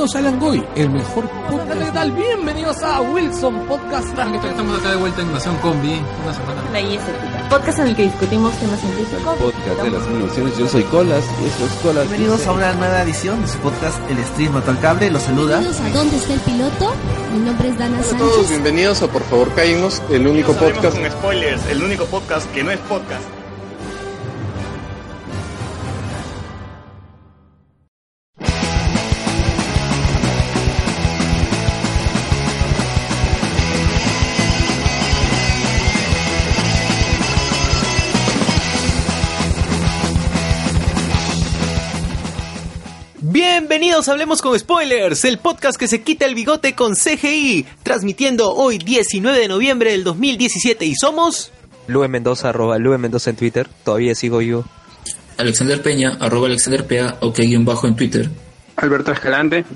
Bienvenidos a Langoy, el mejor podcast. ¿Qué tal? Bienvenidos a Wilson Podcast. Estamos acá de vuelta en Invasión Combi, una semana. La. Podcast en el que discutimos temas científicos. Podcast de las versiones. Yo soy Colas y eso es Colas. Bienvenidos a una nueva edición de su podcast El Stream Mató al Cable. Los saluda. Bienvenidos a ¿Dónde está el piloto? Mi nombre es Dana Hola a Sánchez. todos, bienvenidos a Por favor Cállenos, el único podcast. con spoilers, el único podcast que no es podcast. Bienvenidos a Hablemos con Spoilers, el podcast que se quita el bigote con CGI, transmitiendo hoy 19 de noviembre del 2017 y somos... Lue Mendoza, arroba Lue Mendoza en Twitter. Todavía sigo yo. Alexander Peña, arroba Alexander Pea, ok guion bajo en Twitter. Alberto Escalante.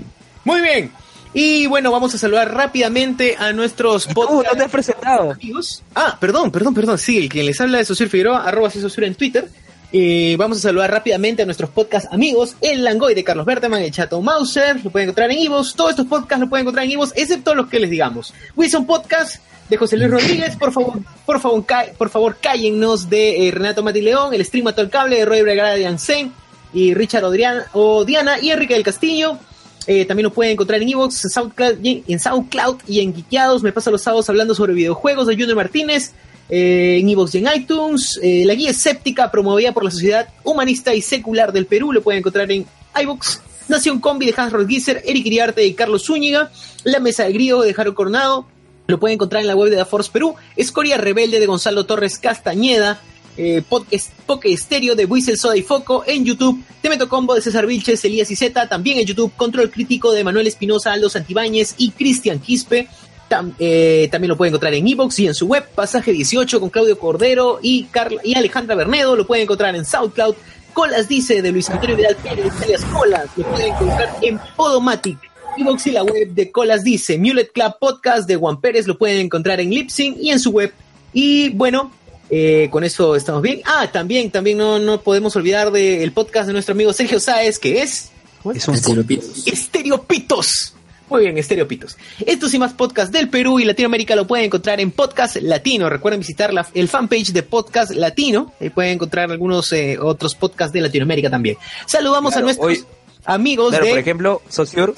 Muy bien. Y bueno, vamos a saludar rápidamente a nuestros ¿Tú no te has presentado? amigos. Ah, perdón, perdón, perdón. Sí, el que les habla de Sosur Figueroa, arroba Sosur en Twitter. Eh, vamos a saludar rápidamente a nuestros podcast amigos, el Langoy de Carlos Berteman, el Chato Mauser, lo pueden encontrar en Ivos, todos estos podcasts lo pueden encontrar en Ivos, excepto los que les digamos. Wilson Podcast de José Luis Rodríguez, por favor, por favor, por favor cállennos de eh, Renato Mati León, el Stream el Cable de Roy Bregada de Ansen y Richard Odriana, Odiana y Enrique del Castillo. Eh, también lo pueden encontrar en Evox, en SoundCloud, en, y en Geekeados. Me paso los sábados hablando sobre videojuegos de Junior Martínez. Eh, en y en iTunes. Eh, la guía escéptica promovida por la Sociedad Humanista y Secular del Perú. Lo pueden encontrar en iVoox. Nación Combi de Hans Rodgiser, Eric Iriarte y Carlos Zúñiga. La Mesa de Grío de Jaro Coronado. Lo pueden encontrar en la web de Da Force Perú. Escoria Rebelde de Gonzalo Torres Castañeda. Eh, podcast, Poke Estéreo de Buisel Soda y Foco en YouTube. Te meto combo de César Vilches, Elías y Z. También en YouTube. Control crítico de Manuel Espinosa, Aldo Santibáñez y Cristian Quispe. Tam- eh, también lo pueden encontrar en Evox y en su web. Pasaje 18 con Claudio Cordero y, Carla, y Alejandra Bernedo. Lo pueden encontrar en SoundCloud. Colas dice de Luis Antonio Vidal Pérez, alias Colas. Lo pueden encontrar en Podomatic. Evox y la web de Colas dice. Mulet Club Podcast de Juan Pérez lo pueden encontrar en Lipsing y en su web. Y bueno, eh, con eso estamos bien. Ah, también, también no, no podemos olvidar del podcast de nuestro amigo Sergio Sáez, que es Es un Estereopitos. Estereopitos. Muy bien, Estereopitos. Estos y más podcasts del Perú y Latinoamérica lo pueden encontrar en Podcast Latino. Recuerden visitar la- el fanpage de Podcast Latino. Ahí pueden encontrar algunos eh, otros podcasts de Latinoamérica también. Saludamos Claro, a nuestros hoy- amigos Claro, de... por ejemplo, Sociur,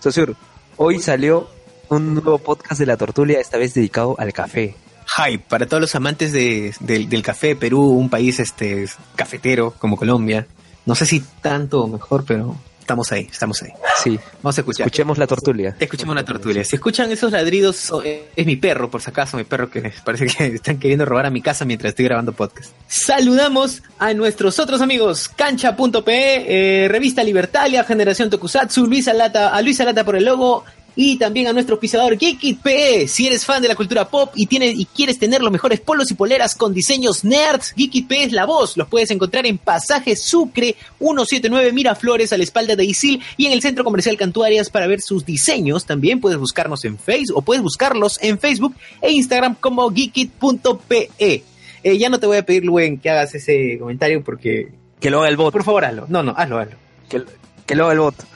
Sociur, hoy salió un nuevo podcast de la Tortulia, esta vez dedicado al café. Hype para todos los amantes de- del, del café, Perú, un país este cafetero como Colombia. No sé si tanto o mejor, pero estamos ahí, estamos ahí. Sí, Vamos a escuchar. escuchemos la Tortulia. Escuchemos la tortuga. Si escuchan esos ladridos, eh, es mi perro, por si acaso, mi perro que parece que están queriendo robar a mi casa mientras estoy grabando podcast. Saludamos a nuestros otros amigos, cancha.pe, eh, Revista Libertalia, Generación Tokusatsu, Luisa Lata, a Luisa Lata por el logo, y también a nuestro pisador Geekit.pe. Si eres fan de la cultura pop y tienes y quieres tener los mejores polos y poleras con diseños nerds, Geekit.pe es la voz. Los puedes encontrar en Pasaje Sucre 179 Miraflores a la espalda de Isil y en el Centro Comercial Cantuarias para ver sus diseños. También puedes buscarnos en Facebook o puedes buscarlos en Facebook e Instagram como geekit.pe. Eh, ya no te voy a pedir, Luen, que hagas ese comentario porque... Que lo haga el bot. Por favor, hazlo. No, no, hazlo, hazlo. Que, que lo haga el bot.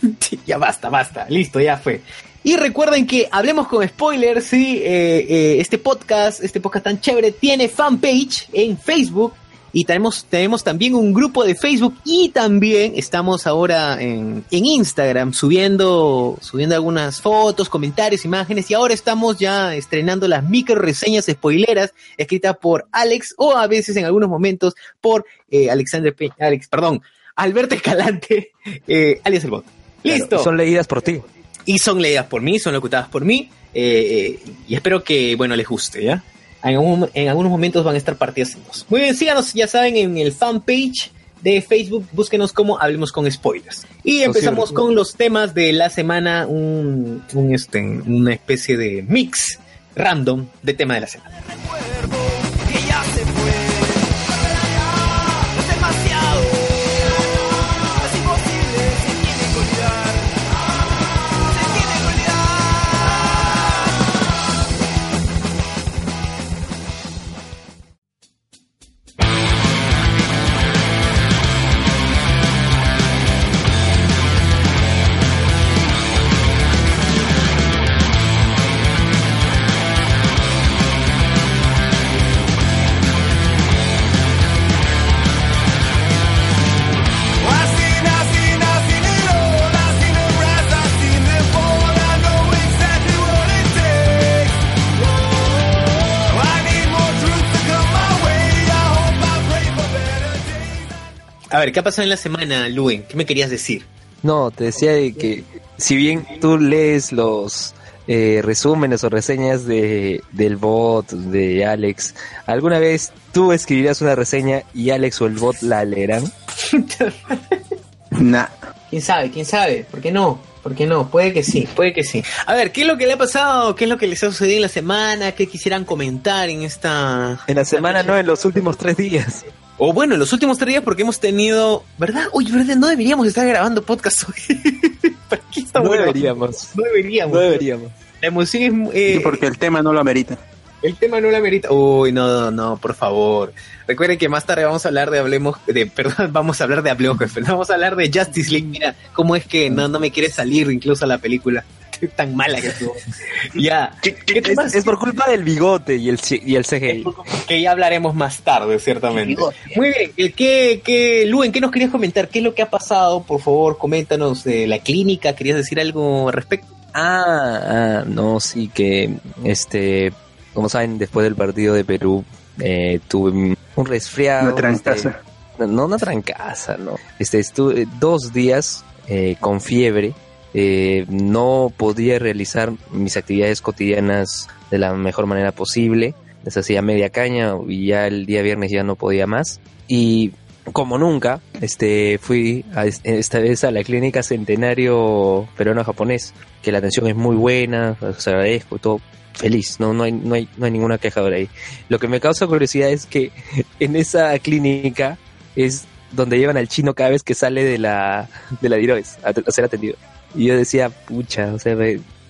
Ya basta, basta, listo, ya fue. Y recuerden que hablemos con spoilers, sí, eh, eh, este podcast, este podcast tan chévere, tiene fanpage en Facebook y tenemos, tenemos también un grupo de Facebook y también estamos ahora en, en Instagram subiendo, subiendo algunas fotos, comentarios, imágenes y ahora estamos ya estrenando las micro reseñas spoileras escritas por Alex o a veces en algunos momentos por eh, Alexander Alex, perdón, Alberto Escalante, eh, alias el bot. Listo. Claro, son leídas por ti. Y son leídas por mí, son locutadas por mí. eh, eh, y espero que, bueno, les guste, ¿ya? En, algún- en algunos momentos van a estar partidas en dos. Muy bien, síganos, ya saben, en el fanpage de Facebook, búsquenos como Hablemos con Spoilers. Y empezamos con los temas de la semana, un, un, este, una especie de mix random de tema de la semana. Ver, ¿qué ha pasado en la semana, Luen? ¿Qué me querías decir? No, te decía de que si bien tú lees los eh, resúmenes o reseñas de, del bot, de Alex, ¿alguna vez tú escribirás una reseña y Alex o el bot la leerán? Nah. ¿Quién sabe? ¿Quién sabe? ¿Por qué no? ¿Por qué no? Puede que sí, puede que sí. A ver, ¿qué es lo que le ha pasado? ¿Qué es lo que les ha sucedido en la semana? ¿Qué quisieran comentar en esta... En la semana no, en los últimos tres días. O bueno, en los últimos tres días porque hemos tenido... ¿Verdad? Oye, ¿verdad? No deberíamos estar grabando podcast hoy. ¿Para qué estamos No deberíamos. No deberíamos. No deberíamos. La emoción es... eh, Sí, porque el tema no lo amerita. El tema no la merita. Uy, no, no, no, por favor. Recuerden que más tarde vamos a hablar de Hablemos, de, perdón, vamos a hablar de Hablemos, jefe. Vamos a hablar de Justice League. Mira, cómo es que no, no me quiere salir incluso la película. Tan mala que estuvo. ya. ¿Qué Es, pasa? es por culpa del bigote y el, C- y el CGI. Que ya hablaremos más tarde, ciertamente. Muy bien. ¿Qué, qué, Luen, qué nos querías comentar? ¿Qué es lo que ha pasado? Por favor, coméntanos de la clínica. ¿Querías decir algo al respecto? Ah, ah, no, sí que, este, como saben, después del partido de Perú, eh, tuve un resfriado. Una trancaza. este, no, una trancaza, no. Este, estuve dos días eh, con fiebre. Eh, no podía realizar mis actividades cotidianas de la mejor manera posible. Les hacía media caña y ya el día viernes ya no podía más. Y como nunca, este, fui a, esta vez a la clínica Centenario Peruano-Japonés, que la atención es muy buena, os agradezco, todo feliz, no, no, hay, no, hay, no hay ninguna queja por ahí. Lo que me causa curiosidad es que en esa clínica es donde llevan al chino cada vez que sale de la, de la Diroes a, a ser atendido. Y yo decía, pucha, o sea,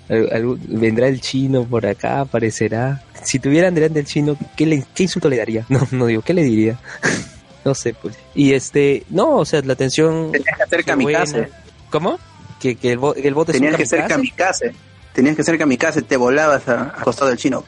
vendrá el chino por acá, aparecerá. Si tuvieran delante el chino, ¿qué, le, ¿qué insulto le daría? No, no digo, ¿qué le diría? no sé, pues. Y este, no, o sea, la atención... Tenías que hacer fue buena. kamikaze. ¿Cómo? Que, que el, bo- que el bote es un Tenías que ser kamikaze. kamikaze. Tenías que ser kamikaze, te volabas a, a costado del chino.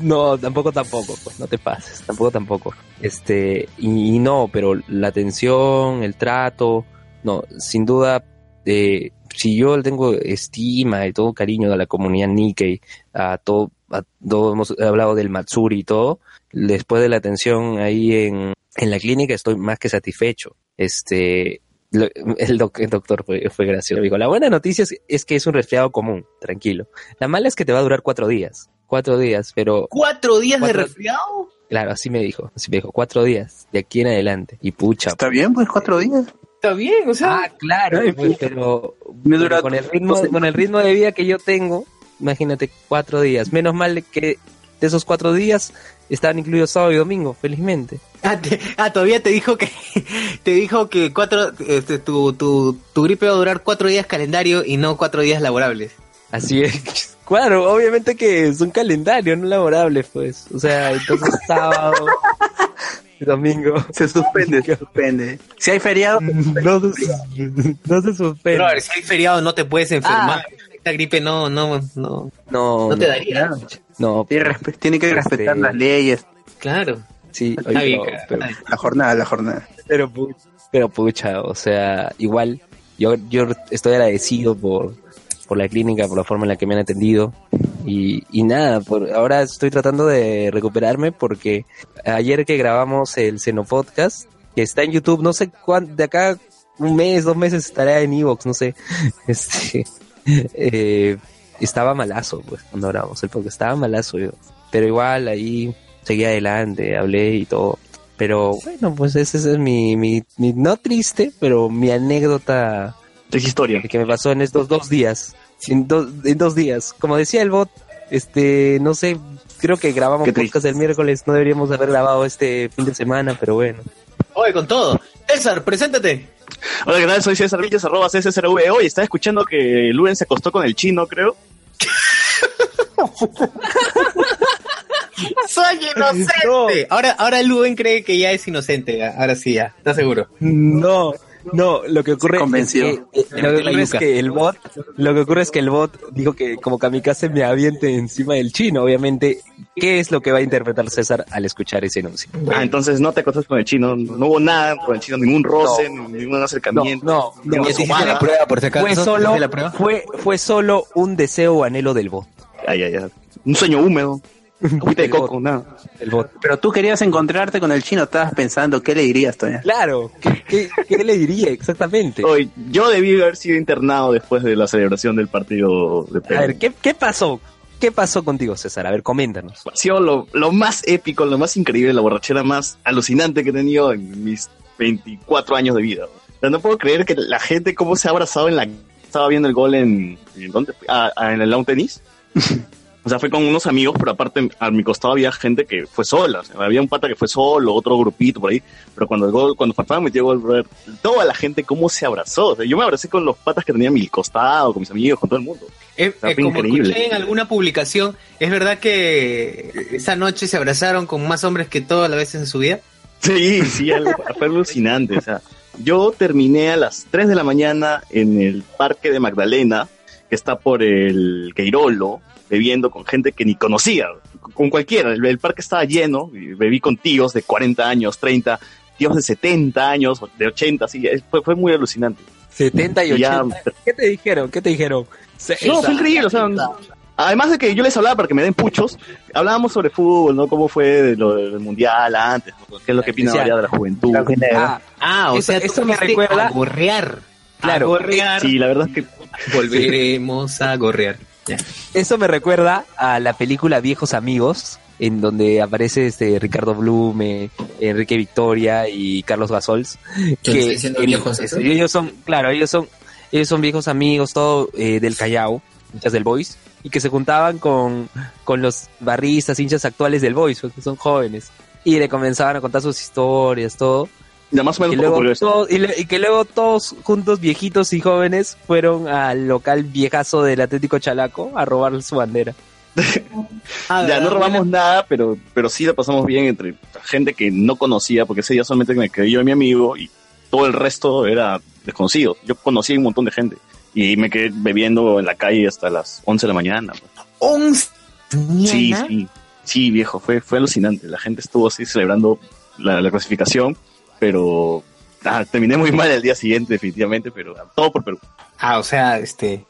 No, tampoco, tampoco, pues no te pases, tampoco, tampoco. Este, y, y no, pero la atención, el trato, no, sin duda, eh, si yo le tengo estima y todo cariño a la comunidad Nikkei, a todo, a todo, hemos hablado del Matsuri y todo, después de la atención ahí en, en la clínica estoy más que satisfecho. Este, lo- el, doc- el doctor fue, fue gracioso. Dijo, la buena noticia es, es que es un resfriado común, tranquilo. La mala es que te va a durar cuatro días. Cuatro días, pero ¿Cuatro días Cuatro- de resfriado? claro, así me dijo, así me dijo, cuatro días, de aquí en adelante. Y pucha. Está bien, pues cuatro días. Está bien, o sea. Ah, claro, pues, pero, Me pero dura con el ritmo, con el ritmo de vida que yo tengo, imagínate cuatro días. Menos mal que de esos cuatro días estaban incluidos sábado y domingo, felizmente. Ah, te- ah, todavía te dijo que te dijo que cuatro este, tu, tu, tu gripe va a durar cuatro días calendario y no cuatro días laborables. Así es. Claro, obviamente que es un calendario, no laborable, pues. O sea, entonces sábado, domingo. Se suspende, se suspende. Si hay feriado, No, se- no se suspende. Pero a ver, si hay feriado no te puedes enfermar. Esta gripe no, no, no, No, no te daría. No, tiene, que respetar las leyes. Claro. sí, Está oye, bien, pero- cara. La jornada, la jornada. Pero, pero pucha, o sea, igual yo, yo estoy agradecido por, por la clínica, por la forma en la que me han atendido. Y, y nada, por, ahora estoy tratando de recuperarme porque ayer que grabamos el Seno Podcast, que está en YouTube, no sé cuánto, de acá un mes, dos meses estará en Evox, no sé. Este, eh, estaba malazo, pues, cuando grabamos el podcast, estaba malazo yo. Pero igual ahí seguí adelante, hablé y todo. Pero bueno, pues ese es mi, mi, mi- no triste, pero mi anécdota Es historia. que me pasó en estos dos días. En, dos en dos días. Como decía el bot, este, no sé, creo que grabamos Qué triste. podcast el miércoles, no deberíamos haber grabado este fin de semana, pero bueno. Oye, con todo. César, preséntate. Hola, ¿qué tal? Soy César Villas, arroba CSRV. Hoy estaba escuchando que Luen se acostó con el chino, creo. Soy inocente. Ahora, ahora Luen cree que ya es inocente. Ahora sí, ya. ¿Estás seguro? No, no, lo que ocurre. Es, que, eh, lo que La ocurre es que el bot, lo que ocurre es que el bot dijo que como kamikaze me aviente encima del chino, obviamente. ¿Qué es lo que va a interpretar César al escuchar ese anuncio? Ah, entonces no te acostaste con el chino. No hubo nada con el chino, ningún roce, ningún acercamiento. No, no, no. sobada. prueba, por si Fue solo, fue, fue solo un deseo o anhelo del bot. Ay, ay, ay. Un sueño húmedo. Agüita de coco. El bot. Pero tú querías encontrarte con el chino, estabas pensando, ¿qué le dirías, Toña? Claro, ¿qué, qué, qué le diría exactamente? Oye, yo debí haber sido internado después de la celebración del partido de A Perú. ver, ¿qué, ¿qué pasó? ¿Qué pasó contigo, César? A ver, coméntanos. Ha sido lo, lo más épico, lo más increíble, la borrachera más alucinante que he tenido en mis 24 años de vida. O sea, no puedo creer que la gente cómo se ha abrazado en la... Estaba viendo el gol en... ¿En dónde? Ah, ah, en el lawn tenis. O sea, fue con unos amigos, pero aparte a mi costado había gente que fue sola. O sea, había un pata que fue solo, otro grupito por ahí. Pero cuando el gol, cuando Farfán metió gol, brother, toda la gente cómo se abrazó. O sea, yo me abracé con los patas que tenía a mi costado, con mis amigos, con todo el mundo. Eh, Está eh, como increíble. escuché en alguna publicación, ¿es verdad que esa noche se abrazaron con más hombres que todas las veces en su vida? Sí, sí, algo- fue alucinante. O sea, yo terminé a las 3 de la mañana en el parque de Magdalena, que está por el Queirolo, bebiendo con gente que ni conocía, con cualquiera. El, el parque estaba lleno, y bebí con tíos de 40 años, 30, tíos de 70 años, de 80, así, fue, fue muy alucinante. 70 y Y ya- 80. ¿Qué te dijeron? ¿Qué te dijeron? No, fue increíble, o sea, además de que yo les hablaba para que me den puchos, hablábamos sobre fútbol, ¿no? Cómo fue de lo del mundial antes, qué es lo que opina María de la juventud. Ah, Ah, o Eso- sea, eso me recuerda- a gorrear. Claro. A gorrear. Sí, la verdad es que Volveremos a gorrear. Eso me recuerda a la película Viejos Amigos, en donde aparece este Ricardo Blume, Enrique Victoria y Carlos Gasols. ¿Qué está diciendo en- viejos, eso? ellos son, claro, ellos son, ellos son viejos amigos, todo eh, del Callao, hinchas del Boys, y que se juntaban con, con los barristas, hinchas actuales del Boys, que son jóvenes. Y le comenzaban a contar sus historias, todo. Ya más o menos Y un poco luego, ocurrió eso. todos- y, le- y que luego todos juntos, viejitos y jóvenes, fueron al local viejazo del Atlético Chalaco a robar su bandera. Ah, ya no robamos nada, pero, pero sí la pasamos bien entre gente que no conocía, porque ese día solamente me quedé yo y mi amigo y todo el resto era desconocido. Yo conocí a un montón de gente y me quedé bebiendo en la calle hasta las 11 de la mañana. Once. Sí, Mañana. sí, sí, viejo, fue, fue alucinante. La gente estuvo así celebrando la, la clasificación, pero ah, terminé muy mal el día siguiente, definitivamente, pero todo por Perú. Ah, o sea, este,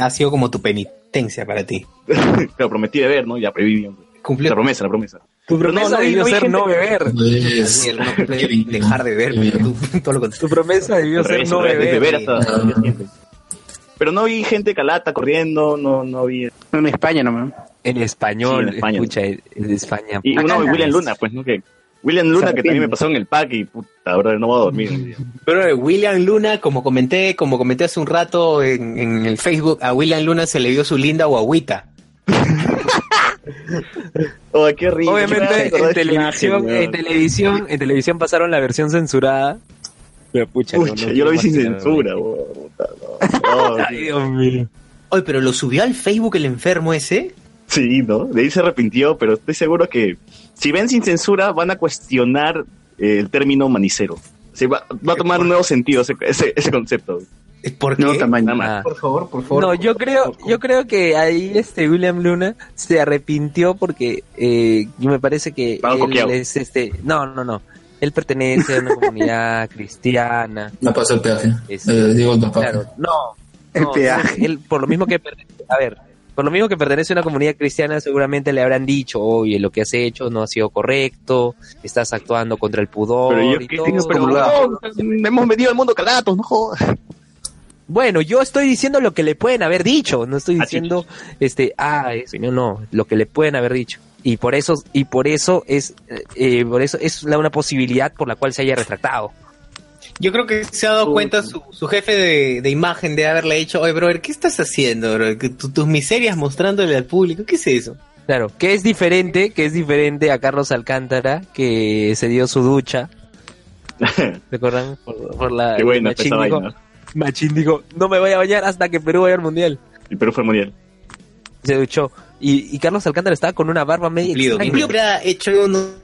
ha sido como tu penitencia para ti. Pero prometí de ver, ¿no? Ya preví bien. Cumplió. La promesa, la promesa. Tu no, promesa no debió ser gente- no beber. Pues, no puede Kevin, dejar de pero tú, todo lo contrario. Tu promesa debió ser no beber. beber hasta el día siguiente. Pero no vi gente calata corriendo, no, no vi. En España nomás. En español, Sí, en España. escucha, en España. Y uno. William Luna, pues, ¿no? Que William Luna, que también me pasó en el pack y puta, ahora no voy a dormir. día. Pero eh, William Luna, como comenté, como comenté hace un rato en, en el Facebook, a William Luna se le vio su linda guaguita. Oh, qué rico. Obviamente en televisión, en televisión, en televisión pasaron la versión censurada. Pero pucha, no, Pucha, no yo lo vi sin censura, puta. No, Ay, Dios mío. Oye, pero lo subió al Facebook el enfermo ese. Sí, ¿no? De ahí se arrepintió, pero estoy seguro que si ven sin censura van a cuestionar eh, el término manicero. Sí, va, va a tomar un nuevo sentido ese, ese, ese concepto. ¿Por qué? No, tamaño. Nada más. Ah. Por favor, por favor. No, yo creo, yo creo que ahí este William Luna se arrepintió porque eh, me parece que él coqueado. es este, no, no, no, él pertenece a una comunidad cristiana. No pasó el peaje. Es- Eh, digo el papá. Claro, no, El no, peaje. él por lo mismo que pertenece, a ver, por lo mismo que pertenece a una comunidad cristiana, seguramente le habrán dicho, oye, lo que has hecho no ha sido correcto, estás actuando contra el pudor Pero yo y que todo, tengo pero- no, hemos vendido al mundo calatos, no jodas. Bueno, yo estoy diciendo lo que le pueden haber dicho, no estoy Ah, diciendo, este, ah, eso, no, no, lo que le pueden haber dicho. Y por eso, y por eso es, eh, por eso es la, una posibilidad por la cual se haya retractado. Yo creo que se ha dado cuenta su, su jefe de, de imagen de haberle dicho, oye, brother, ¿qué estás haciendo, bro? Tus miserias mostrándole al público, ¿qué es eso? Claro, que es diferente, que es diferente a Carlos Alcántara, que se dio su ducha, ¿recuerdan? Por, por la, Qué buena Machín dijo, vaina. Machín dijo, no me voy a bañar hasta que Perú vaya al mundial. Y Perú fue al mundial. Se duchó. Y, y Carlos Alcántara estaba con una barba medio Cumplido. hecho uno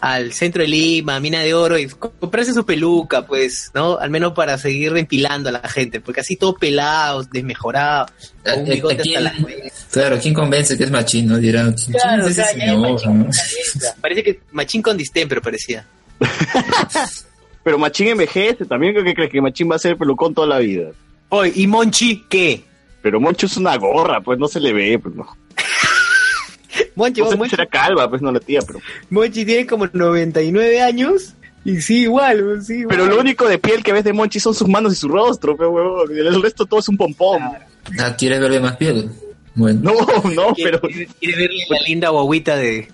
al, centro de Lima, mina de oro, y comprarse su peluca, pues, ¿no? Al menos para seguir empilando a la gente, porque así todo pelado, desmejorado, con un Eh, bigote aquí- hasta las cuellas. Claro, ¿quién convence que es machín? No dirán, ¿quién Claro, o es sea, ese ya hay señor? machín no? Parece que machín con distempero parecía. Pero Machín envejece, también creo que crees que Machín va a ser pelucón toda la vida. Oye, ¿y Monchi qué? Pero Moncho es una gorra, pues no se le ve, pues no. Monchi, No sé, Monchi, será calva, pues no la tía, pero. Monchi tiene como 99 años y sí, igual, sí, igual. Pero lo único de piel que ves de Monchi son sus manos y su rostro, pero huevón. El resto todo es un pompón. Ah, ¿quieres verle más piel? Bueno. No, no, pero. quiere- quiere verle la linda guaguita de...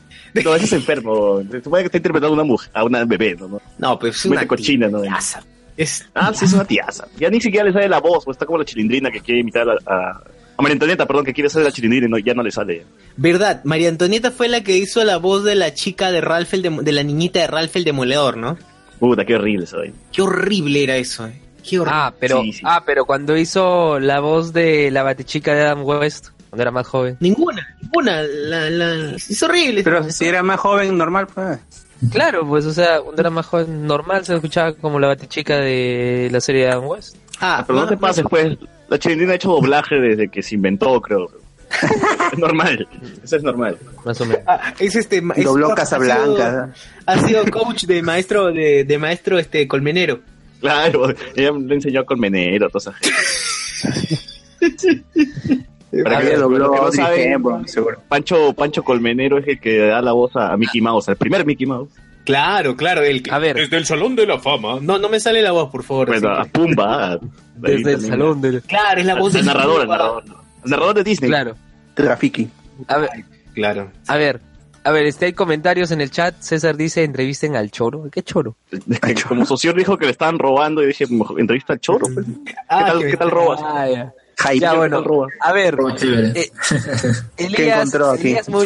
No, ese es enfermo. Se supone que está interpretando a una mujer, a una bebé, ¿no? No, pues es una cochina, ¿no? tiaza. Es... Ah, sí, es una tiaza. Ya ni siquiera le sale la voz, pues está como la chilindrina que quiere imitar a. a... a María Antonieta, perdón, que quiere ser la chilindrina y no, ya no le sale. Verdad, María Antonieta fue la que hizo la voz de la chica de Ralph el Demo- de la niñita de Ralph el Demoledor, ¿no? Puta, qué horrible eso ahí. Qué horrible era eso, eh. Qué horrible. Ah, pero, Sí, sí. ah, pero cuando hizo la voz de la batichica de Adam West, cuando era más joven. Ninguna, ninguna, la, la... es horrible. Pero si era más joven, normal, pues. Claro, pues, o sea, cuando era más joven, normal se escuchaba como la batichica de la serie de Adam West. Ah, Pero no te pases, pues. La chilindrina ha hecho doblaje desde que se inventó, creo. es normal. Eso es normal. Más o menos. Ah, es este es- Dobló ha Casablanca. sido- Ha sido coach de maestro de, de maestro este colmenero. Claro, ella le enseñó a Colmenero, toda esa gente. Para que, dobló que no saben. Pancho, Pancho Colmenero es el que da la voz a, a Mickey Mouse, al primer Mickey Mouse. Claro, claro, el que A ver, Desde el Salón de la Fama. no no me sale la voz, por favor. Bueno, a Pumba. desde el salón del... Claro, es la voz El del narrador, el narrador. El narrador de Disney. Claro. Trafiki. A ver, Claro. a ver, a ver, este hay comentarios en el chat. César dice, entrevisten al choro. ¿Qué choro? Como socio dijo que le estaban robando y dije, entrevista al choro. pues. Ah, ¿Qué tal, que- qué tal robas? Ah, ya. Hype. Ya, ¿qué bueno, a ver, eh, ¿Qué Elías, encontró aquí? Elías, Mu-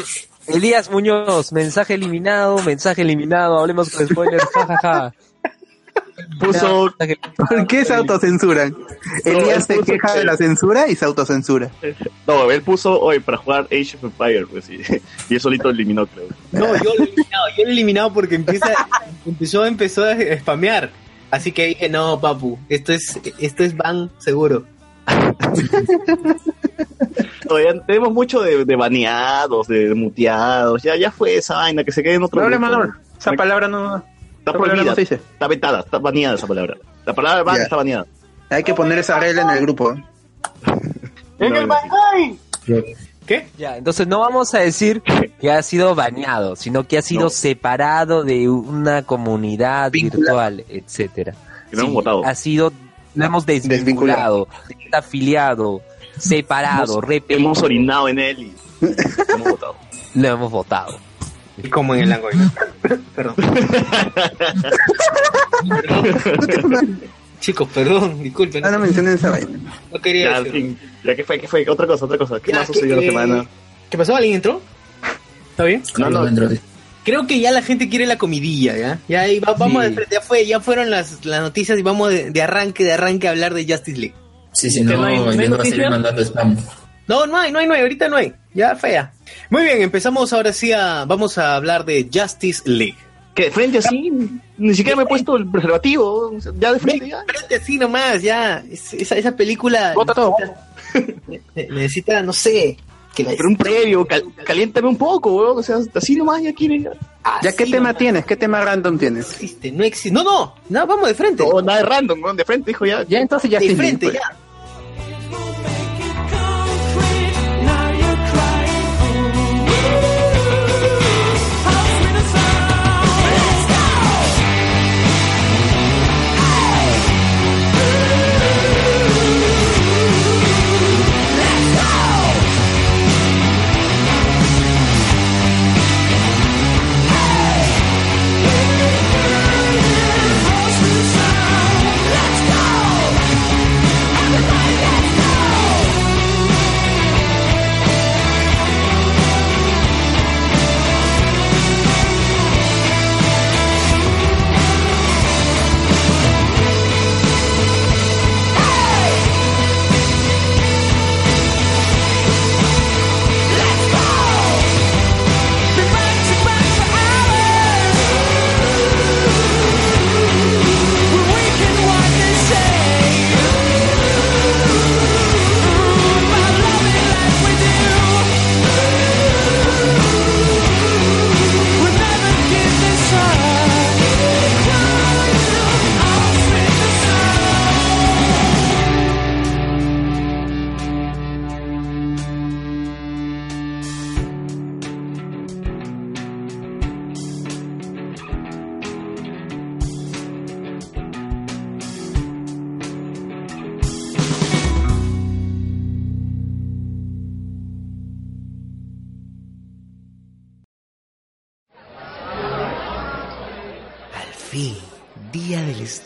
Elías Muñoz, mensaje eliminado, mensaje eliminado, hablemos con spoilers, jajaja. Puso, ¿Por qué se autocensuran? Elías se queja que- de la censura y se autocensura. no, él puso hoy para jugar Age of Empires, pues, y, y él solito eliminó, creo. No, yo lo he eliminado, yo lo he eliminado porque empieza, empezó, empezó a spamear. Así que dije, no, papu, esto es, esto es ban seguro. Todavía tenemos mucho de, de baneados, de muteados, ya, ya fue esa vaina, que se quede en otro no. Esa palabra no. Está prohibida, no se dice. está vetada, está baneada esa palabra. La palabra ban está baneada. Hay que poner esa regla en el grupo. No, sí. ¿Qué? Ya, entonces no vamos a decir que ha sido baneado, sino que ha sido No. separado de una comunidad Vinculado. virtual, etcétera. Ha sido, lo hemos desvinculado, afiliado, separado, Hemos, repetido, hemos orinado en él y hemos votado. lo hemos votado. Y como en el Langoy. Perdón. Chicos, perdón, disculpen. Ah, no mencionen esa vaina. No quería Ya, decirlo. fin, ya que fue, que fue, otra cosa, otra cosa. ¿Qué Ya, más sucedió la semana? ¿Qué pasó? ¿Alguien entró? ¿Está bien? No, no, Android. Creo que ya la gente quiere la comidilla, ¿ya? Ya ahí va- vamos Sí. de frente, ya fue, ya fueron las, las noticias y vamos de, de arranque, de arranque a hablar de Justice League. Sí, sí, no, no hay- no hay no va a mandando spam. No, no hay, no hay, no hay, ahorita no hay. Ya fea. Muy bien, empezamos ahora sí a, vamos a hablar de Justice League. que de frente así, ni siquiera me he puesto el preservativo, o sea, ya de frente ya. Frente así nomás, ya. Es- esa, esa película Bota todo. necesita, necesita, no sé, que la Pero un previo, cal, caliéntame un poco, weón, o sea, así nomás ya quieren. Ya. ¿Ya qué tema nomás. tienes? ¿Qué tema random tienes? existe, no existe. No, no, no, vamos de frente. No, nada de random, weón, de frente, dijo ya. Ya entonces ya de sí, frente, pues. ya.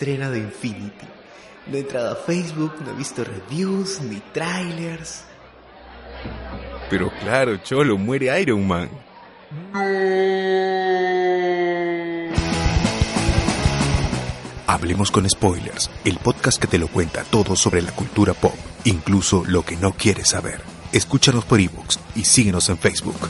Estreno de Infinity. No he entrado a Facebook, no he visto reviews ni trailers. Pero claro, Cholo, muere Iron Man. Hablemos con Spoilers, el podcast que te lo cuenta todo sobre la cultura pop, incluso lo que no quieres saber. Escúchanos por ebooks y síguenos en Facebook.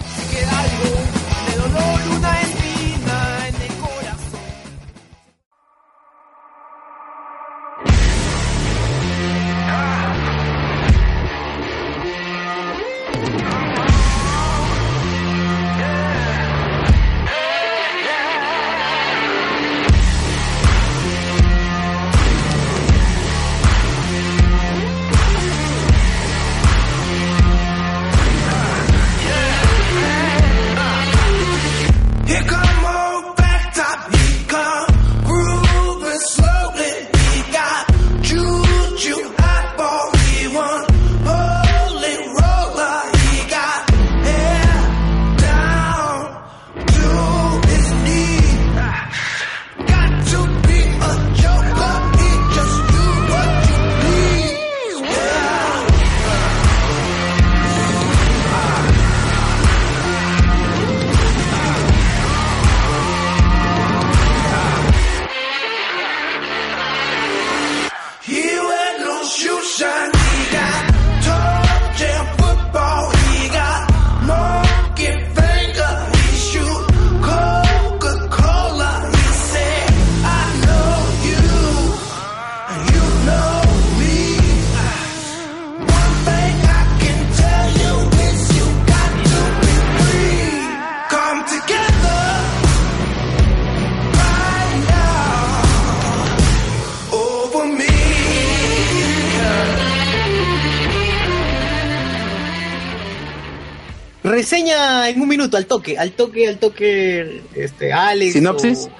Minuto, al toque, al toque, al toque, este, Alex. ¿Sinopsis? o-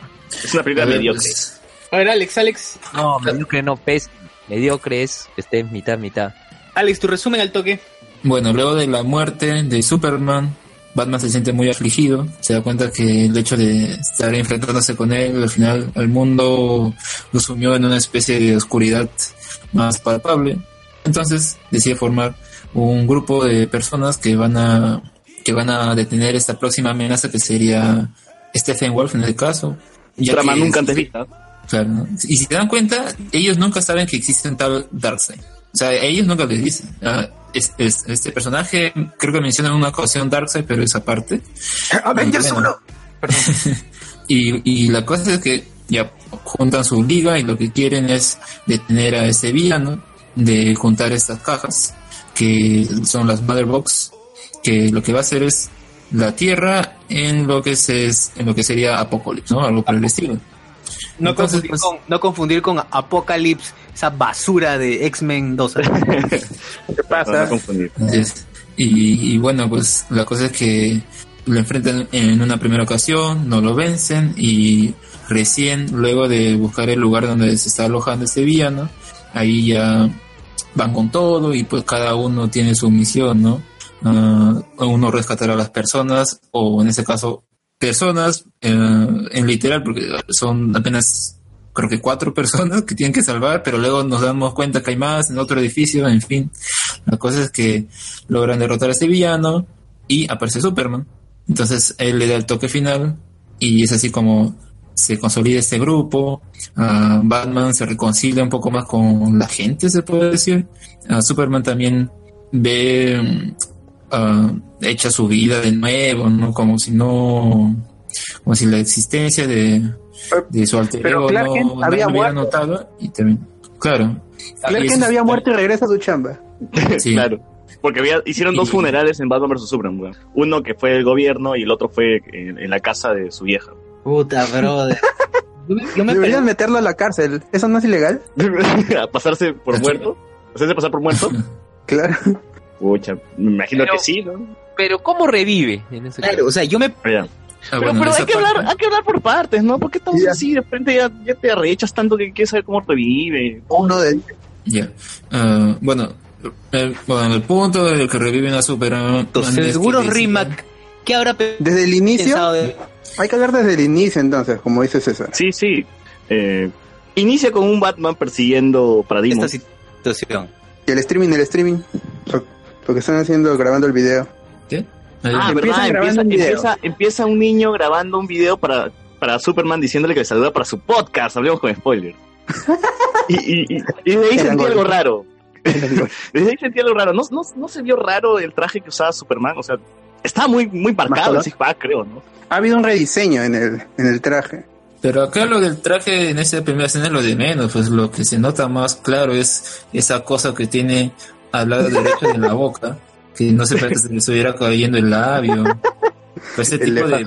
Es una película mediocre. pues, A ver, Alex, Alex, No, mediocre no, pes. Mediocre es, esté mitad, mitad. Alex, tu resumen al toque. Bueno, luego de la muerte de Superman, Batman se siente muy afligido. Se da cuenta que el hecho de estar enfrentándose con él, al final el mundo lo sumió en una especie de oscuridad más palpable. Entonces decide formar un grupo de personas que van a que van a detener esta próxima amenaza que sería Stephen Wolf en el caso. ya Trama que- nunca antes vista. Claro. Y si te dan cuenta, ellos nunca saben que existe un tal Darkseid. O sea, ellos nunca les dicen. Ah, es- es- este personaje, creo que menciona en una ocasión Darkseid, pero esa parte. Avengers Bueno. 1. Y, y la cosa es que ya juntan su liga y lo que quieren es detener a ese villano, de juntar estas cajas, que son las Mother Box, que lo que va a hacer es la Tierra en lo que se es, en lo que sería Apocalipsis, ¿no? Algo por el estilo. No, Entonces, confundir pues- con, no confundir con Apocalypse, esa basura de X-Men 2. ¿Qué pasa? No confundir. Entonces, y, y bueno, pues la cosa es que lo enfrentan en una primera ocasión, no lo vencen y recién luego de buscar el lugar donde se está alojando este villano, ahí ya van con todo y pues cada uno tiene su misión, ¿no? Ah, uno rescatar a las personas o en ese caso personas eh, en literal porque son apenas creo que cuatro personas que tienen que salvar, pero luego nos damos cuenta que hay más en otro edificio, en fin. La cosa es que logran derrotar a este villano y aparece Superman. Entonces él le da el toque final y es así como se consolida este grupo. Ah, Batman se reconcilia un poco más con la gente, se puede decir. Ah, Superman también ve ah, hecha su vida de nuevo, ¿no? Como si no, como si la existencia de, de su alter Pero ego Clark no, Kent había lo hubiera muerto. notado y también, claro. Clark Kent había muerto y regresa a su chamba. Sí. Claro. Porque había, hicieron dos funerales en Batman vs Superman. weón. Uno que fue el gobierno y el otro fue en, en la casa de su vieja. Puta, brother. Yo me, Deberían meterlo a la cárcel. ¿Eso no es ilegal? a pasarse por muerto. ¿Hacerse pasar por muerto? Claro. Pucha, me imagino Pero- que sí, ¿no? Pero ¿cómo revive en ese Claro, o sea, yo me. Ah, Pero, bueno, pero hay que parte- hablar, hay que hablar por partes, ¿no? ¿Por qué estamos Ya. así? De repente ya, ya te arrechas tanto que quieres saber cómo revive. Uno de Ya. Ah, bueno, el, bueno, el punto del que reviven a Superman. Seguro Rimac. ¿Qué habrá Desde el inicio, de.? Hay que hablar desde el inicio entonces, como dice César. Sí, sí. Eh, inicia con un Batman persiguiendo Parademons. Esta situación. Y el streaming, el streaming. Lo, lo que están haciendo, grabando el video. ¿Qué? Ah, empieza, un video. empieza, empieza un niño grabando un video para, para Superman diciéndole que le saluda para su podcast. Hablemos con spoiler. y, y, y, y de ahí sentí algo raro. Desde ahí sentí algo raro. ¿No, no, no se vio raro el traje que usaba Superman? O sea, estaba muy, muy marcado el six-pack, creo, ¿no? Ha habido un rediseño en el, en el traje. Pero acá lo del traje en esa primera escena es lo de menos, pues lo que se nota más claro es esa cosa que tiene al lado derecho de la boca, que no se parece que se le estuviera cayendo el labio. Pues ese El tipo de,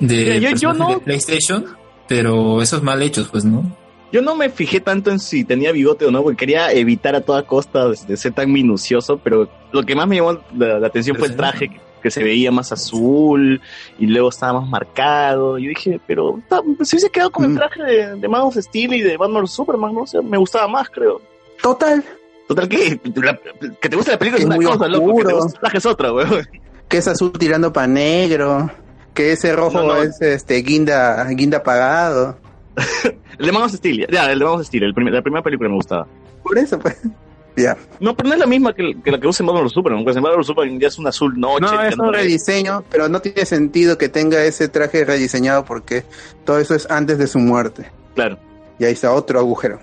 de, Yo- yo personajes no- de PlayStation, pero esos mal hechos, pues, ¿no? Yo no me fijé tanto en si tenía bigote o no, porque quería evitar a toda costa de, ser tan minucioso, pero lo que más me llamó la, la atención fue el traje, que, que se veía más azul y luego estaba más marcado. Yo dije, pero se hubiese quedado con el traje de, de Man of Steel y de Batman Superman, ¿no? O sea, me gustaba más, creo. Total. Total, que que te guste la película Que es una cosa, loco, que te oscuro. el traje es otra, weón. Que es azul tirando para negro. Que ese rojo No, no. es este guinda, guinda apagado. El de Man of Steel, ya, el de Man of Steel, el primer- la primera película me gustaba. Por eso, pues. Ya. No, pero no es la misma que, que la que usa en Batman vs Superman, porque en Batman Superman ya es un azul noche. No, es un rediseño, pero no tiene sentido que tenga ese traje rediseñado porque todo eso es antes de su muerte. Claro. Y ahí está otro agujero.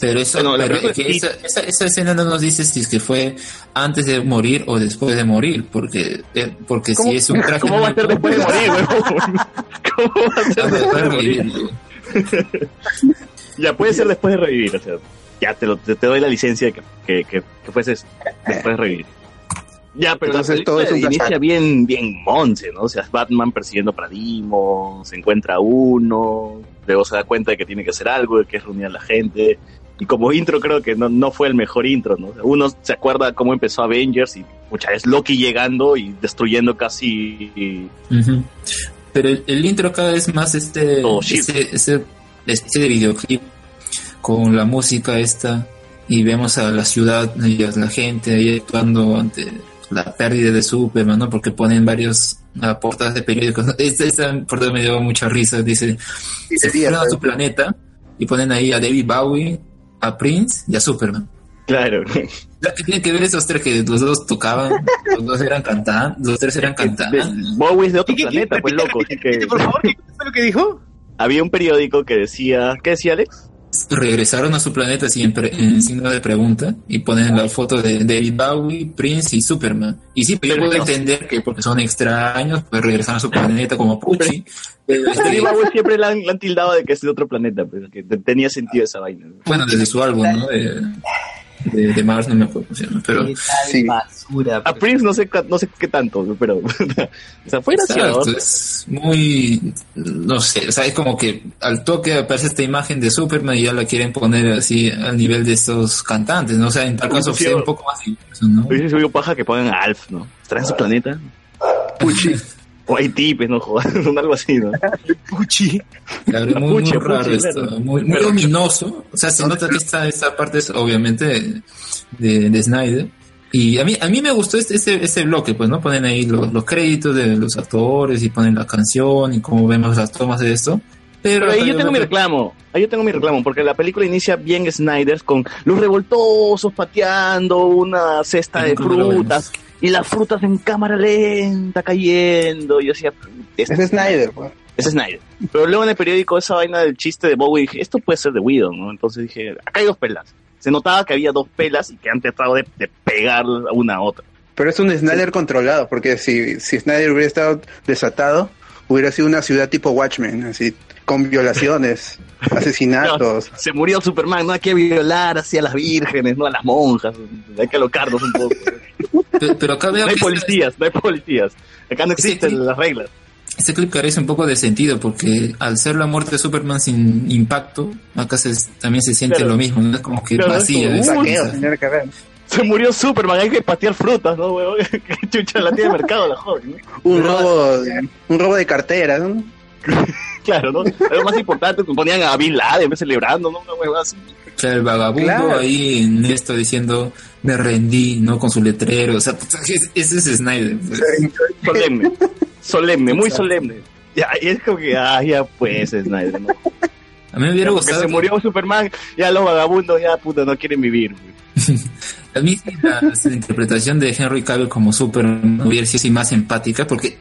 Pero eso, pero es que esa, esa, esa escena no nos dice si es que fue antes de morir o después de morir, porque, eh, porque si es un traje. ¿Cómo va a ser después de morir, weón? ¿Cómo va a ser después de morir? Ya puede ser después de revivir, o sea, ya te, lo, te, te doy la licencia que, que, que, que fueses después de revivir. Ya, pero Entonces, la todo es un inicia bien, bien monce, ¿no? O sea, es Batman persiguiendo para Dimo, se encuentra uno, luego se da cuenta de que tiene que hacer algo, de que es reunir a la gente. Y como intro creo que no, no fue el mejor intro, ¿no? O sea, Uno se acuerda cómo empezó Avengers y muchas veces Loki llegando y destruyendo casi. Pero el, el intro cada vez más este, Oh, shit. ese, ese especie de videoclip con la música esta y vemos a la ciudad y a la gente ahí actuando ante la pérdida de Superman, ¿no? Porque ponen varios ah, portadas de periódicos. ¿no? Esta, esta portada me dio mucha risa, dice, se fueron a su planeta y ponen ahí a David Bowie, a Prince y a Superman. Claro. La que tiene que ver esos tres que los dos tocaban, los dos eran cantantes, los tres eran cantantes. Bowie es de otro planeta, pues loco. así que- Por favor, ¿qué fue lo que dijo? Había un periódico que decía, ¿qué decía Alex? Regresaron a su planeta sin pre- en signo de pregunta y ponen la foto de David Bowie, Prince y Superman. Y sí, pero yo puedo entender que porque son extraños, pues regresaron a su planeta como Pucci. Pero, David Bowie siempre le han, le han tildado de que es de otro planeta, pero que te- tenía sentido esa vaina. bueno, desde su álbum, ¿no? De, de, de Mars, no me acuerdo cómo se llama, pero... Sí. Basura. A Prince no sé, no sé qué tanto, pero... o sea, fue gracioso. Exacto, es muy, no sé, o sea, es como que al toque aparece esta imagen de Superman y ya la quieren poner así al nivel de estos cantantes, ¿no? O sea, en tal caso sea un poco más diverso, ¿no? Hubiese sido paja que pongan a Alf, ¿no? ¿Estará en su planeta? Puchi. O Haití, pues, no jodas, algo así, ¿no? Puchi. Claro, muy, Puchi, muy raro Puchi, esto, claro. muy, muy Pero- ominoso. O sea, se nota que esta, esta parte es obviamente de, de Snyder. Y a mí, a mí me gustó este, este, este bloque, pues, ¿no? Ponen ahí los, los créditos de los actores y ponen la canción y cómo vemos las tomas de esto. Pero, Pero ahí yo tengo mi reclamo, ahí yo tengo mi reclamo, porque la película inicia bien Snyder con los revoltosos pateando una cesta de frutas y las frutas en cámara lenta cayendo. Y yo decía, este Es Snyder, pues. es Snyder. Pero luego en el periódico esa vaina del chiste de Bowie dije, esto puede ser de Widow, ¿no? Entonces dije, acá hay dos pelas. Se notaba que había dos pelas y que han tratado de, de pegar una a otra. Pero es un Snyder controlado, porque si, si Snyder hubiera estado desatado, hubiera sido una ciudad tipo Watchmen, así, con violaciones, asesinatos. Se murió Superman, no hay que violar así a las vírgenes, no a las monjas, hay que alocarnos un poco. Pero, pero acá veo No hay que policías, no hay policías. Acá no existen las reglas. este clip carece un poco de sentido porque al ser la muerte de Superman sin impacto, acá se, también se siente lo mismo, ¿no? Es como que vacía. es como, "Uy, Tendría que haber. Se murió Superman, hay que patear frutas, ¿no, weón? Que chucha la tiene de mercado la joven, ¿no? Un robo, de- un robo de cartera, ¿no? Claro, ¿no? Lo más importante, pues, ponían a Bin Laden celebrando, ¿no? Una huevada así. Claro, el vagabundo Claro. ahí en esto diciendo me rendí, ¿no? Con su letrero. O sea, puta, es- ese es Snyder. pues. Solemne. Solemne, muy solemne. Ya, y es como que, ah, ya pues, Snyder, ¿no? A mí me hubiera gustado. Se que- murió Superman, ya los vagabundos ya puta no quieren vivir. A mí la, la interpretación de Henry Cavill como Superman hubiera sido así más empática, porque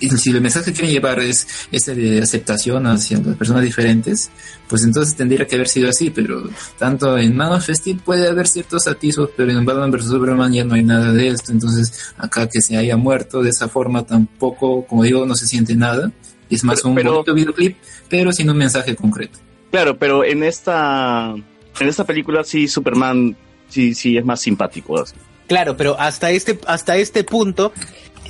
si el mensaje que quieren llevar es ese de aceptación hacia las personas diferentes, pues entonces tendría que haber sido así, pero tanto en Man of Steel puede haber ciertos atisbos, pero en Batman vs. Superman ya no hay nada de esto, entonces acá que se haya muerto de esa forma tampoco, como digo, no se siente nada, es más un pero- bonito videoclip, pero sin un mensaje concreto. Claro, pero en esta en esta película sí Superman sí sí es más simpático. así. Claro, pero hasta este, hasta este punto,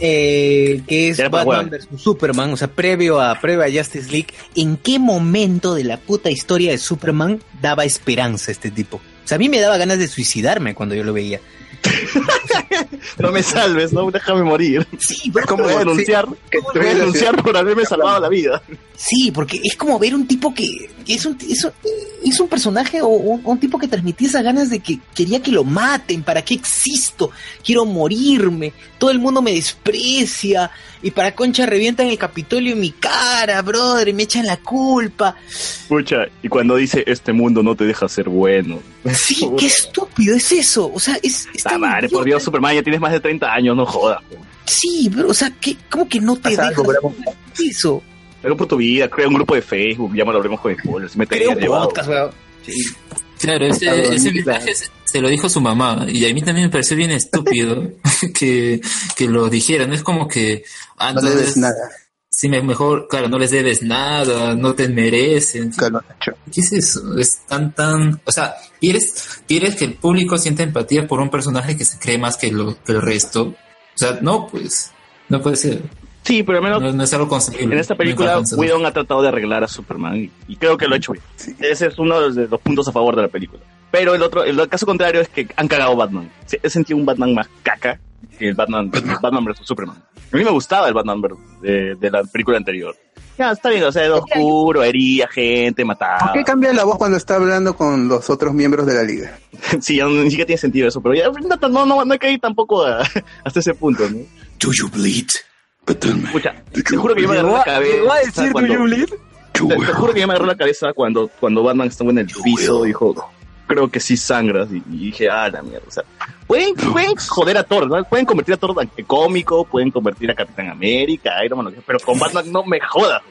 eh, que es Batman vs Superman, o sea, previo a, previo a Justice League, ¿en qué momento de la puta historia de Superman daba esperanza este tipo? O sea, a mí me daba ganas de suicidarme cuando yo lo veía. No me salves, no déjame morir. Sí, bro, ¿Cómo voy a sí, denunciar? que ¿Cómo voy a denunciar por haberme salvado la vida? Sí, porque es como ver un tipo que, que es, un, es, un, es un personaje o un, un tipo que transmitía esas ganas de que quería que lo maten, ¿para qué existo? Quiero morirme, todo el mundo me desprecia y para concha revientan el Capitolio en mi cara, brother, y me echan la culpa. Pucha, y cuando dice este mundo no te deja ser bueno. Sí, qué estúpido es eso, o sea, es... es Ah, madre, por. Dios, Superman, ya tienes más de 30 años, no jodas. Sí, bro, o sea, ¿qué, ¿cómo que no te dejas eso? Algo por tu vida, crea un grupo de Facebook, ya me lo hablemos con spoilers. Me Creo un podcast, weón. Claro, ese, Claro, ese claro. mensaje se, lo dijo su mamá y a mí también me pareció bien estúpido que, que lo dijeran. Es como que... ah, No le entonces, des nada. Sí, me- mejor, claro, no les debes nada, no te merecen. ¿Qué es eso? Es tan, tan... O sea, ¿quieres, quieres que el público sienta empatía por un personaje que se cree más que, lo, que el resto? O sea, no, pues, no puede ser. Sí, pero al menos No, no es algo. En esta película, Whedon ha tratado de arreglar a Superman y, y creo que lo ha hecho bien. Ese es uno de los, de los puntos a favor de la película. Pero el otro, el caso contrario es que han cagado Batman. Sí, He sentido un Batman más caca que el Batman, Batman vs Superman. A mí me gustaba el Batman de, de la película anterior. Ya, está bien, o sea, era oscuro, hería gente, mataba. ¿Por qué cambia la voz cuando está hablando con los otros miembros de la liga? sí, ya no- ni siquiera tiene sentido eso, pero ya no, no, no, no hay que ir tampoco a- hasta ese punto, ¿no? Do you bleed? Escucha, te juro que yo me agarré la cabeza. ¿Llegó a decir, cuando- "Do you bleed"? Te, te juro que yo me agarré la cabeza cuando, cuando Batman estaba en el piso, dijo, creo que sí sangras, y, y dije, ah, la mierda, o sea, pueden, pueden joder a Thor, ¿no? pueden convertir a Thor en cómico, pueden convertir a Capitán América, Iron Man, pero con Batman no me jodas.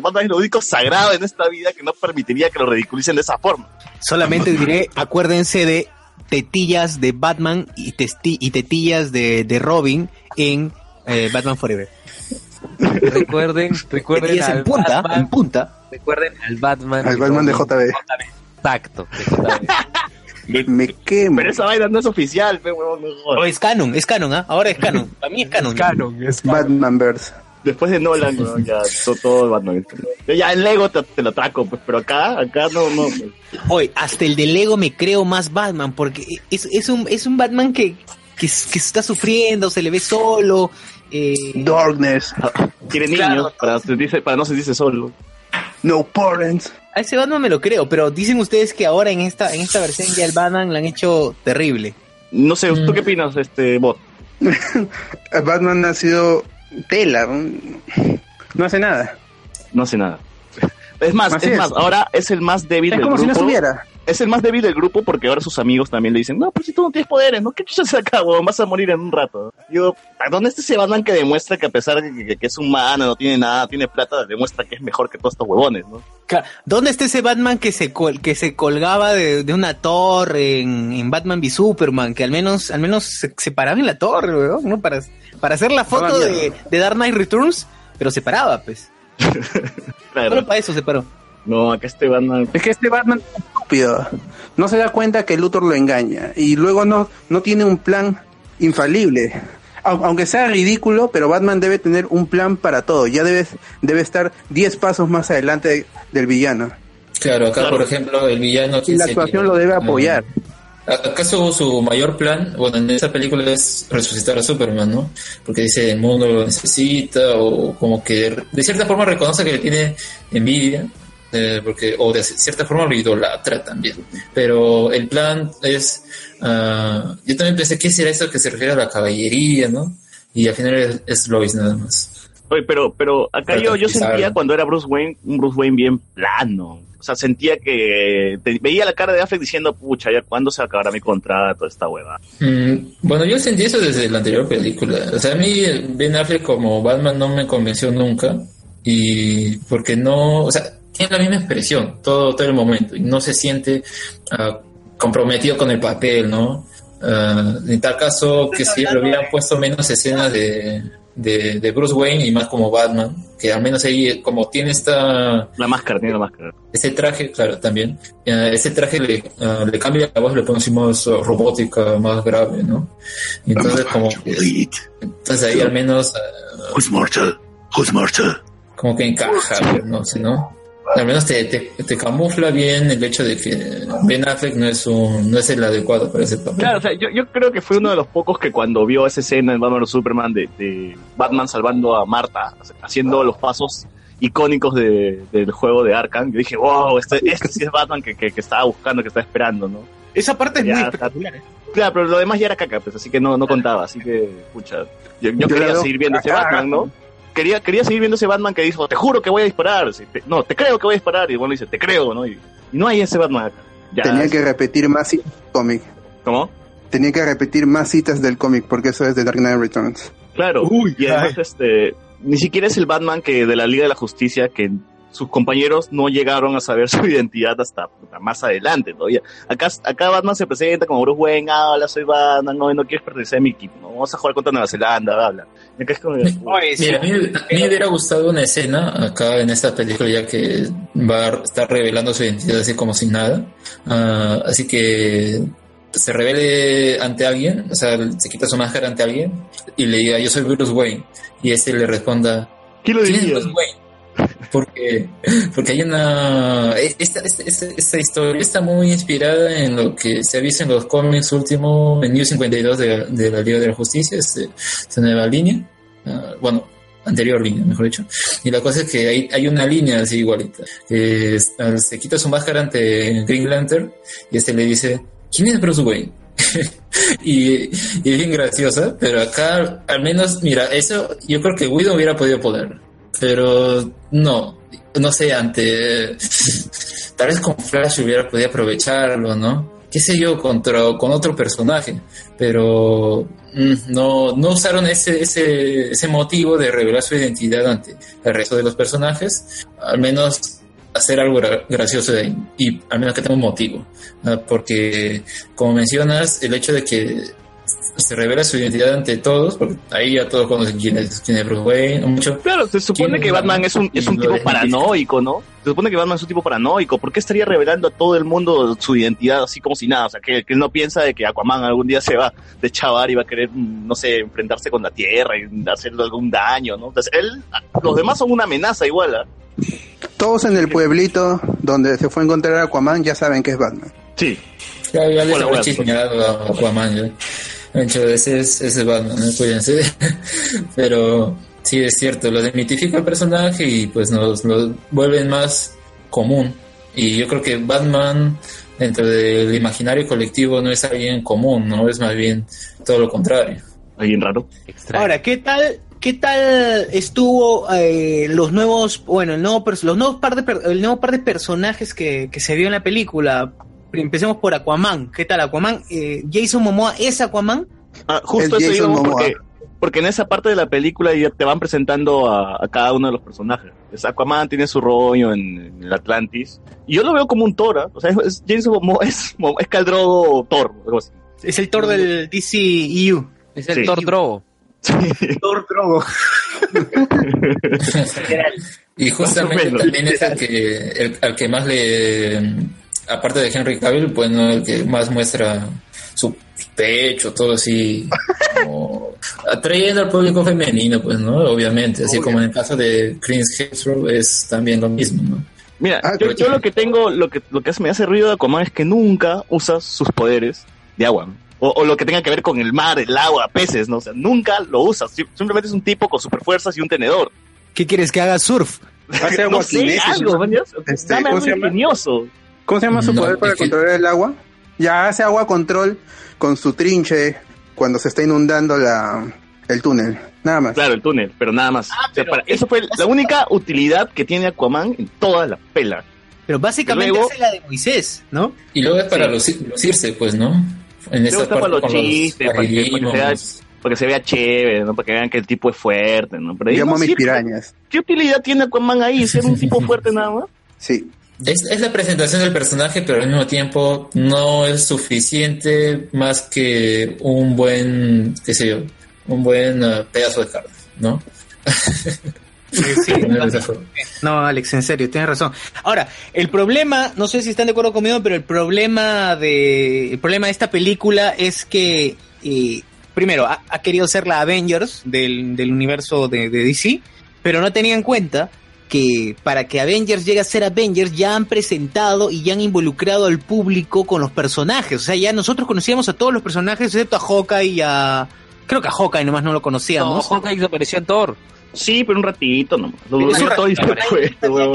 Batman es lo único sagrado en esta vida que no permitiría que lo ridiculicen de esa forma. Solamente diré, acuérdense de tetillas de Batman y, testi- y tetillas de, de Robin en eh, Batman Forever. Recuerden, recuerden en punta, Batman, en punta. recuerden al Batman. Al Batman de JB. Exacto. de JB. Me quemo. Pero esa vaina no es oficial, pe, huevón. O es canon, es canon, ¿ah? Ahora es canon. Para mí es canon. Batman Verse. Después de Nolan, ya to- todo Batman. Ya en Lego te, te lo traco, pues, pero acá, acá no, no. pues. Oye, hasta el de Lego me creo más Batman, porque es, es, un, es un Batman que, que, que está sufriendo, se le ve solo. Eh, Darkness. Quiere niños Claro. para, sentirse- para no sentirse solo. No parents. a ese Batman me lo creo, pero dicen ustedes que ahora en esta, en esta versión ya el Batman lo han hecho terrible. No sé, ¿tú qué opinas, este bot? Batman ha sido tela. No hace nada. No hace nada. Es más, Así es es. más, ahora es el más débil Es del como si grupo. no estuviera. Es el más débil del grupo porque ahora sus amigos también le dicen, no, pero si tú no tienes poderes, ¿no? ¿Qué chucha se acabó? Vas a morir en un rato. ¿a dónde está ese Batman que demuestra que a pesar de que, que es humano, no tiene nada, tiene plata, demuestra que es mejor que todos estos huevones, ¿no? ¿Dónde está ese Batman que se col- que se colgaba de, de una torre en, en Batman v Superman? Que al menos, al menos se, se paraba en la torre, weón, ¿no? Para, para hacer la foto de, de Dark Knight Returns, pero se paraba, pues. Claro. Solo para eso se paró. No, acá este Batman... Es que este Batman es estúpido. No se da cuenta que Luthor lo engaña. Y luego no, no tiene un plan infalible. Au- Aunque sea ridículo, pero Batman debe tener un plan para todo. Ya debe, debe estar 10 pasos más adelante de- del villano. Claro, acá por ejemplo el villano... Y la actuación lo debe apoyar. ¿Acaso su mayor plan, bueno, en esta película es resucitar a Superman, ¿no? Porque dice el mundo lo necesita o como que de cierta forma reconoce que le tiene envidia, eh, porque o de cierta forma lo idolatra también. Pero el plan es, ah, yo también pensé, ¿qué será eso que se refiere a la caballería, no? Y al final es, es Lois nada más. Oye, pero, pero acá Pero yo, yo sentía cuando era Bruce Wayne, un Bruce Wayne bien plano. O sea, sentía que te- veía la cara de Affleck diciendo, pucha, ya cuándo se acabará mi contrato, esta hueva. Mm, bueno, yo sentí eso desde la anterior película. O sea, a mí Ben Affleck como Batman no me convenció nunca. Y porque no, o sea, tiene la misma expresión todo, todo el momento. Y no se siente ah, comprometido con el papel, ¿no? Ah, en tal caso, que si le hubieran puesto menos escenas de, de, de Bruce Wayne y más como Batman, que al menos ahí como tiene esta... La máscara, tiene la máscara. Ese traje, claro, también. Eh, ese traje le, ah, le cambia la voz, le pone así más ah, robótica, más grave, ¿no? Entonces como... entonces ahí al menos... Who's mortal? Who's mortal? como que encaja, no sé, ¿no? Al menos te, te, te camufla bien el hecho de que Ben Affleck no es un no es el adecuado para ese papel. Claro, o sea, yo, yo creo que fue uno de los pocos que cuando vio esa escena en Batman vs Superman de, de Batman salvando a Marta, haciendo los pasos icónicos de- del juego de Arkham, yo dije, wow, este, este sí es Batman que, que, que estaba buscando, que estaba esperando, ¿no? Esa parte es Ya, muy espectacular. ¿eh? Claro, pero lo demás ya era caca, pues, así que no, no contaba, así que, pucha, yo, yo quería seguir viendo ese. Batman, ¿no? Quería, quería seguir viendo ese Batman que dijo, te juro que voy a disparar, Sí, te- no, te creo que voy a disparar, y bueno dice, te creo, ¿no? Y, y no hay ese Batman acá. Ya, Tenía que repetir más citas del cómic. ¿Cómo? Tenía que repetir más citas del cómic porque eso es de Dark Knight Returns. Claro, y además este ni siquiera es el Batman que de la Liga de la Justicia que sus compañeros no llegaron a saber su identidad hasta más adelante todavía. Acá, acá Batman se presenta como Bruce Wayne, hola, soy Batman, no, no quieres pertenecer a mi equipo, ¿no? vamos a jugar contra Nueva Zelanda, bla, es como, Mira, a mí, a mí me hubiera gustado una escena acá en esta película ya que va a estar revelando su identidad así como sin nada. Ah, así que se revele ante alguien, o sea, se quita su máscara ante alguien y le diga yo soy Bruce Wayne y este le responda ¿Quién lo ¿Quién es diría? Bruce Wayne? Porque, porque hay una. Esta, esta, esta, esta historia está muy inspirada en lo que se ha visto en los cómics últimos, en New 52 de, de la Liga de la Justicia, este, esta nueva línea. Ah, bueno, anterior línea, mejor dicho. Y la cosa es que hay, hay una línea así igualita. Se quita su máscara ante Green Lantern y este le dice: ¿Quién es Bruce Wayne? y, y es bien graciosa, pero acá al menos, mira, eso yo creo que Widow hubiera podido poner, pero no, no sé, ante tal vez con Flash hubiera podido aprovecharlo, ¿no? Qué sé yo, contra, con otro personaje, pero mm, no, no usaron ese, ese, ese motivo de revelar su identidad ante el resto de los personajes, al menos hacer algo gra- gracioso de ahí, y al menos que tenga un motivo, porque como mencionas, el hecho de que se revela su identidad ante todos, porque ahí ya todos conocen quién es, quién es Bruce Wayne, mucho. Claro, se supone ¿Quién que Batman es un, es un tipo paranoico, ¿no? Se supone que Batman es un tipo paranoico. ¿Por qué estaría revelando a todo el mundo su identidad así como si nada? O sea, que, que él no piensa de que Aquaman algún día se va de chavar y va a querer, mm, no sé, enfrentarse con la Tierra y hacerle algún daño, ¿no? Entonces, él, los demás son una amenaza igual, ¿ah? Todos en el pueblito donde se fue a encontrar a Aquaman ya saben que es Batman. Sí. Ya, ya les Hola, Aquaman. ya. De hecho, ese es, ese es Batman, ¿no? cuídense. Pero sí, es cierto, lo desmitifica el personaje y pues nos lo vuelven más común. Y yo creo que Batman, dentro del imaginario colectivo, no es alguien común, ¿no? Es más bien todo lo contrario. Alguien raro. Ahora, ¿qué tal, qué tal estuvo eh, los nuevos, bueno, el nuevo, los nuevos par de, per- el nuevo par de personajes que, que se vio en la película? Empecemos por Aquaman. ¿Qué tal Aquaman? Eh, Jason Momoa es Aquaman. Ah, justo El eso Jason porque, porque en esa parte de la película ya te van presentando a, a cada uno de los personajes. Es Aquaman tiene su rollo en, en el Atlantis. Y yo lo veo como un Thor, ¿ah? O sea, es, es- Jason Momoa es, es Caldrogo Thor. algo así. Es el Thor del DCEU. Es el Sí. Thor Drogo. Thor Drogo. Y justamente también es el que, el, al que más le, aparte de Henry Cavill, pues no el que más muestra su pecho, todo así, como atrayendo al público femenino, pues, ¿no? Obviamente, así como en el caso de Chris Hemsworth es también lo mismo, ¿no? Mira, Ah, yo, yo lo que tengo, lo que, lo que me hace ruido de Aquaman es que nunca usa sus poderes de agua. O, o lo que tenga que ver con el mar, el agua, peces, ¿no? O sea, nunca lo usa. Sim- Simplemente es un tipo con superfuerzas y un tenedor. ¿Qué quieres que haga surf? Hace no sé, algo, ¿me entiendes? Este, Dame ¿cómo algo ingenioso. ¿Cómo se llama su No, poder para es que- controlar el agua? Ya hace agua control con su trinche cuando se está inundando la, el túnel. Nada más. Claro, el túnel, pero nada más. O sea, para- eso fue la única utilidad que tiene Aquaman en toda la pela. Pero básicamente Luego- hace la de Moisés, ¿no? Y luego es para Sí. luci- lucirse, pues, ¿no? En Luego esta está para parte los chistes, para que, para que se vea, paralelismos. para que se vea chévere, ¿no? Para que vean que el tipo es fuerte, ¿no? Pero Llamo a mis pirañas. ¿Qué utilidad tiene Aquaman ahí? ¿Ser un tipo fuerte nada más? Sí. Es, es la presentación del personaje, pero al mismo tiempo no es suficiente más que un buen, qué sé yo, un buen eh, pedazo de carne, ¿no? Sí, forma. No, Alex, en serio, tienes razón. Ahora, el problema, no sé si están de acuerdo conmigo, pero el problema de, el problema de esta película es que, eh, primero, ha, ha querido ser la Avengers del, del universo de, de DC, pero no tenía en cuenta que para que Avengers llegue a ser Avengers ya han presentado y ya han involucrado al público con los personajes. O sea, ya nosotros conocíamos a todos los personajes excepto a Hawkeye y a... Creo que a Hawkeye nomás no lo conocíamos. No, Hawkeye apareció en Thor. Sí, pero un ratito nomás. Lo todo y se fue,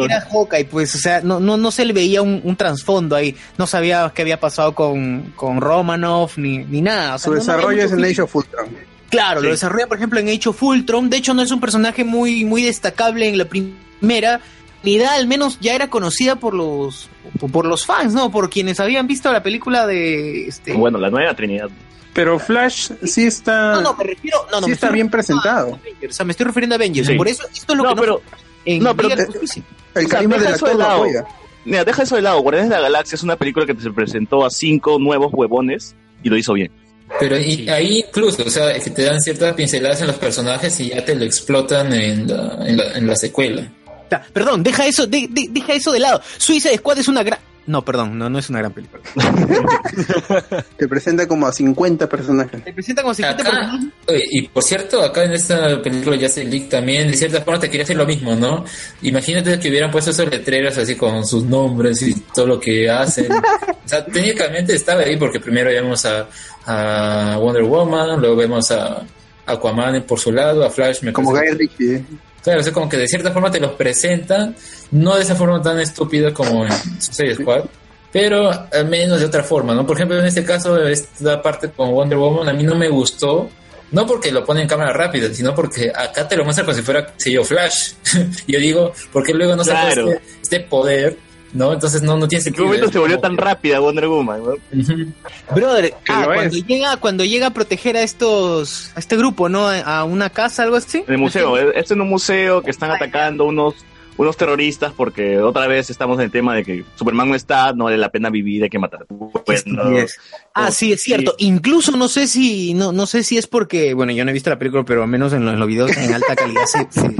era Hawkeye, pues, o sea, no, no, no se le veía un, un trasfondo ahí. No sabía qué había pasado con, con Romanoff ni, ni nada. O sea, Su no- desarrollo es en Age of Ultron. Claro, Sí. lo desarrolla, por ejemplo, en Age of Ultron. De hecho, no es un personaje muy, muy destacable en la primera. Ni da, al menos ya era conocida por los por, los fans, ¿no? Por quienes habían visto la película de este. Bueno, la nueva Trinidad. Pero Flash sí está, No, no, me refiero. No, no, sí me está estoy bien refiriendo a presentado. Avengers, o sea, me estoy refiriendo a Avengers. Sí. Por eso, esto es lo No, que no. pero- en no, pero- la. El O sea, carisma de lo lado. apoya. Mira, deja eso de lado. Guardianes de la Galaxia es una película que se presentó a cinco nuevos huevones y lo hizo bien. Pero y- ahí incluso, o sea, que te dan ciertas pinceladas en los personajes y ya te lo explotan en la, en la, en la secuela. Ta- Perdón, deja eso, de- de- deja eso de lado. Suiza Squad es una gran. No, perdón, no, no es una gran película. Te presenta como a 50 personajes. Te presenta como 50 Acá, personajes. oye, y por cierto, acá en esta película Justice League también, de cierta forma, te quería hacer lo mismo, ¿no? Imagínate que hubieran puesto esos letreros así con sus nombres y todo lo que hacen. o sea, técnicamente estaba ahí porque primero vemos a, a Wonder Woman, luego vemos a Aquaman por su lado, a Flash me Como Guy Ritchie. Claro, o sea, como que de cierta forma te los presentan, no de esa forma tan estúpida como en Suicide Squad, pero al menos de otra forma, ¿no? Por ejemplo, en este caso, esta parte con Wonder Woman a mí no me gustó, no porque lo pone en cámara rápida, sino porque acá te lo muestra como si fuera, si yo, Flash. yo digo, porque luego no Claro. este, este poder, ¿no? Entonces no, no tiene ¿En qué sentido. momento se volvió como- tan rápida Wonder Woman? no? Brother, ah, lo cuando llega, cuando llega a proteger a estos, a este grupo, ¿no? A una casa, algo así. En el museo. eh, Es en un museo que están atacando unos unos terroristas porque otra vez estamos en el tema de que Superman no está, no vale la pena vivir, hay que matar. Pues, no. Ah, sí, es cierto. Incluso no sé si, no, no sé si es porque, bueno, yo no he visto la película, pero al menos en los, en los videos en alta calidad se, se-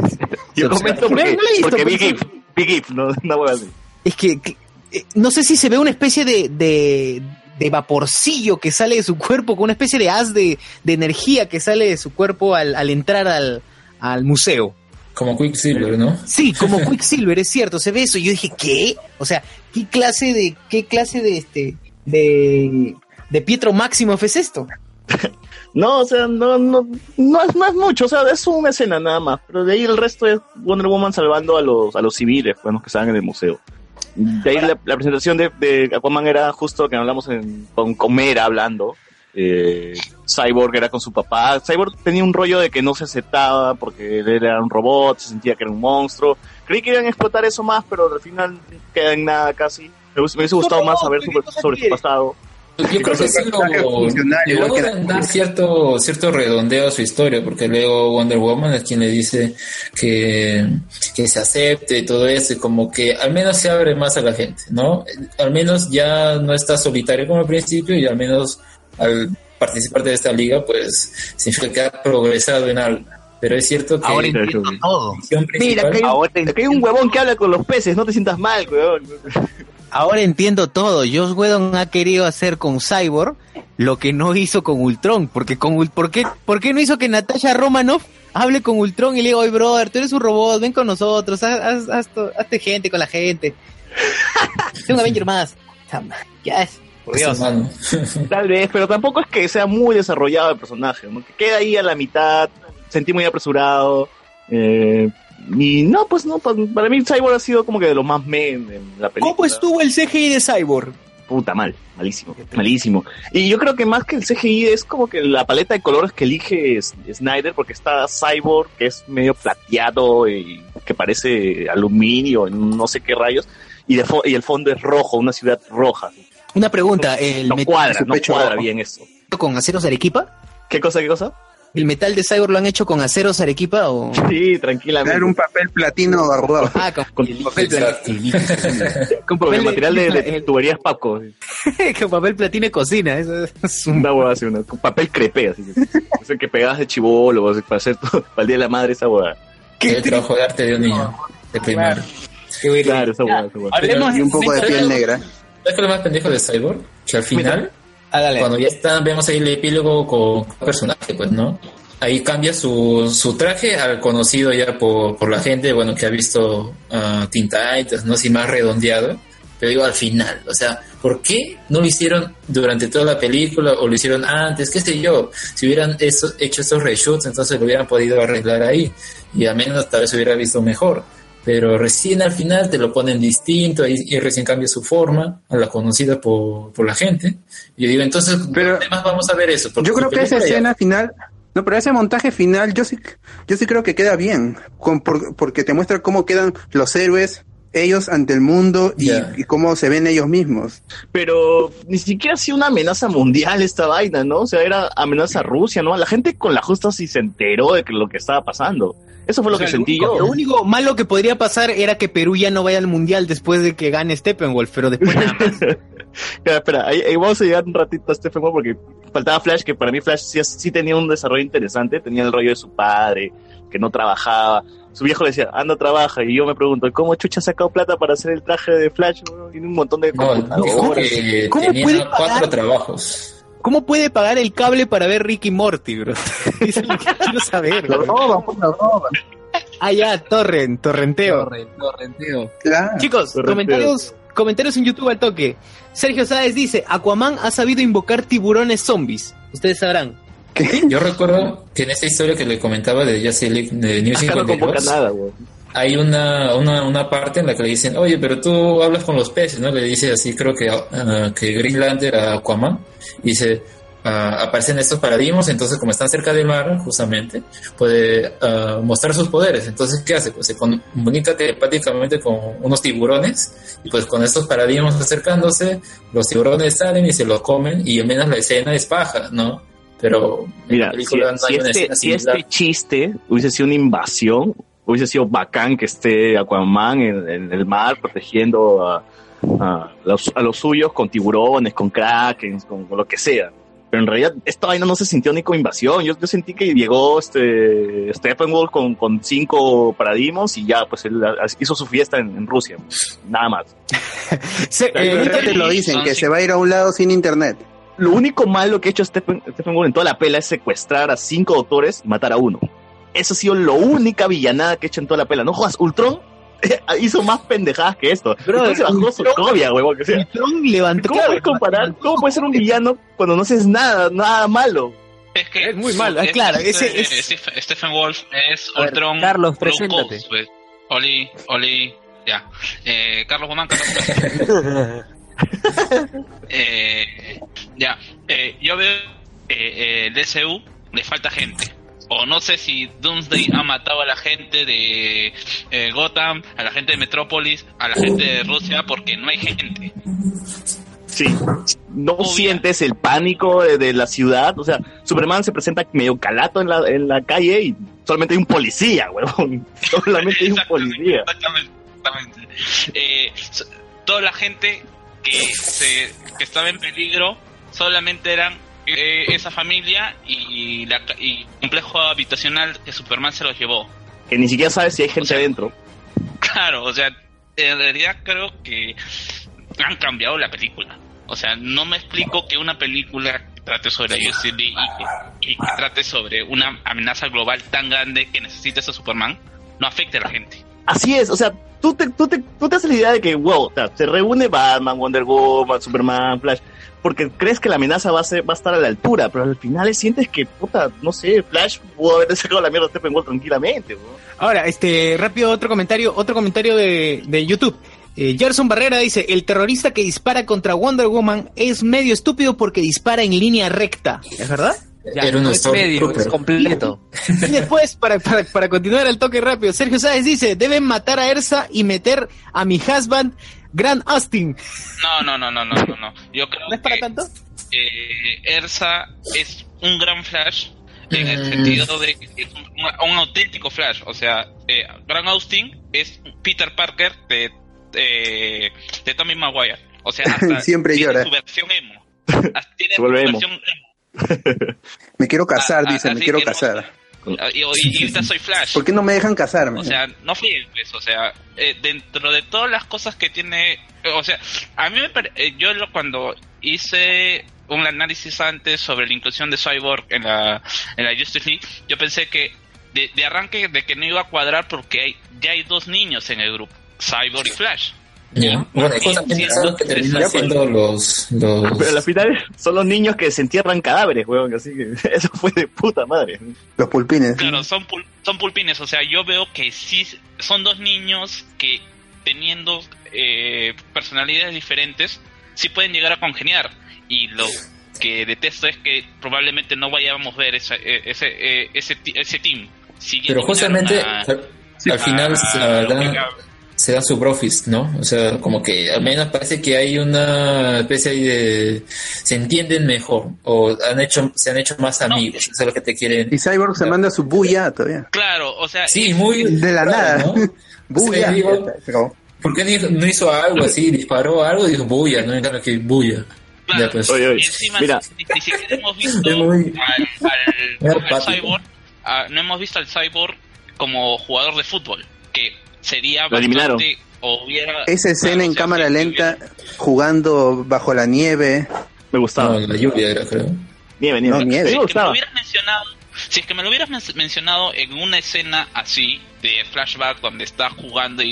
Yo comento porque, No la he visto, porque pero Big sí. If, Big If, no, una hueá así. Es que, que, eh, no sé si se ve una especie de, de, de vaporcillo que sale de su cuerpo, con una especie de haz de, de energía que sale de su cuerpo al, al entrar al, al museo. Como Quicksilver, ¿no? Sí, como Quicksilver, es cierto, se ve eso. Y yo dije, ¿qué? O sea, ¿qué clase de, qué clase de este, de, de Pietro Máximo es esto? No, o sea, no, no, no es, no es mucho, o sea, es una escena nada más, pero de ahí el resto es Wonder Woman salvando a los, a los civiles, bueno, que estaban en el museo. De ahí la, la presentación de, de Aquaman era justo que hablamos en, con Comera hablando. Eh, Cyborg era con su papá. Cyborg tenía un rollo de que no se aceptaba porque él era un robot, se sentía que era un monstruo. Creí que iban a explotar eso más, pero al final queda en nada casi. Me hubiese, me hubiese gustado más saber sobre, sobre su pasado. Yo creo que sí lo, le logran dar cierto, cierto redondeo a su historia, porque luego Wonder Woman es quien le dice que, que se acepte y todo eso, y como que al menos se abre más a la gente, ¿no? Al menos ya no está solitario como al principio y al menos al participar de esta liga, pues significa que ha progresado en algo. Pero es cierto que Ahora entiendo todo. Mira, que hay, un, que hay un huevón que habla con los peces, no te sientas mal, huevón. Ahora entiendo todo. Joss Whedon ha querido hacer con Cyborg lo que no hizo con Ultron. Porque con Ul- ¿por, qué, ¿Por qué no hizo que Natasha Romanoff hable con Ultron y le diga, oye, brother, tú eres un robot, ven con nosotros, haz, haz- haz to- hazte gente con la gente. Sé un Avenger más. Ya es, por Dios. Tal vez, pero tampoco es que sea muy desarrollado el personaje, ¿no? Que queda ahí a la mitad, sentí muy apresurado. Eh, y no, pues no, pa- para mí Cyborg ha sido como que de lo más men en la película. ¿Cómo estuvo el CGI de Cyborg? puta mal, malísimo, malísimo. Y yo creo que más que el CGI es como que la paleta de colores que elige Snyder, porque está Cyborg, que es medio plateado y que parece aluminio, no sé qué rayos, y, de fo- y el fondo es rojo, una ciudad roja. Una pregunta, el No cuadra, no cuadra rojo. bien eso. con aceros Arequipa? ¿Qué cosa, qué cosa? ¿El metal de Cyborg lo han hecho con aceros Arequipa o...? Sí, tranquilamente. Era un papel platino arrugado. Ah, con, Con, papel platino. con papel de- material de, de tuberías Paco. con papel platino y cocina. Eso es un... Una hueá así, una, con papel crepé, así que, es el que pegabas de chivolo, así, para hacer todo, para el día de la madre esa hueá. El trabajo de arte de un niño de primaria. Claro, esa hueá, Y un poco de piel negra. ¿Sabes qué es lo más pendejo de Cyborg? Que al final, Ah, cuando ya está, vemos ahí el epílogo con personaje, pues, ¿no? Ahí cambia su, su traje al conocido ya por, por la gente, bueno, que ha visto uh, Teen Titans, ¿no? Así más redondeado. Pero digo, al final, o sea, ¿por qué no lo hicieron durante toda la película o lo hicieron antes? ¿Qué sé yo? Si hubieran eso- hecho estos reshoots, entonces lo hubieran podido arreglar ahí y al menos tal vez se hubiera visto mejor. Pero recién al final te lo ponen distinto y, y recién cambia su forma a la conocida por, por la gente. Y yo digo, entonces, ¿dónde más vamos a ver eso? Porque Yo creo que esa ya- escena final, no, pero ese montaje final, yo sí, yo sí creo que queda bien, con- por- porque te muestra cómo quedan los héroes, ellos ante el mundo y, y cómo se ven ellos mismos. Pero ni siquiera ha sido una amenaza mundial esta vaina, ¿no? O sea, era amenaza a Rusia, ¿no? La gente con la justa sí se enteró de que lo que estaba pasando. Eso fue lo O sea, que sentí único- yo. Lo único malo que podría pasar era que Perú ya no vaya al mundial después de que gane Steppenwolf, pero después nada más. Espera, espera, ahí, ahí vamos a llegar un ratito a Stephen Wolf porque faltaba Flash, que para mí Flash sí, sí tenía un desarrollo interesante, tenía el rollo de su padre, que no trabajaba. Su viejo le decía, anda, trabaja. Y yo me pregunto, ¿cómo Chucha ha sacado plata para hacer el traje de Flash? Tiene un montón de No, computadoras. ¿Cómo tenía puede cuatro trabajos. ¿Cómo puede pagar el cable para ver Ricky Morty, bro? Eso es lo que quiero saber. Lo roban, pues, lo roban. Ah, ya, torrent, torrenteo. Torrenteo. Claro. Chicos, Torrenteo. comentarios, comentarios en YouTube al toque. Sergio Sáez dice, Aquaman ha sabido invocar tiburones zombies. Ustedes sabrán. Yo recuerdo que en esta historia que le comentaba de Justice League de New Acá no convoca 52, nada, weón. Hay una, una, una parte en la que le dicen, oye, pero tú hablas con los peces, ¿no? Le dice así, creo que, ah, que Green Lantern a Aquaman, y dice, ah, aparecen estos paradigmas, entonces como están cerca del mar, justamente, puede ah, mostrar sus poderes. Entonces, ¿qué hace? Pues se comunica telepáticamente con unos tiburones, y pues con estos paradigmas acercándose, los tiburones salen y se los comen, y al menos la escena es paja, ¿no? Pero Mira, la si, no este, si este chiste hubiese sido una invasión, hubiese sido bacán que esté Aquaman en, en el mar protegiendo a, a los, a los suyos con tiburones, con krakens, con, con lo que sea. Pero en realidad esta vaina no se sintió ni como invasión. Yo, yo sentí que llegó este Steppenwolf con, con cinco paradigmas y ya, pues él hizo su fiesta en, en Rusia. Nada más. Se- eh, te lo dicen, que se va a ir a un lado sin internet. Lo único malo que ha hecho Stephen, Steppenwolf en toda la pela es secuestrar a cinco doctores y matar a uno. Eso ha sido la única villanada que ha hecho en toda la pela. No jodas, Ultron hizo más pendejadas que esto. Ultron se bajó su copia, huevón. que sea. Ultron levantó... ¿Cómo puedes comparar? ¿Cómo puede ser un villano cuando no haces nada, nada malo? Es que Es muy malo, es claro, ese es- Stephen, Stephen Wolf es ver, Ultron. Carlos, preséntate. pues. Oli, Oli, ya. Eh, Carlos Guzmán, Carlos eh, Ya, eh, yo veo eh, eh, el DCU le falta gente. O no sé si Doomsday ha matado a la gente de eh, Gotham, a la gente de Metrópolis, a la gente de Rusia, porque no hay gente. Sí. No sientes el pánico de, de la ciudad. O sea, Superman se presenta medio calato en la, en la calle y solamente hay un policía, huevón. Solamente hay un policía. Exactamente, exactamente. Eh, toda la gente que, se, que estaba en peligro solamente eran eh, esa familia y, la, y complejo habitacional que Superman se los llevó. Que ni siquiera sabes si hay gente adentro. Claro, o sea, en realidad creo que han cambiado la película. O sea, no me explico que una película que trate sobre la League y que, y que trate sobre una amenaza global tan grande que necesitas a Superman no afecte a la gente. Así es, o sea, tú te, tú te, tú te haces la idea de que, wow, o sea, se reúne Batman, Wonder Woman, Superman, Flash, porque crees que la amenaza va a, ser, va a estar a la altura, pero al final sientes que, puta, no sé, Flash pudo haber sacado la mierda a Steppenwolf tranquilamente. Ahora, este, rápido otro comentario, otro comentario de, de YouTube. Eh, Gerson Barrera dice, el terrorista que dispara contra Wonder Woman es medio estúpido porque dispara en línea recta. ¿Es verdad? Era un no es medio, es completo. Y después, para, para, para continuar el toque rápido, Sergio Sáez dice, deben matar a Ersa y meter a mi husband, Grant Austin. No, no, no, no, no, no, no. Yo creo ¿No es para que tanto? eh, Ersa es un gran Flash en el Mm. sentido de que es un, un- un auténtico Flash. O sea, eh, Grant Austin es Peter Parker de, de, de Tommy Maguire. O sea, hasta Siempre tiene llora. su versión emo. Hasta Tiene su vuelve emo. versión emo. Me quiero casar, Ah, dice, ah, me así quiero casar. Y, y- y ahorita soy Flash. ¿Por qué no me dejan casarme? O sea, no fríen, pues, o sea, eh, dentro de todas las cosas que tiene, o sea, a mí me pare- eh, yo lo, cuando hice un análisis antes sobre la inclusión de Cyborg en la, en la Justice League, yo pensé que de, de arranque de que no iba a cuadrar porque hay, ya hay dos niños en el grupo, Cyborg y Flash. Ya. Bueno, son los que terminan siendo los, los... Pero al final son los niños que se entierran cadáveres, weón. Así que eso fue de puta madre. Los pulpines. Claro, son, pul- son pulpines, o sea, yo veo que sí son dos niños que teniendo eh, personalidades diferentes, sí pueden llegar a congeniar. Y lo que detesto es que probablemente no vayamos a ver esa- eh, ese, eh, ese, ti- ese team. Pero justamente a- al, al final se dan, se dan su profis, ¿no? O sea, como que al menos parece que hay una especie de... se entienden mejor o han hecho se han hecho más amigos, eso es lo que te quieren... Y Cyborg se manda su bulla todavía. Claro, o sea, Sí, muy... De la nada. ¿no? Bulla. Digo. ¿Por qué no hizo, algo así? Disparó algo y dijo bulla, no cambio que bulla. Ya, pues. Oye, oye, y encima mira. ni, ni siquiera hemos visto muy- al, cyborg, ah, no hemos visto al cyborg como jugador de fútbol, que sería Lo eliminaron. bastante- o hubiera Esa escena en cámara lenta, jugando bajo la nieve. Me gustaba. No, la lluvia era, creo. Nieve, nieve. No, nieve. Me Si es que me lo gustaba. hubieras mencionado, si es que me lo hubieras men- mencionado en una escena así de flashback donde está jugando y,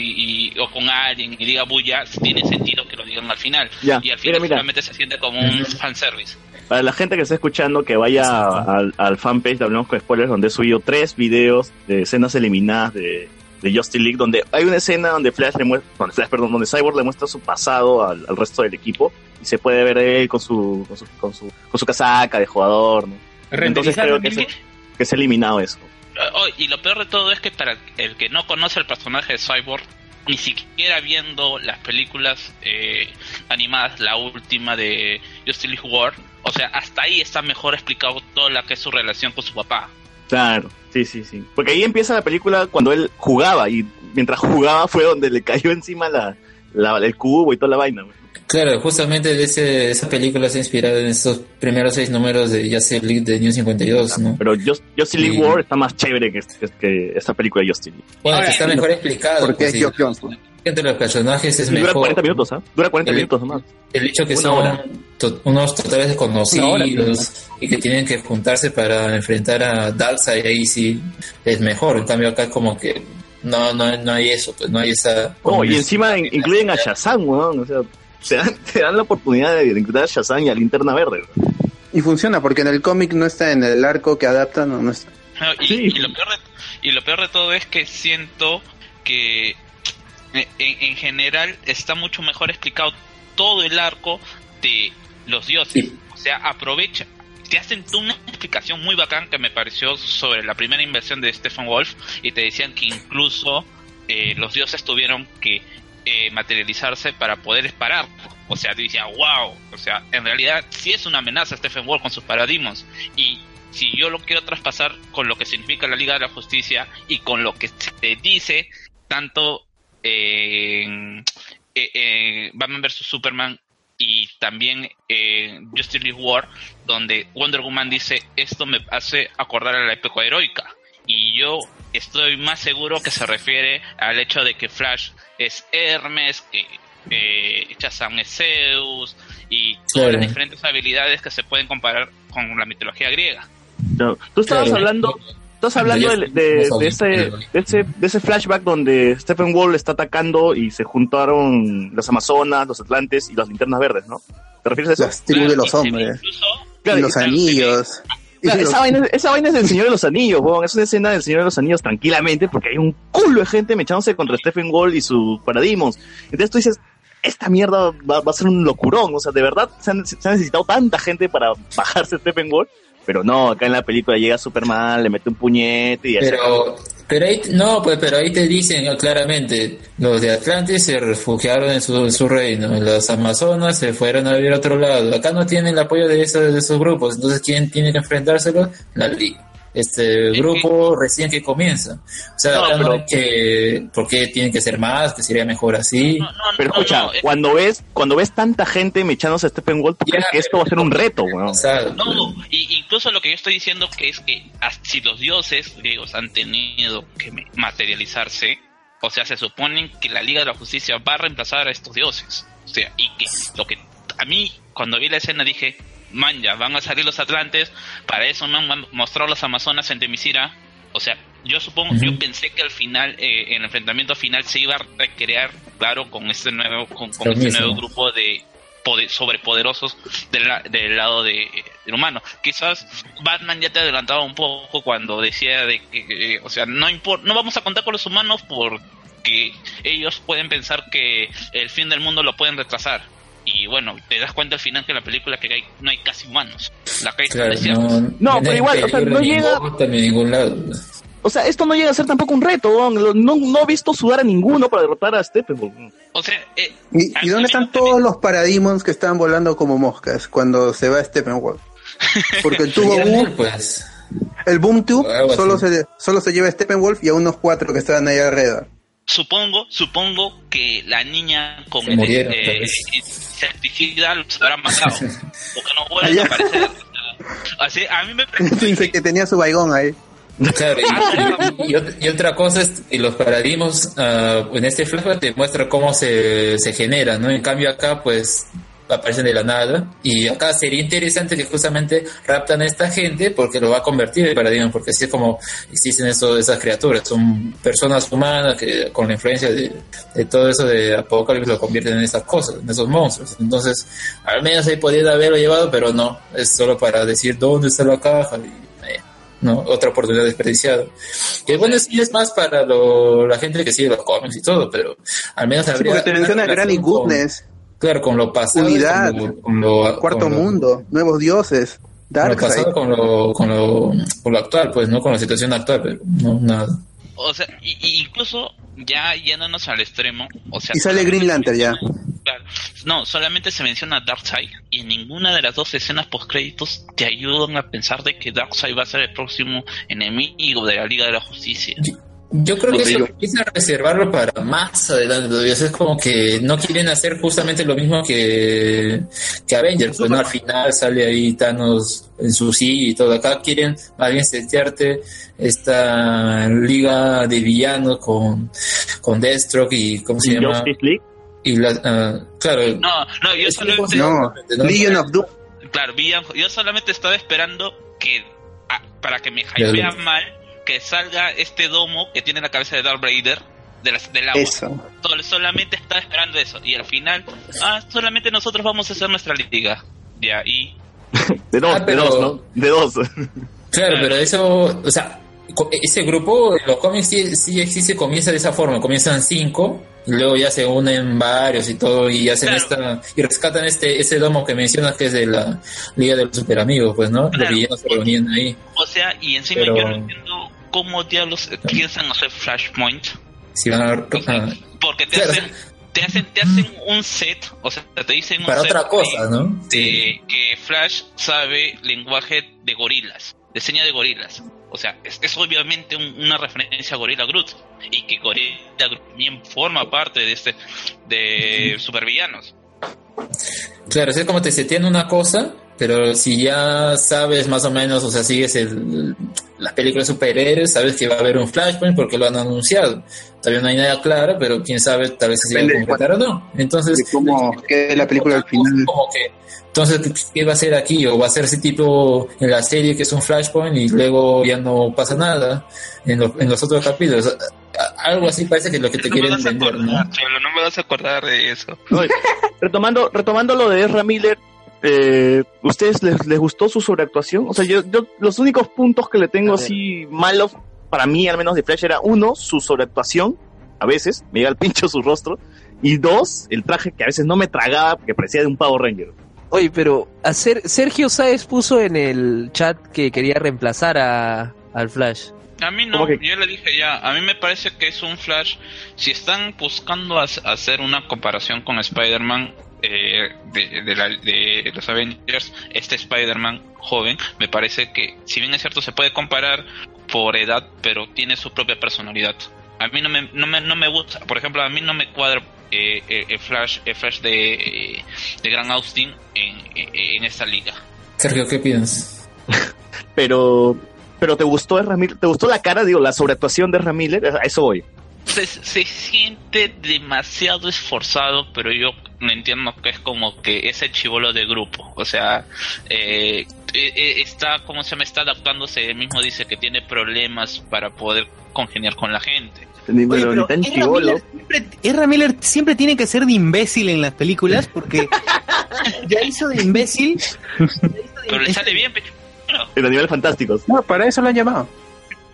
y- o con alguien y diga bulla, tiene sentido que lo digan al final. Ya, y al final mira, mira. se siente como un fanservice. Para la gente que está escuchando, que vaya al, al fanpage de Hablamos con Spoilers, donde he subido tres videos de escenas eliminadas de, de Justice League, donde hay una escena donde Flash le muestra, donde Flash, perdón, donde Cyborg le muestra su pasado al, al resto del equipo y se puede ver él con su, con su, con su, con su casaca de jugador, ¿no? Entonces creo que, se, que- que se ha eliminado eso. Oh, y lo peor de todo es que para el que no conoce el personaje de Cyborg, ni siquiera viendo las películas eh, animadas, la última de Justice League War, o sea, hasta ahí está mejor explicado toda la que es su relación con su papá. Claro, sí, sí, sí. Porque ahí empieza la película cuando él jugaba y mientras jugaba fue donde le cayó encima la, la- el cubo y toda la vaina. güey. Claro, justamente de ese, esa película se ha inspirado en estos primeros seis números de Justice League de New 52, ¿no? Pero Just- Justice League Sí. War está más chévere que, que, que esta película de Justice League. Bueno, Ahora, que está mejor explicado. Porque pues, es sí. Geoff Jones. pues. Entre los personajes es Y dura mejor. 40 minutos, ¿ah? Dura 40 El- minutos nomás. El hecho que Una son to- unos totales desconocidos y que tienen que juntarse para enfrentar a Darkseid, ahí sí es mejor. En cambio acá es como que no, no, no hay eso, pues no hay esa... Oh, y encima in- incluyen a Shazam, weón. O sea, te dan, te dan la oportunidad de incluir a Shazam y a Linterna Verde. weón. Y funciona porque en el cómic no está en el arco que adapta, no, no está. No, y, Sí. y lo peor de, y lo peor de todo es que siento que eh, en, en general está mucho mejor explicado todo el arco de los dioses. O sea, aprovecha, te hacen una explicación muy bacán que me pareció sobre la primera inversión de Stephen Wolf y te decían que incluso eh, los dioses tuvieron que eh, materializarse para poder parar. O sea, te decía, wow, o sea, en realidad sí es una amenaza Stephen Wolf con sus paradigmas y si yo lo quiero traspasar con lo que significa la Liga de la Justicia y con lo que se dice tanto eh, eh, Batman vs Superman y también en Justice League War, donde Wonder Woman dice esto me hace acordar a la época heroica. Y yo estoy más seguro que se refiere al hecho de que Flash es Hermes, que eh, Shazam es Zeus y todas Claro. las diferentes habilidades que se pueden comparar con la mitología griega. No, Tú estabas Claro. hablando, estás hablando de, de- de ese, de, ese, de ese flashback donde Stephen Wall está atacando y se juntaron las Amazonas, los Atlantes y las linternas verdes, ¿no? ¿Te refieres a eso? Las tribus de los Claro, hombres. incluso- Claro, y los anillos. O sea, esa, vaina, esa vaina es del Señor de los Anillos, weón. Es una escena del Señor de los Anillos tranquilamente porque hay un culo de gente mechándose contra Stephen Wall y sus Parademons. Entonces tú dices, esta mierda va, va a ser un locurón. O sea, de verdad se, han- se ha necesitado tanta gente para bajarse Stephen Wall. Pero no, acá en la película llega Superman, le mete un puñete y así. Pero, pero ahí, no, pues, pero ahí te dicen claramente, los de Atlantis se refugiaron en su, en su reino, las Amazonas se fueron a vivir a otro lado. Acá no tienen el apoyo de esos, de esos grupos, entonces ¿quién tiene que enfrentárselo? La Liga. Este grupo recién que comienza. O sea, No, no pero- hay que, ¿por qué tienen que ser más? Que sería mejor así. Pero escucha, cuando ves cuando ves tanta gente mechándose a Stephen Wall, tú crees que esto va a ser un reto, weón. No, y, incluso lo que yo estoy diciendo que es que si los dioses griegos han tenido que materializarse, o sea, se suponen que la Liga de la Justicia va a reemplazar a estos dioses. O sea, y que lo que a mí cuando vi la escena dije, man, ya van a salir los Atlantes, para eso me han mostrado los Amazonas en Temisira. O sea, yo supongo, yo pensé que al final, eh, en el enfrentamiento final se iba a recrear, claro, con este nuevo, con, este nuevo grupo de poder- sobrepoderosos del, la- del lado de, del humano. Quizás Batman ya te adelantaba un poco cuando decía de que, eh, o sea, no impor- no vamos a contar con los humanos porque ellos pueden pensar que el fin del mundo lo pueden retrasar. Y bueno, te das cuenta al final que en la película que hay, no hay casi humanos. La calle Claro, desierta. no, No, pero igual, o sea, no llega- ningún lado. O sea, esto no llega a ser tampoco un reto, No, no he visto sudar a ninguno para derrotar a Stephen Wall. O sea, eh, ¿Y, y dónde están todos los Parademons que estaban volando como moscas cuando se va Steppenwolf? Porque el tubo boom, Pues, el boom tube así. solo se, solo se lleva a Steppenwolf y a unos cuatro que estaban ahí alrededor. supongo, supongo que la niña con Se el murieron, eh, insecticida los habrá matado. Porque no vuelven Allá. a aparecer. Así, a mí me Dice que tenía su baigón ahí. Claro, y, y- y ot- y otra cosa es y los paradigmas ah, en este flashback te muestra cómo se, se genera, ¿no? En cambio acá pues aparecen de la nada y acá sería interesante que justamente raptan a esta gente porque lo va a convertir en paradigma porque así es como existen eso, esas criaturas, son personas humanas que con la influencia de, todo eso de Apocalipsis lo convierten en esas cosas, en esos monstruos. Entonces, al menos ahí podrían haberlo llevado, pero no, es solo para decir dónde está la caja y no, otra oportunidad desperdiciada. Que bueno, sí es más para lo- la gente que sigue los cómics y todo, pero al menos Sí, habría porque te menciona Granny con- Goodness, claro, con lo pasado. Unidad, con lo, con lo- Cuarto con lo- Mundo, Nuevos Dioses, con lo pasado con lo, con lo, con lo actual, pues, ¿no? Con la situación actual, pero no, nada. O sea, y, y incluso ya yéndonos al extremo, o sea, Y sale Green Lantern ya. Claro. No, solamente se menciona Darkseid y en ninguna de las dos escenas post créditos te ayudan a pensar de que Darkseid va a ser el próximo enemigo de la Liga de la Justicia. Yo creo que Pues eso digo- empiezan a reservarlo para más adelante. todavía. Es como que no quieren hacer justamente lo mismo que, que Avengers. Pues no, al final sale ahí Thanos en su sí y todo. Acá quieren más bien setearte esta liga de villanos con, con Deathstroke y ¿cómo se llama? Justice League. Y la, ah, claro, No, no, yo solamente. No, Legion of Doom. Claro, Villan- yo solamente estaba esperando que ah, para que me Ya hypea lo- mal que salga este domo que tiene la cabeza de Darth Vader de las- del agua. Eso. Sol- solamente estaba esperando eso y al final, ah, solamente nosotros vamos a hacer nuestra liga. Ya, y De dos, Ah, de dos, ¿no? De dos. Claro, pero eso, o sea, ese grupo, los cómics sí, sí existe, comienza de esa forma, comienzan cinco, y luego ya se unen varios y todo, y hacen esta, y rescatan este, ese domo que mencionas que es de la Liga de los Super Amigos, pues, ¿no? Los villanos se reunían ahí. O sea, y encima Pero- yo no entiendo cómo diablos piensan hacer Flashpoint. Si van a, Porque te Claro. hacen, te hacen, te hacen un set, o sea, te dicen un para set otra cosa, ¿no? de que Flash sabe lenguaje de gorilas, de seña de gorilas. O sea, es, es obviamente un- una referencia a Gorilla Groot. Y que Gorilla Groot también forma parte de este de supervillanos. Claro, es como te setean una cosa, pero si ya sabes más o menos, o sea, sigues el, las películas de superhéroes, sabes que va a haber un Flashpoint porque lo han anunciado. Todavía no hay nada claro, pero quién sabe, tal vez se siga a concretar o no. Entonces, De cómo quede la película al final. como que, entonces, ¿qué- ¿qué va a ser aquí? ¿O va a ser ese tipo en la serie que es un Flashpoint y luego ya no pasa nada en, los- en los otros capítulos? Algo así parece que es lo que te No quieren vas a vender, ¿no? Cholo, no me vas a acordar de eso. Oye, retomando, retomando lo de Ezra Miller, eh, ¿ustedes les, les gustó su sobreactuación? O sea, yo, yo los únicos puntos que le tengo así malos, para mí al menos de Flash, era uno, su sobreactuación, a veces, me llega al pincho su rostro, y dos, el traje que a veces no me tragaba porque parecía de un Power Ranger. Oye, pero hacer, Sergio Sáez puso en el chat que quería reemplazar a, al Flash. A mí no, yo le dije ya, a mí me parece que es un Flash, si están buscando hac- hacer una comparación con Spider-Man eh, de, de la- de los Avengers, este Spider-Man joven, me parece que, si bien es cierto, se puede comparar por edad, pero tiene su propia personalidad. A mí no me, no me, no me gusta, por ejemplo, a mí no me cuadra eh, eh, el Flash, el Flash de, eh, de Grant Austin en, en, en esta liga. Sergio, ¿qué piensas? Pero, pero ¿te gustó Ezra Miller? ¿Te gustó la cara, digo, la sobreactuación de? A eso voy. se, se siente demasiado esforzado, pero yo no entiendo que es como que ese chivolo de grupo. O sea, eh, eh, eh, está, como se me está adaptándose, él mismo dice que tiene problemas para poder congeniar con la gente. Ni, Oye, pero ni pero tan. Miller siempre- Miller siempre tiene que ser de imbécil en las películas porque ya hizo de imbécil. Pero le sale bien, pecho. En Animales Fantásticos. No, para eso lo han llamado.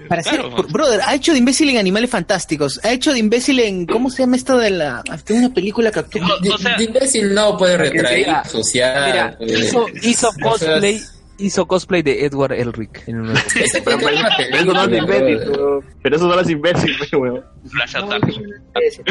Para ser, brother, ha hecho de imbécil en Animales Fantásticos, ha hecho de imbécil en ¿cómo se llama esto de la tiene una película que actúa? De, de imbécil no puede retraer, social. Mira, puede- hizo, hizo o sea, cosplay, hizo cosplay de Edward Elric en una una Pero eso no es imbécil, pero- eso no es imbécil, weón. Flash Attack.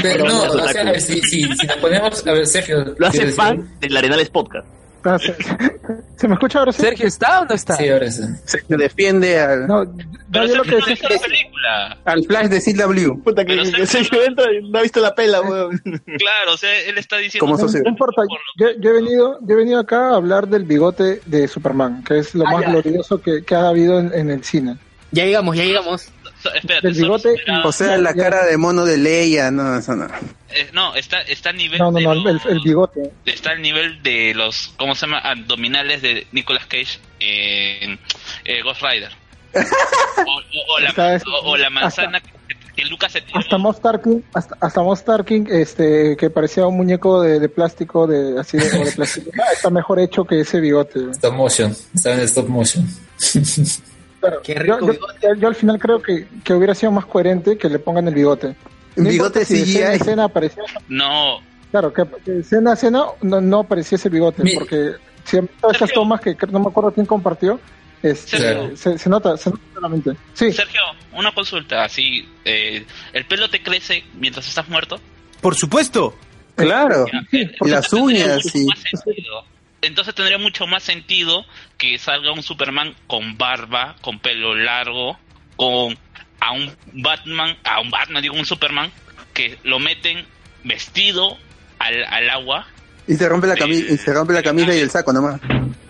Pero no, o sea, si, si, si nos ponemos, a ver, Sergio. Lo hace ¿quieres fan del Arenales Podcast. Ah, ¿Se, ¿se me escucha ahora sí? ¿Sergio está o no está? Sí, ahora sí. Se defiende al, No, no, yo lo que decía es que película. al Flash de CW. Puta, que, que Sergio entra y no ha visto la pela, weón. Claro, o sea, él está diciendo... No, no importa, yo, yo he venido, yo he venido acá a hablar del bigote de Superman, que es lo Ah, más ya. glorioso que, que ha habido en, en el cine. Ya llegamos, ya llegamos. So- espérate, Del bigote O sea, la cara de mono de Leia, no, eso no. eh, no, está, está a nivel No, no, de no, los- el, el bigote. está al nivel de los, ¿cómo se llama? Abdominales de Nicolas Cage en eh, Ghost Rider. O, o- o la, Está- es- o- o la manzana que, que Lucas se tiró. Hasta Moss Tarkin, hasta, hasta Moss Tarkin, este, que parecía un muñeco de, de plástico, de, así de, de plástico. Ah, está mejor hecho que ese bigote. Stop motion. Está en stop motion. Claro, Qué yo, rico yo- bigote. yo al final creo que, que hubiera sido más coherente que le pongan el bigote. No Bigote si escena CGI. escena aparecía No, Claro, que que escena a escena no, no aparecía ese bigote, Mi- porque siempre todas estas tomas que no me acuerdo quién compartió, este, Sergio. se, se nota, se nota claramente. Sí, Sergio, una consulta, así, eh, ¿el pelo te crece mientras estás muerto? Por supuesto. Claro. Eh, Y las uñas, sí. más sentido. Entonces tendría mucho más sentido que salga un Superman con barba, con pelo largo, con a un Batman, a un Batman, digo un Superman, que lo meten vestido al, al agua, Y se rompe la camisa, y se rompe la camisa y el saco nomás.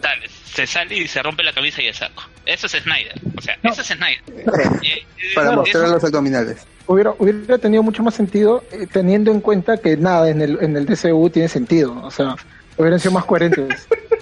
tal, se sale y se rompe la camisa y el saco. Eso es Snyder, o sea, eso es Snyder. Eh, eh, Para mostrar los abdominales. hubiera, hubiera tenido mucho más sentido eh, teniendo en cuenta que nada en el, en el DCU tiene sentido, o sea, hubieran sido más coherentes,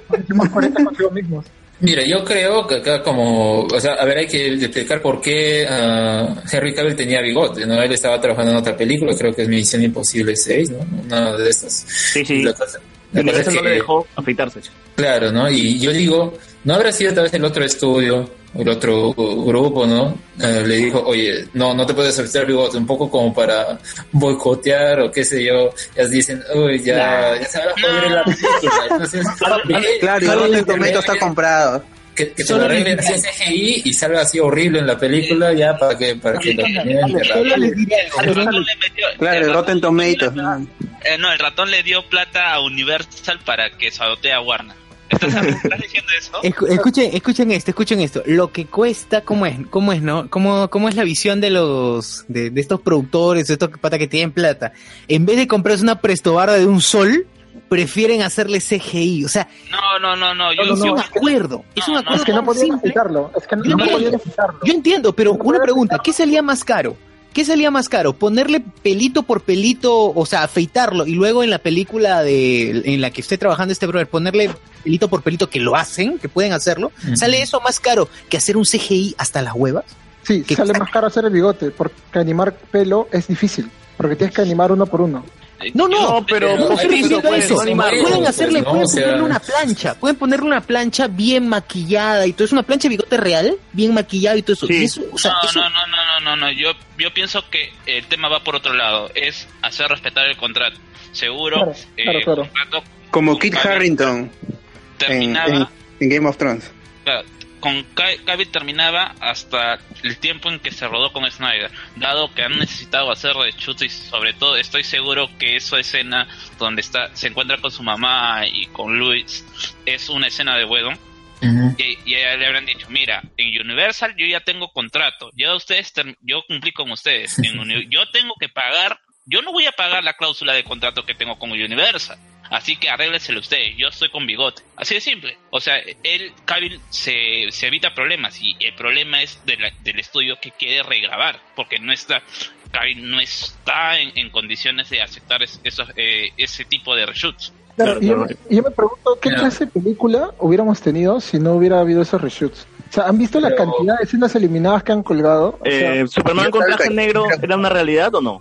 Hubieran sido más coherentes consigo mismos. Mira, yo creo que acá como, o sea, a ver, hay que explicar por qué ah, Henry Cavill tenía bigote, ¿no? Él estaba trabajando en otra película, creo que es Misión Imposible 6, ¿no? Una de estas. Sí, sí. La cosa, la cosa es universo no que- le dejó afeitarse. Claro, ¿no? Y yo digo, ¿no habrá sido tal vez el otro estudio, el otro grupo, ¿no? Eh, le dijo, oye, no, no te puedes afeitar el bigote, un poco como para boicotear o qué sé yo. Ya dicen, uy, ya, ya se va a joder la película. Entonces, Claro, y Rotten Tomatoes está comprado. que, que se lo arreglen así en CGI y salga así horrible en la película ya para que para que lo Solo el Claro, el ratón- Rotten Tomatoes. eh, no, el ratón le dio plata a Universal para que sabotea a Warner. ¿Estás, estás diciendo eso? Escu- escuchen, escuchen esto, escuchen esto. Lo que cuesta, ¿cómo es? ¿Cómo es, no? ¿Cómo, cómo es la visión de los, de, de estos productores, de estos patas que tienen plata? En vez de comprarse una prestobarda de un sol, prefieren hacerle CGI. O sea, No, no, no, no. Yo, No, no, es yo- un acuerdo. Es un no, acuerdo Es que no podían afeitarlo, es que no, no podían. Yo entiendo, pero una pregunta, ¿qué salía más caro? ¿Qué salía más caro? ¿Ponerle pelito por pelito, o sea, afeitarlo y luego en la película de en la que esté trabajando este brother, ponerle pelito por pelito que lo hacen, que pueden hacerlo? ¿Sale eso más caro que hacer un CGI hasta las huevas? Sí, ¿Qué sale más caro hacer el bigote, porque animar pelo es difícil, porque tienes que animar uno por uno. No, no, No, pero no poquito, eso. pueden pues, hacerle, ¿no? pueden O sea- ponerle una plancha, pueden ponerle una plancha bien maquillada y todo. Es una plancha de bigote real, bien maquillado y todo eso. Y eso, o sea, no, eso- no, no, no, no, no. Yo, yo pienso que el tema va por otro lado. Es hacer respetar el contrato. Seguro, Claro, eh, claro, claro. el contrato Como Kit Harrington en, en- en Game of Thrones. claro, con Ca- Cavill terminaba hasta el tiempo en que se rodó con Snyder. Dado que han necesitado hacer reshoots y sobre todo estoy seguro que esa escena donde está se encuentra con su mamá y con Luis es una escena de Wedon. Y, y le habrán dicho, mira, en Universal yo ya tengo contrato, ya ustedes yo cumplí con ustedes, en yo tengo que pagar, yo no voy a pagar la cláusula de contrato que tengo con Universal, así que arréglenselo ustedes, yo estoy con bigote, así de simple, o sea, él, Cavill, se, se evita problemas y el problema es de la- del estudio que quiere regrabar, porque no está, Cavill no está en, en condiciones de aceptar es- esos, eh, ese tipo de reshoots. Claro, yo, me- y yo me pregunto qué clase de película hubiéramos tenido si no hubiera habido esos reshoots. O sea, ¿han visto la cantidad de escenas eliminadas que han colgado? O sea, Eh, ¿Superman con traje negro era una realidad o no?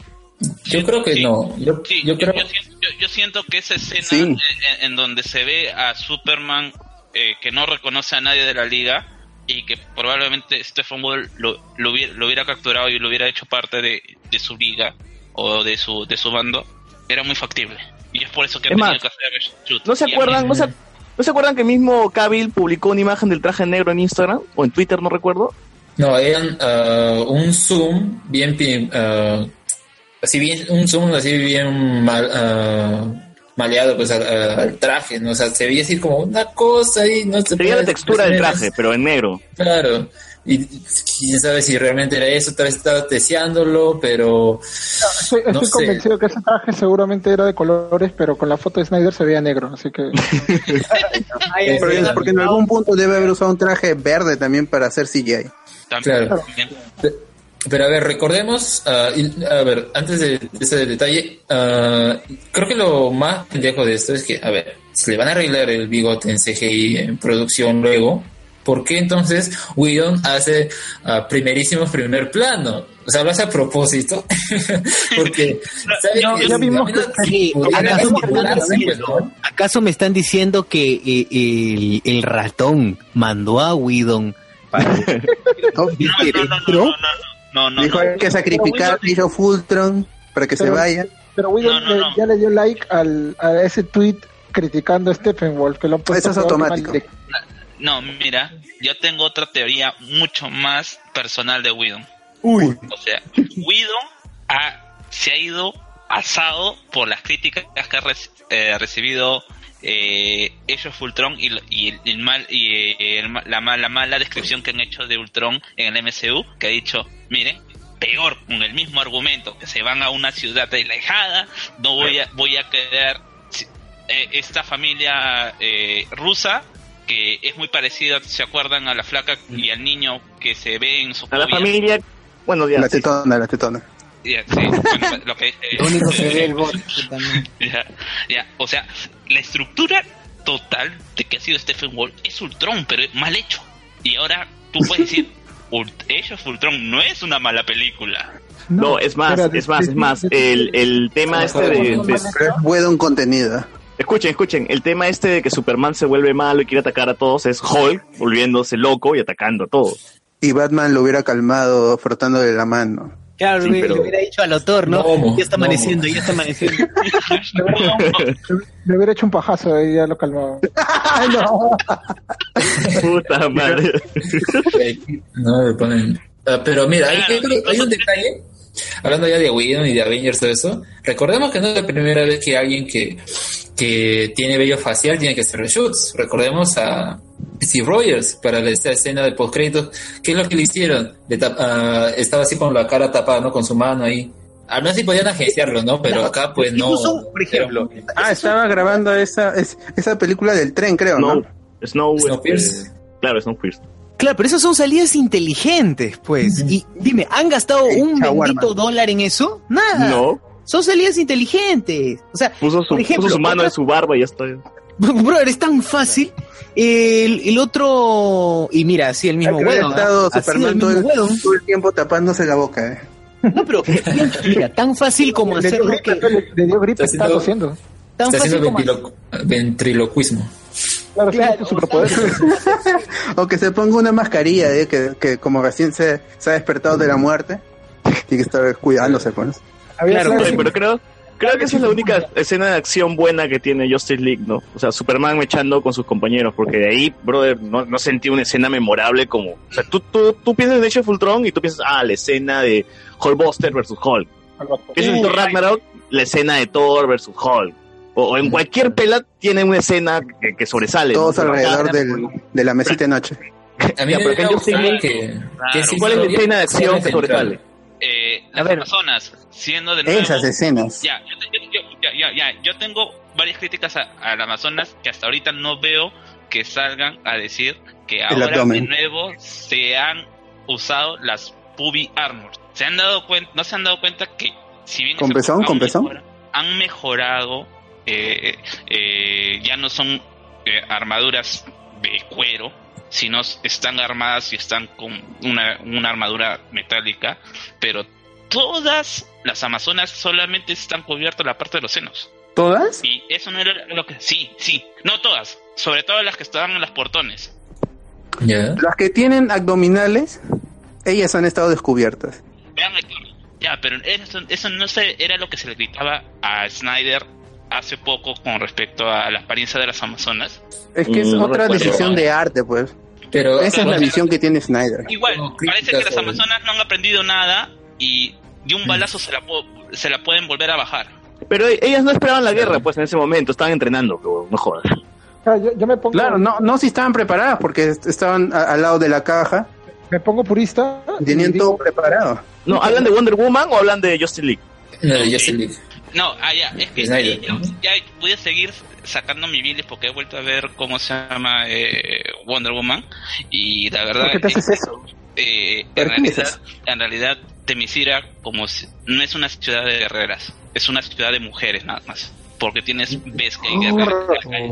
Yo creo que no. Yo, Sí, yo yo, creo yo siento, yo- yo siento que esa escena Sí. en, donde se ve a Superman eh, que no reconoce a nadie de la liga y que probablemente Stephen Wall lo, lo hubiera, lo hubiera capturado y lo hubiera hecho parte de, de su liga o de su, de su bando, era muy factible. Y es por eso que Es han tenido más, que hacer reshoot. ¿No se acuerdan? ¿No se, ¿no se acuerdan que mismo Cavill publicó una imagen del traje negro en Instagram o en Twitter, no recuerdo? No, eran ah, un zoom bien, pi- así bien, un zoom así bien mal, ah, maleado pues al, al traje, ¿no? O sea, se veía así como una cosa ahí, no se Se veía la textura del traje, pero en negro. Claro. Y quién sabe si realmente era eso, tal vez estaba deseándolo, pero estoy estoy no sé. convencido que ese traje seguramente era de colores, pero con la foto de Snyder se veía negro, así que... Pero es porque en algún punto debe haber usado un traje verde también para hacer CGI. Claro. Pero a ver, recordemos, y- a ver, antes de, de ese detalle, ah, creo que lo más pendejo de esto es que, a ver, se le van a arreglar el bigote en CGI en producción luego, ¿por qué entonces Whedon hace ah, primerísimos primer plano? O sea, lo hace a propósito, porque ¿sabe No, ya vimos que- sí, ¿acaso, me están diciendo, ¿no? acaso me están diciendo que eh, el, el ratón mandó a Whedon para... No, no, Dijo no. hay que sacrificar a Age of Ultron para que se Pero- vaya. Pero le- ya le dio like al, a ese tweet criticando a Steppenwolf, que lo han puesto Eso es automático. No, mira, yo tengo otra teoría mucho más personal de Whedon. Uy. O sea, Whedon ha- se ha ido asado por las críticas que ha eh, recibido eh, ellos Ultron y, lo- y el, el mal y eh, el la, la mala descripción que han hecho de Ultron en el MCU, que ha dicho, miren, peor con el mismo argumento, que se van a una ciudad alejada, no voy a voy a quedar eh, esta familia eh, rusa que es muy parecida, ¿se acuerdan? A la flaca y al niño que se ve en su A la familia, bueno, ya. La sí. tetona, la tetona. Ya, sí, bueno, lo que dice- Lo único que ve el bot también. ya, ya, o sea, la estructura total de que ha sido Stephen Wall es Ultron, pero es mal hecho. Y ahora tú puedes decir, Age of Ultron no es una mala película. No, es más, es más, es más. El, el tema este de, buen contenido. Escuchen, escuchen. El tema este de que Superman se vuelve malo y quiere atacar a todos es Hulk volviéndose loco y atacando a todos. Y Batman lo hubiera calmado frotándole la mano. Claro, Sí, le, pero- le hubiera dicho al autor, ¿no? No, ya está no. amaneciendo, ya está amaneciendo. Le hubiera hecho un pajazo y ya lo calmaba. Puta madre. No, le ponen. Ah, pero mira, hay, hay- hay un detalle. Hablando ya de Whedon y de Avengers, todo eso. Recordemos que no es la primera vez que alguien que, que tiene vello facial tiene que hacer reshoots. Recordemos a Steve Rogers para esta escena de postcréditos. ¿Qué es lo que le hicieron? Le tap- ah, estaba así con la cara tapada, ¿no? Con su mano ahí. Al menos sí podían agenciarlo, ¿no? Pero acá, pues no. Incluso, por ejemplo, Ah, estaba grabando esa, es- esa película del tren, creo, Snow, ¿no? Snow, Snowpiercer. claro, Snowpiercer. Claro, pero esas son salidas inteligentes, pues. Y dime, ¿han gastado un bendito dólar en eso? Nada. No, Son salidas inteligentes. O sea, puso su, por ejemplo, puso su mano otra- en su barba y ya está. Brother, es tan fácil. El, el otro. Y mira, así el mismo Wedon. estado. Así Superman todo el, Wedon. todo el tiempo tapándose la boca, eh. No, pero mira, tan fácil como hacerlo gripe, que... le dio gripe, Está está haciendo-. Tan Está fácil haciendo ventriloquismo. Claro, Claro, tiene superpoderes. O que se ponga una mascarilla, eh, que, que como recién se, se ha despertado de la muerte, tiene que estar cuidándose, pues. Había Claro, pero creo, creo que esa es la única escena de acción buena que tiene Justice League, ¿no? O sea, Superman mechando con sus compañeros, porque de ahí, brother, no, no sentí una escena memorable como... O sea, tú, tú, tú piensas en Age of Ultron y tú piensas, ah, la escena de Hulkbuster versus Hulk. Piensas en Thor Ragnarok, la escena de Thor versus Hulk. O, o en cualquier pela tiene una escena que, que sobresale. ¿no? Todos alrededor del, de la mesita de noche. A mí Ya, me pero que Justice gustado League- que, Claro. ¿Cuál es la escena de acción que central. sobresale? Eh, A las ver. Amazonas, siendo de nuevo... Esas escenas. Ya, yo, te- yo- yo- ya, ya, ya, yo tengo varias críticas a- al Amazonas que hasta ahorita no veo que salgan a decir que El ahora de nuevo se han usado las pubi armor. Se han dado cuenta, no se han dado cuenta que si bien ¿Con pezón? han ¿Con pezón? mejora- han mejorado, eh, eh, ya no son eh, armaduras de cuero, sino están armadas y están con una, una armadura metálica, pero todas las amazonas solamente están cubiertas la parte de los senos. ¿Todas? Y eso no era lo que... Sí, sí, no todas, sobre todo las que estaban en los portones. Las que tienen abdominales, ellas han estado descubiertas. Ya, pero eso, eso no se, era lo que se le gritaba a Snyder hace poco con respecto a la apariencia de las amazonas. Es que es Mm, no otra decisión de arte, pues. Pero Esa es la visión que tiene Snyder. Igual, parece que las amazonas no han aprendido nada y de un balazo se, la, se la pueden volver a bajar. Pero e- ellas no esperaban la guerra, pues en ese momento, estaban entrenando, pero no jodas. Claro, yo, yo me pongo, Claro, no, no si estaban preparadas porque est- estaban a- al lado de la caja, me pongo purista. tenían digo, todo preparado. No, ¿hablan de Wonder Woman o hablan de Justice League? no, de Justice League. No, ah, ya, es que Snyder. ya, ya voy a seguir sacando mi bilis porque he vuelto a ver cómo se llama eh, Wonder Woman y la verdad ¿Por qué te haces es- eso? eh, ¿Por en, realidad, en realidad Temisira como si- no es una ciudad de guerreras, es una ciudad de mujeres nada más. Porque tienes ves que hay.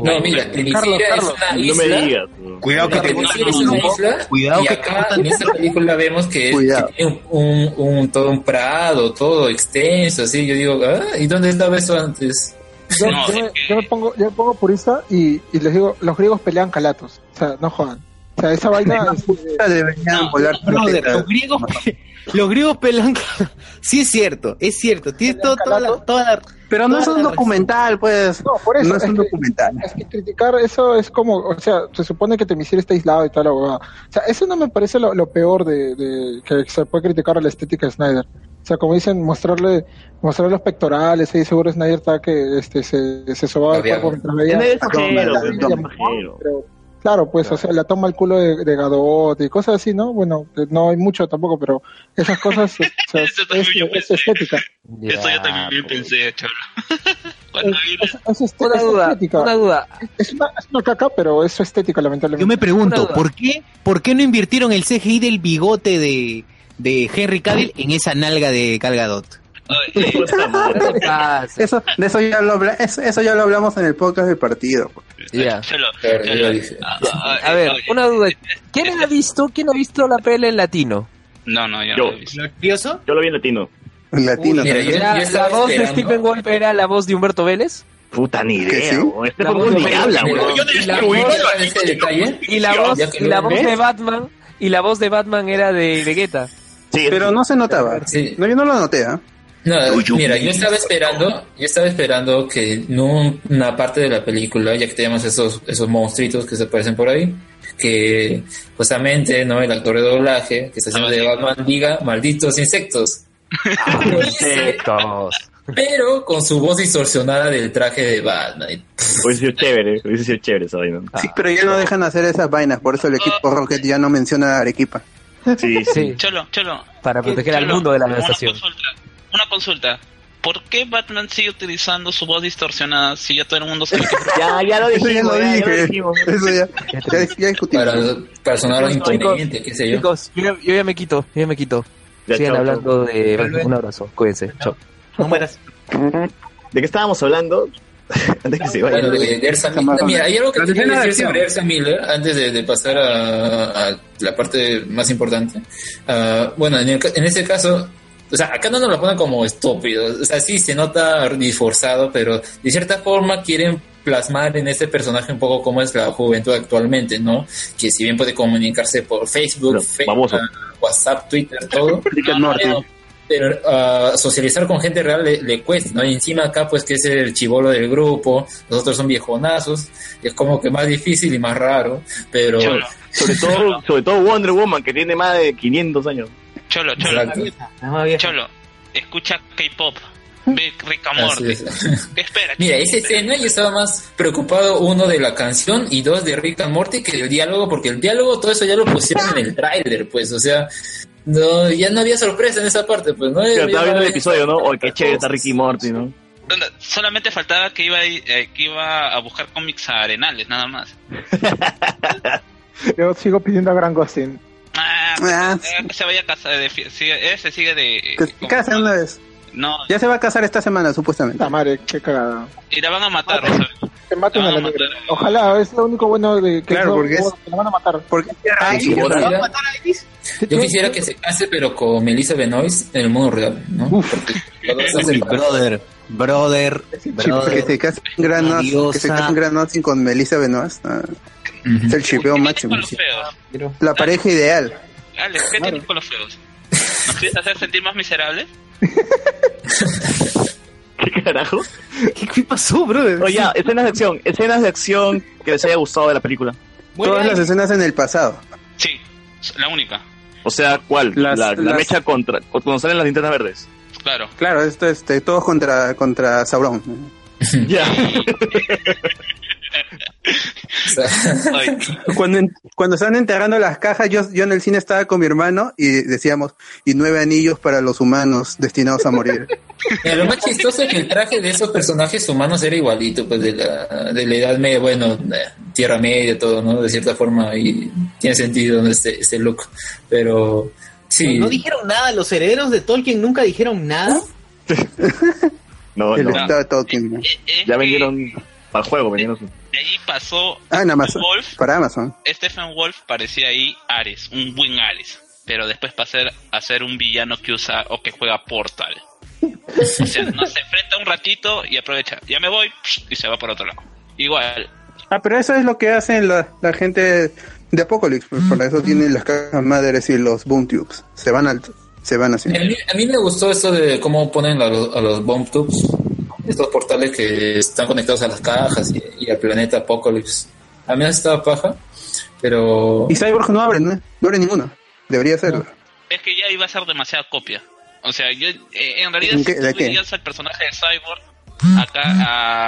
No, mira, Carlos, es Carlos, una No isla. me digas. Cuidado que te no, no, no. Cuidado y que acá en esta película vemos que, tiene un, un, un- todo un prado, todo extenso, así. Yo digo, ah, ¿y dónde estaba eso antes? Yo, No, me, que- yo me pongo, yo me pongo purista y, y les digo, los griegos pelean calatos. O sea, no jodan. O sea, esa vaina es, Deberían No, volar Brother, planetas. los griegos, los griegos pelan. Sí es cierto, es cierto. Tienes todo- toda la, toda la- Pero no es un documental, pues. No, por eso, No es es un que- documental. es que criticar eso es como, o sea, se supone que Temisira está aislado y tal, abogado. O sea, eso no me parece lo, lo peor de, de que se puede criticar a la estética de Snyder. O sea, como dicen, mostrarle, mostrar los pectorales, ahí seguro Snyder está que este se, se sobaba el cuerpo mientras veía. Es pues, es claro, pues, o sea, la toma el culo de, de Gadot y cosas así, ¿no? Bueno, eh, no hay mucho tampoco, pero esas cosas o sea, Eso es, también yo es pensé. estética. Eso yo también pensé, cholo. Cuando vi Es, es, este- Una es duda, estética. una duda. Es una, es una caca, pero es su estética, lamentablemente. Yo me pregunto. ¿por qué, ¿por qué no invirtieron el CGI del bigote de, de Henry Cavill en esa nalga de Calgadot? Eso, de eso ya lo habla, eso, eso ya lo hablamos en el podcast del partido. Ya. Ah, ah, A ver, una duda. ¿Quién ha visto, quién ha visto la pele en latino? No, no, yo Yo. no lo he visto. ¿Curioso? Yo lo vi en latino. En latino. Mira, también. yo- ¿Era, estaba ¿La voz de. Stephen Wolf era la voz de Humberto Vélez? Puta, ni ¿Que idea. sí? Este ni habla. Yo y la destruí voz ese detalle. Y la voz, la de Batman, y la voz de Batman era de Vegeta. Sí, Pero no se notaba. Sí. No, yo no lo noté, ¿ah? No, mira, yo estaba esperando, yo estaba esperando que no una parte de la película, ya que tenemos esos, esos monstruitos que se aparecen por ahí, que justamente, ¿no? El actor de doblaje que está haciendo de Batman diga malditos insectos. Dice, pero con su voz distorsionada del traje de Batman. Hubiese sido chévere, hubiese sido chévere esa vaina. Sí, pero ya no dejan hacer esas vainas, por eso el equipo Rocket ya no menciona a Arequipa. Sí, sí. Cholo, cholo. para proteger al mundo de la consulta, Una consulta. ¿Por qué Batman sigue utilizando su voz distorsionada si ya todo el mundo sabe que Ya, ya lo Eso ya dijimos. lo ya, ya lo dije. dijimos. Eso ya, ya, ya discutimos. Para, para sonar Chicos, imponente, qué sé yo. Chicos, yo, ya- yo ya me quito, yo ya me quito. Ya, Sigan hablando de... Un abrazo, cuídense. Chao. No mueras. ¿De qué estábamos hablando? Antes que se vaya. Bueno, de, de Ersa Miller. Mira, hay algo que escena de decir sobre Ersa Miller antes de, de pasar a, a la parte más importante. Ah, bueno, en, el ca- en este caso, o sea, acá no nos lo ponen como estúpido, o sea, sí se nota disforzado, pero de cierta forma quieren plasmar en este personaje un poco cómo es la juventud actualmente, ¿no? Que si bien puede comunicarse por Facebook, Facebook WhatsApp, Twitter, todo, pero, pero, ah, socializar con gente real le, le cuesta, ¿no? Y encima acá, pues, que es el chivolo del grupo, los otros son viejonazos, es como que más difícil y más raro, pero... Sobre todo, sobre todo Wonder Woman, que tiene más de 500 años. Cholo, cholo. Cholo, escucha K-pop. Ve Rick Morty. Espera. Mira, esa escena yo estaba más preocupado, uno, de la canción y dos, de Rick and Morty que del diálogo, porque el diálogo, todo eso ya lo pusieron en el tráiler, pues, o sea, no, ya no había sorpresa en esa parte, pues, ¿no? Pero estaba viendo el episodio, ¿no? O qué chévere está Ricky Morty, ¿no? Solamente faltaba que iba, a, eh, que iba a buscar cómics a Arenales, nada más. Yo sigo pidiendo a Gran Gostin. Ah, Ah. que se vaya a casar. De, ese sigue de. Que se casen una vez. No, Ya se va a casar esta semana, supuestamente. La madre, qué cagada. y la van a matar, ¿sabes? Que maten a la negra. Ojalá, es lo único bueno de que Claro, no- porque es- que la van a matar. Porque Yo quisiera- Yo quisiera que se case, pero con Melissa Benoist en el mundo real, ¿no? Hacen- Brother, brother, que brother. se casen Gran Austin- que se casen con Melissa Benoist. Es el chipeo máximo. Con los feos. La pareja ideal. Alex, ¿qué tienes con los feos? ¿Nos quieres hacer sentir más miserables? ¿Qué carajo? ¿Qué, qué pasó, brother? Oye, ya, escenas de acción, escenas de acción que les haya gustado de la película. Todas las escenas en el pasado. Sí, la única. O sea, ¿cuál? Las- la, la las- mecha contra, cuando salen las linternas verdes. Claro. Claro, esto este, todos contra, contra Sauron. Ya. Cuando, cuando estaban enterrando las cajas, yo, yo en el cine estaba con mi hermano y decíamos, y nueve anillos para los humanos destinados a morir. Lo más chistoso es que el traje de esos personajes humanos era igualito, pues de la, de la Edad Media, bueno, Tierra Media, todo, ¿no? De cierta forma, y tiene sentido ¿no? ese, ese look. Pero, sí. ¿No dijeron nada? ¿Los herederos de Tolkien nunca dijeron nada? No, El no. estado de Tolkien. ¿no? Ya vendieron para el juego, vendieron su- De ahí pasó Ah, en Amazon. Wolf. Para Amazon. Stephen Wolf parecía ahí Ares, un buen Ares. Pero después pasó a ser un villano que usa o que juega Portal. O sea, no se enfrenta un ratito y aprovecha. Ya me voy y se va por otro lado. Igual, Ah, pero eso es lo que hacen la, la gente de Apocalypse. pues, Para eso tienen las cajas madres y los boom tubes. Se van al, se van así. A mí, a mí me gustó esto de cómo ponen a los, a los bomb tubes, estos portales que están conectados a las cajas y, y al planeta Apocalypse. A mí me estaba paja, pero... Y Cyborg no abre, ¿no? No abre ninguno. Debería serlo. es que ya iba a ser demasiada copia. O sea, yo eh, en realidad ¿En si qué- de tú veías al personaje de Cyborg acá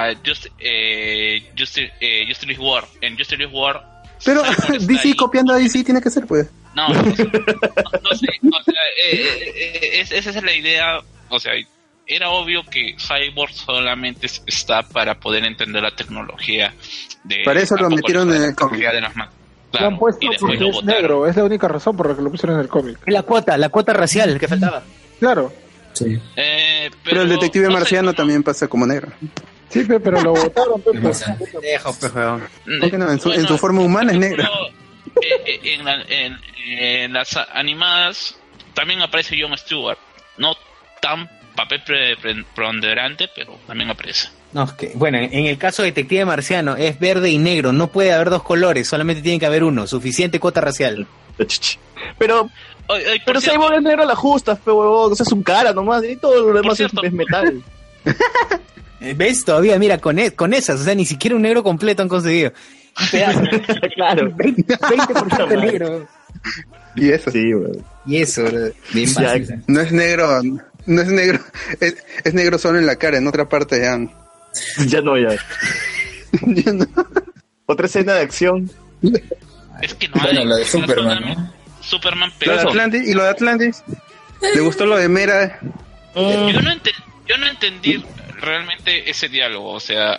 a Just, eh, Justice, eh, Justice War, en Justice War Pero DC ahí. copiando a DC tiene que ser, pues. No, no, no, no sé, o sea, eh, eh, eh, es- esa es la idea, o sea, era obvio que Cyborg solamente es- está para poder entender la tecnología de Para eso lo metieron en la el cómic. de las máquinas. Lo han puesto porque lo es botaron. negro, es la única razón por la que lo pusieron en el cómic. La cuota, la cuota racial que faltaba. Claro. Sí. Eh, Pero el detective marciano también pasa como negro. Sí, pe, pero lo votaron. pe, pues. Dejo, pues, weón. ¿Por qué no? En su, en su forma humana es negra. Eh, eh, en, la- en- en las animadas también aparece Jon Stewart. No tan papel pre- pre- preponderante, pero también aparece. No, es que, bueno, en el caso de Detective Marciano es verde y negro, no puede haber dos colores, solamente tiene que haber uno, suficiente cuota racial. Pero, pero Cyborg es negro a la justa, fe huevón. O sea, su cara nomás. Y todo lo demás es, es metal. Eh, ¿Ves? Todavía, mira, con, e- con esas, o sea, ni siquiera un negro completo han conseguido. Un claro. 20%, 20% negro. Y eso. Sí. Y eso, bro. Bien Ya, no es negro, no es negro, es, es negro solo en la cara, en otra parte ya. Ya no, ya. Otra escena de acción. Es que no Bueno, hay. la de Superman, ¿no? Superman Lo de pero Atlantis, y lo de Atlantis. ¿Le gustó lo de Mera? yo no, ente- yo no entendí realmente ese diálogo, o sea,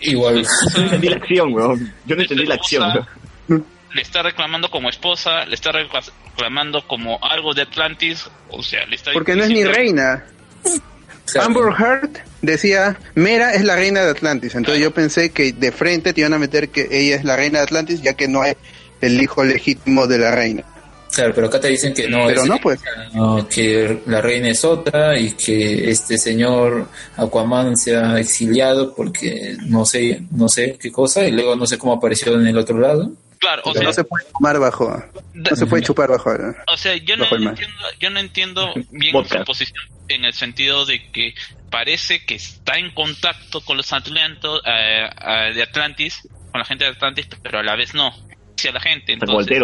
Igual. Yo no entendí la acción, weón. Yo no entendí la acción. weón. le está reclamando como esposa, le está recla- reclamando como algo de Atlantis, o sea, le está Porque no es ni reina. Amber Heard decía, Mera es la reina de Atlantis. Entonces yo pensé que de frente te iban a meter que ella es la reina de Atlantis, ya que no es el hijo legítimo de la reina. Claro, pero acá te dicen que no Pero es no, pues. no, que la reina es otra y que este señor Aquaman se ha exiliado porque no sé, no sé qué cosa y luego no sé cómo apareció en el otro lado. Claro, o sea, no se puede tomar bajo. No se puede chupar bajo. O sea, yo no entiendo, yo no entiendo bien Vodka. su posición en el sentido de que parece que está en contacto con los Atlantos eh, eh, de Atlantis, con la gente de Atlantis, pero a la vez no. Si a la gente, entonces,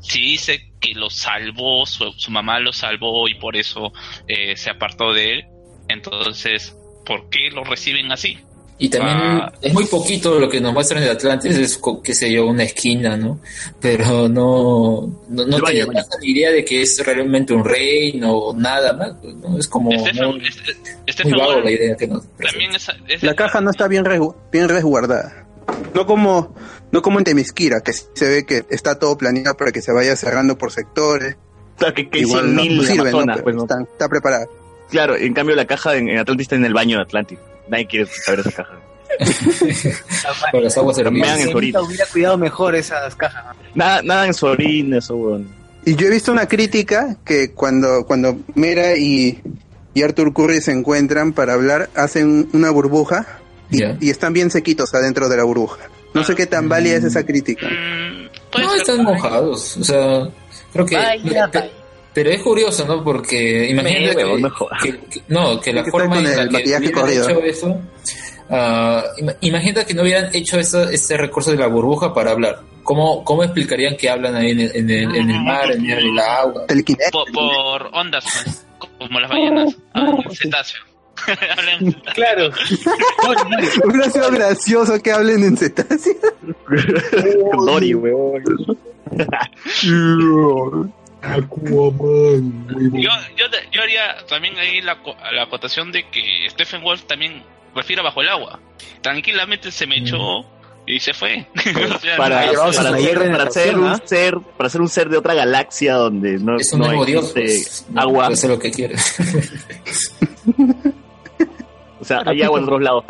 si dice que lo salvó, su, su mamá lo salvó y por eso eh, se apartó de él, entonces, ¿por qué lo reciben así? Y también Ah. es muy poquito lo que nos muestran de Atlantis, es, qué sé yo, una esquina, ¿no? Pero no, no, no te la idea de que es realmente un reino o nada más, pues, ¿no? Es como muy, Stephen muy vago la idea que nos también es, es- La caja no está bien, resgu- bien resguardada. No como, no como en Temisquira, que sí se ve que está todo planeado para que se vaya cerrando por sectores. O sea, que, que Igual no, 100.000 no sirve, ¿no? Amazonas, pues, ¿no? está, está preparada. Claro, en cambio la caja en, en Atlantis está en el baño de Atlantis. Nadie quiere saber esa caja. Por las aguas Mean en hervidas. su orina. Hubiera cuidado mejor esas cajas. Nada, nada en su orina, eso, weón. Y yo he visto una crítica que cuando, cuando Mera y, y Arthur Curry se encuentran para hablar, hacen una burbuja y, están bien sequitos adentro de la burbuja. No sé qué tan válida es esa crítica. No, están mojados, o sea, creo que... Vaya, pe- pero es curioso, ¿no? Porque imagínate Me, que, jodas. que- que- no, que la que forma en la que hubieran corrido. hecho eso... ima- imagínate que no hubieran hecho eso, ese recurso de la burbuja para hablar. ¿Cómo, cómo explicarían que hablan ahí en el, en el, en el mar, en el agua? por, por ondas, pues, como las ballenas, ah, cetáceo. Hablan- Claro. Hubiera sido gracioso que hablen en cetáceo. Dory, weón. Yo, yo, yo haría también ahí la, co- la acotación de que Stephen Wolf también respira bajo el agua. Tranquilamente se me echó y se fue. O sea, Para, no- para, ser, para ser un ser, para ser un ser de otra galaxia donde no, Es un no nuevo dios, existe pues, agua. Lo que. O sea, hay agua en otros lados.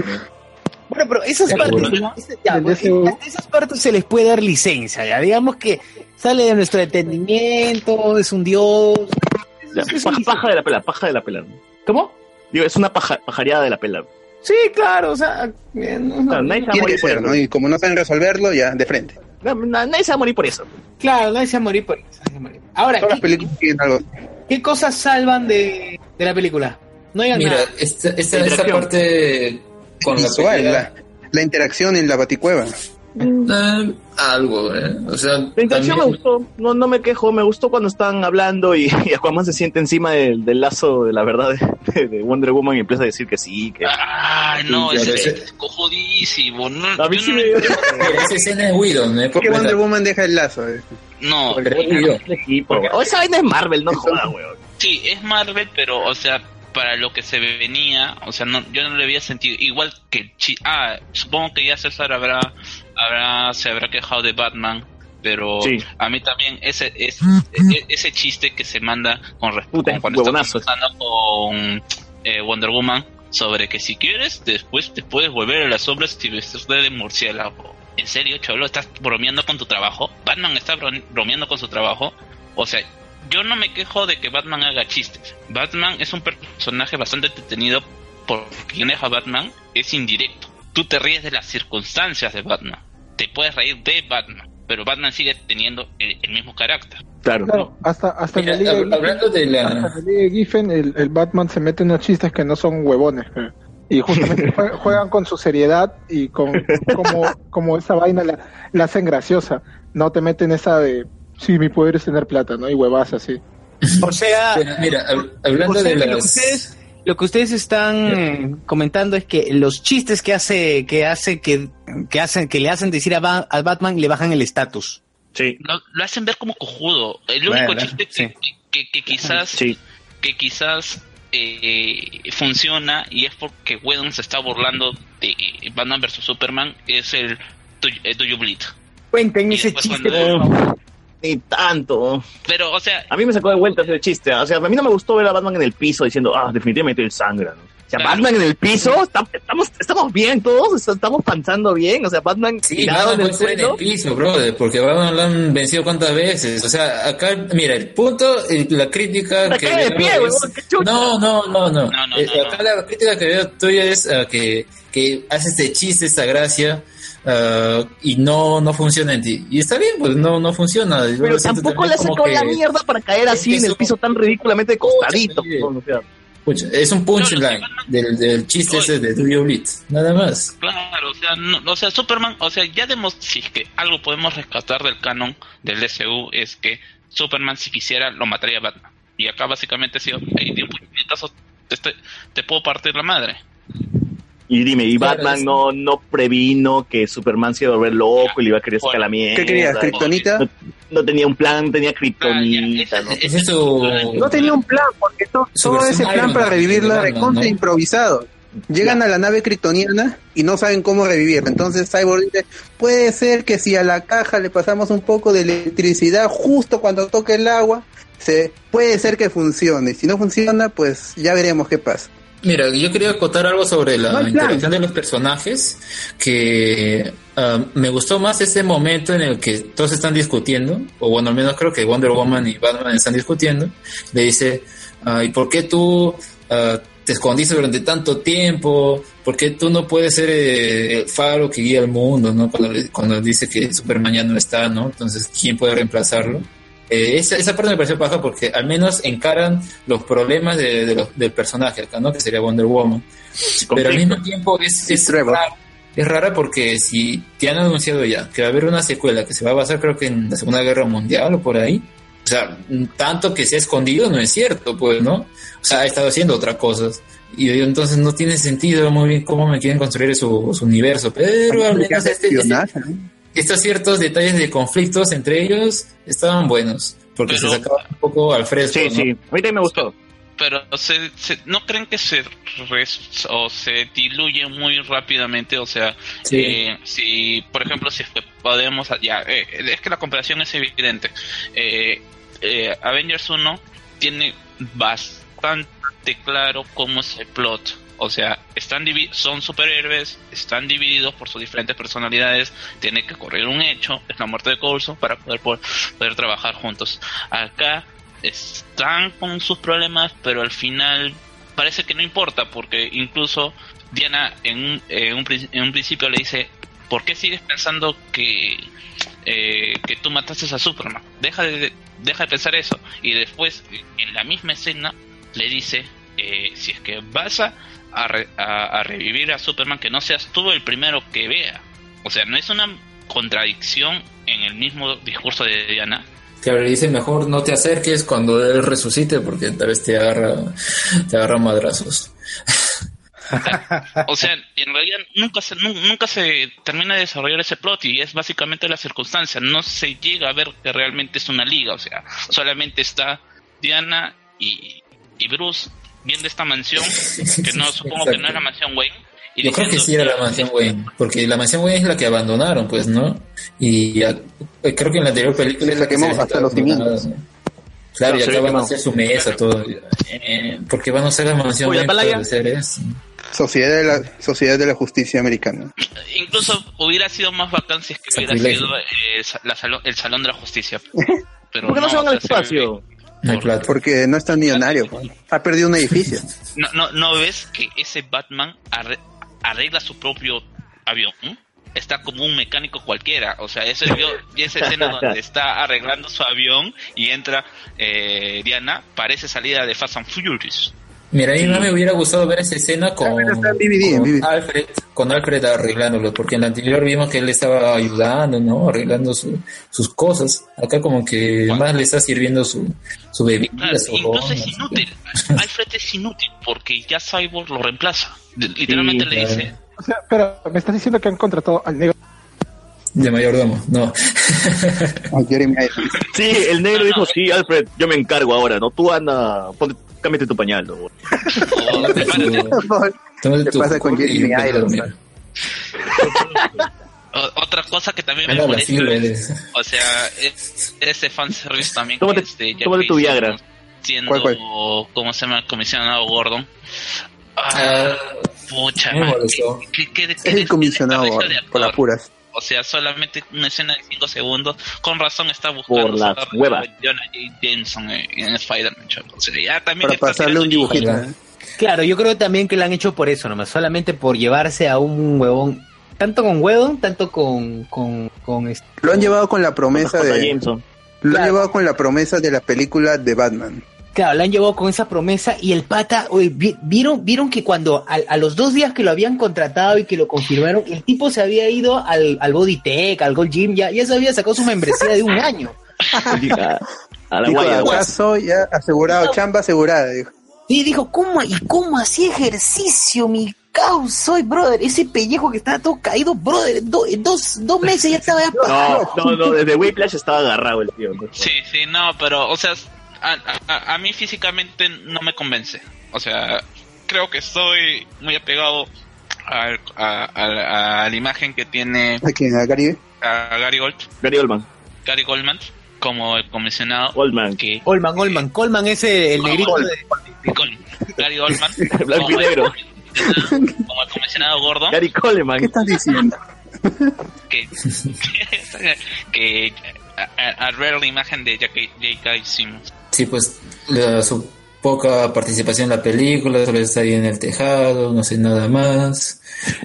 Bueno, pero esas Ya, partes, bueno. ¿no? Ese- ya, El bueno, DCU. hasta esas partes se les puede dar licencia, ya. Digamos que sale de nuestro entendimiento, es un dios. Ya, Es- paja, un- paja de la pela, paja de la pela. ¿Cómo? Digo, es una paja, pajareada de la pela. Sí, claro, o sea, no- Claro, nadie se va a morir por ser, eso. ¿no? Y como no saben resolverlo, ya, de frente. Na- na- Nadie se va a morir por eso. claro, nadie se va a morir por eso. Ahora, Todas las ¿qué, películas tienen algo. qué cosas salvan de, de la película? No digan Mira, nada. esta, esta, esta parte con la Visual, pelea, la, la interacción en la baticueva. eh, algo, ¿eh? O sea, La intención me gustó, no, no me quejo, me gustó cuando están hablando y, y Aquaman se siente encima del, del lazo de la verdad de, de Wonder Woman y empieza a decir que sí, que... Ay, no, ese es ese- cojudísimo. No, A mí sí no, me dio... Mira, esa escena es Widow, ¿no? ¿Por qué Wonder Woman deja el lazo? eh? no, Pero es porque- O esa vaina es Marvel, no joda, weón. sí, es Marvel, pero, o sea, para lo que se venía, o sea, no, yo no le había sentido. Igual que. Chi ah, supongo que ya César habrá, habrá se habrá quejado de Batman. Pero Sí. a mí también ese es, e- ese chiste que se manda con respecto cuando está huevonazo. conversando con eh, Wonder Woman sobre que si quieres después te puedes volver a las sombras si vestes de murciélago. ¿En serio, Cholo? ¿Estás bromeando con tu trabajo? ¿Batman está bro- bromeando con su trabajo? O sea, yo no me quejo de que Batman haga chistes. Batman es un personaje bastante entretenido por quien es a Batman es indirecto. Tú te ríes de las circunstancias de Batman. Te puedes reír de Batman, pero Batman sigue teniendo el, el mismo carácter. Claro. Claro, hasta, hasta Mira, en la Liga hablando de la- hasta en la Liga de Giffen, el, el Batman se mete en unos chistes que no son huevones. pero- Y justamente jue- juegan con su seriedad y con como, como esa vaina la, la hacen graciosa. No te meten esa de, sí, mi poder es tener plata, ¿no? Y huevas así. O sea, mira, hab- hablando o sea, de lo que ustedes lo que ustedes están comentando es que los chistes que hace que hace que, que hacen que le hacen decir a, Ba- a Batman le bajan el estatus. Sí. Lo, lo hacen ver como cojudo. El Bueno, único chiste que, sí. que, que quizás Sí. que quizás eh, funciona y es porque Whedon se está burlando de Batman vs Superman es el Do, eh, Do You Bleed. Cuenten Y ese chiste, cuando- por favor. Ni tanto. Pero, o sea, A mí me sacó de vuelta ese chiste. O sea, a mí no me gustó ver a Batman en el piso diciendo, ah, definitivamente él sangra. ¿no? O sea, Batman en el piso, está- estamos, estamos bien todos, estamos pensando bien. O sea, Batman Sí, tirado Batman en el puede ser en el piso, brother, porque Batman lo han vencido cuántas veces. O sea, acá, mira, el punto, la crítica que de veo pie, es-. No, no, no, no. No, no, Eh, no, acá la crítica que veo tuya es ah, que, que hace este chiste, esta gracia, ah, y no, no funciona en ti. Y está bien, pues no, no funciona. Yo Pero tampoco le que- la mierda para caer así en el piso tan ridículamente costadito. Pucha, es un punchline del, del chiste ese de Do You Bleed, nada más. Claro, o sea, no- o sea, Superman, o sea, ya demos, si es que algo podemos rescatar del canon del DCU es que Superman si quisiera lo mataría a Batman. Y acá básicamente ha sido, hey, de un puñetazo te, te- te puedo partir la madre. Y dime, ¿y Claro, Batman es- no, no previno que Superman se iba a volver loco y le iba a querer sacar la mierda? ¿Qué querías, kriptonita? No, no tenía un plan, tenía kriptonita, ¿no? Ese es su... No tenía un plan, porque to- todo ese plan Iron para revivirla de contra ¿no? improvisado. Llegan a la nave kryptoniana y no saben cómo revivirla. Entonces Cyborg dice, puede ser que si a la caja le pasamos un poco de electricidad justo cuando toque el agua, se puede ser que funcione. Si no funciona, pues ya veremos qué pasa. Mira, yo quería acotar algo sobre la No interacción de los personajes, que ah, me gustó más ese momento en el que todos están discutiendo, o bueno, al menos creo que Wonder Woman y Batman están discutiendo, le dice, ah, ¿y por qué tú ah, te escondiste durante tanto tiempo? ¿Por qué tú no puedes ser eh, el faro que guía el mundo, ¿no? Cuando, cuando dice que Superman ya no está, ¿no? Entonces, ¿quién puede reemplazarlo? Eh, esa, esa parte me pareció paja porque al menos encaran los problemas de- de los- del personaje acá, ¿no? Que sería Wonder Woman. Pero al mismo tiempo es, es rara, es rara porque si te han anunciado ya que va a haber una secuela que se va a basar creo que en la Segunda Guerra Mundial o por ahí, o sea, tanto que se ha escondido no es cierto, pues, ¿no? O sea, ha estado haciendo otras cosas. Y entonces no tiene sentido muy bien cómo me quieren construir su, su universo, pero al menos este, ¿no? Estos ciertos detalles de conflictos entre ellos estaban buenos, porque se sacaban un poco al fresco. Sí, ¿no? sí. A mí también me gustó. Pero se, se- ¿no creen que se res- o se diluye muy rápidamente? O sea, Sí. eh, si, por ejemplo, si es que podemos, ya, eh, es que la comparación es evidente. Eh, eh, Avengers 1 tiene bastante claro cómo es el plot. O sea, están son superhéroes, están divididos por sus diferentes personalidades, tiene que ocurrir un hecho, es la muerte de Coulson, para poder, poder, trabajar juntos. Acá están con sus problemas, pero al final parece que no importa, porque incluso Diana en en un, en un principio le dice, ¿por qué sigues pensando que, eh, que tú mataste a Superman? Deja de, deja de pensar eso. Y después, en la misma escena, le dice, eh, si es que vas a, a, re- a- a revivir a Superman, que no seas tú el primero que vea. O sea, no es una contradicción en el mismo discurso de Diana. Claro, le dice mejor no te acerques cuando él resucite porque tal vez te agarra, te agarra madrazos. O sea, en realidad nunca se, nu- nunca se termina de desarrollar ese plot y es básicamente la circunstancia. No se llega a ver que realmente es una liga. O sea, solamente está Diana y, y Bruce viendo esta mansión, que no supongo que no es la mansión Wayne. Y Yo creo que sí era la mansión Wayne, porque la mansión Wayne es la que abandonaron, pues, ¿no? Y ya- eh, creo que en la anterior película es la que se hasta los cimientos. ¿no? Claro, y No, acá van a hacer su mesa, todo. Eh, ¿Por qué van a hacer la mansión Oye, Wayne hacer eso? Sociedad de la Sociedad de la Justicia Americana. Incluso hubiera sido más bacán si es que hubiera Sacrilegio. sido eh, salón- el Salón de la Justicia. Pero ¿Por qué no se van al espacio? No hay plata. Porque no es tan millonario. pues. Ha perdido un edificio. ¿No, no, ¿No ves que ese Batman arre- arregla su propio avión? ¿Mm? Está como un mecánico cualquiera. O sea, ese vio- y esa escena donde está arreglando su avión y entra eh, Diana, parece salida de Fast and Furious. Mira, a mí no me hubiera gustado ver esa escena con. Alfred, con Alfred arreglándolo, porque en la anterior vimos que él le estaba ayudando, ¿no? Arreglando su- sus cosas. Acá como que más le está sirviendo su, su bebida, Claro, su incluso ron, es inútil. Alfred es inútil porque ya Cyborg lo reemplaza. Literalmente Sí, le claro. dice, O sea, pero me estás diciendo que han contratado al negro. De mayordomo, no. Sí, el negro dijo, sí, Alfred, yo me encargo ahora, ¿no? Tú anda, ponte, cámbiate tu pañal, ¿no? "Oh, prepárate". Tómate ¿Qué tu pasa con Jeremy Irons? otra cosa que también me molesta o sea, es, ese fanservice también Tómate- que este, tómate tu Viagra. siendo, ¿Cuál, cuál? ¿cómo se llama? El comisionado Gordon. Ah, pucha, me man, molestó. ¿qué- qué- qué- Es el comisionado por las puras. O sea, solamente una escena de 5 segundos. Con razón está buscando Por las huevas. Jonah J. Jameson en, en Spider-Man. O sea, ya también Para pasarle un dibujito. ¿eh? Claro, yo creo también que lo han hecho por eso nomás, solamente por llevarse a un huevón, tanto con huevón, tanto con, con, con este- Lo han llevado con la promesa de. Jameson. Lo han llevado con la promesa de la película de Batman. Claro, la han llevado con esa promesa y el pata, oye, vi- vieron, vieron que cuando a, a los dos días que lo habían contratado y que lo confirmaron, el tipo se había ido al, al Bodytech, al Gold Gym, ya, ya se había sacado su membresía de un año. A la Dijo, guaya, ya asegurado, chamba asegurada. Dijo. Y dijo, ¿cómo, y cómo hacía ejercicio, mi caos soy, brother? Ese pellejo que estaba todo caído, brother, do- dos, dos meses ya estaba ya No, no, no, desde Whiplash estaba agarrado el tío. ¿no? Sí, sí, no, pero, o sea, a, a- a mí físicamente no me convence. O sea, creo que estoy muy apegado al- a, a- a la imagen que tiene ¿A quién? ¿A Gary? a Gary Gold, Gary Oldman. Gary Goldman como el comisionado Oldman. que Olman, Olman, Colman ese, el negrito de... Gary Goldman Blanco y como, el negro. comisionado- como el comisionado gordo Gary Coleman. ¿Qué estás diciendo? que que a- a- al ver la imagen de J.K. Simmons Sí, pues la- su poca participación en la película, solo está ahí en el tejado, no sé nada más.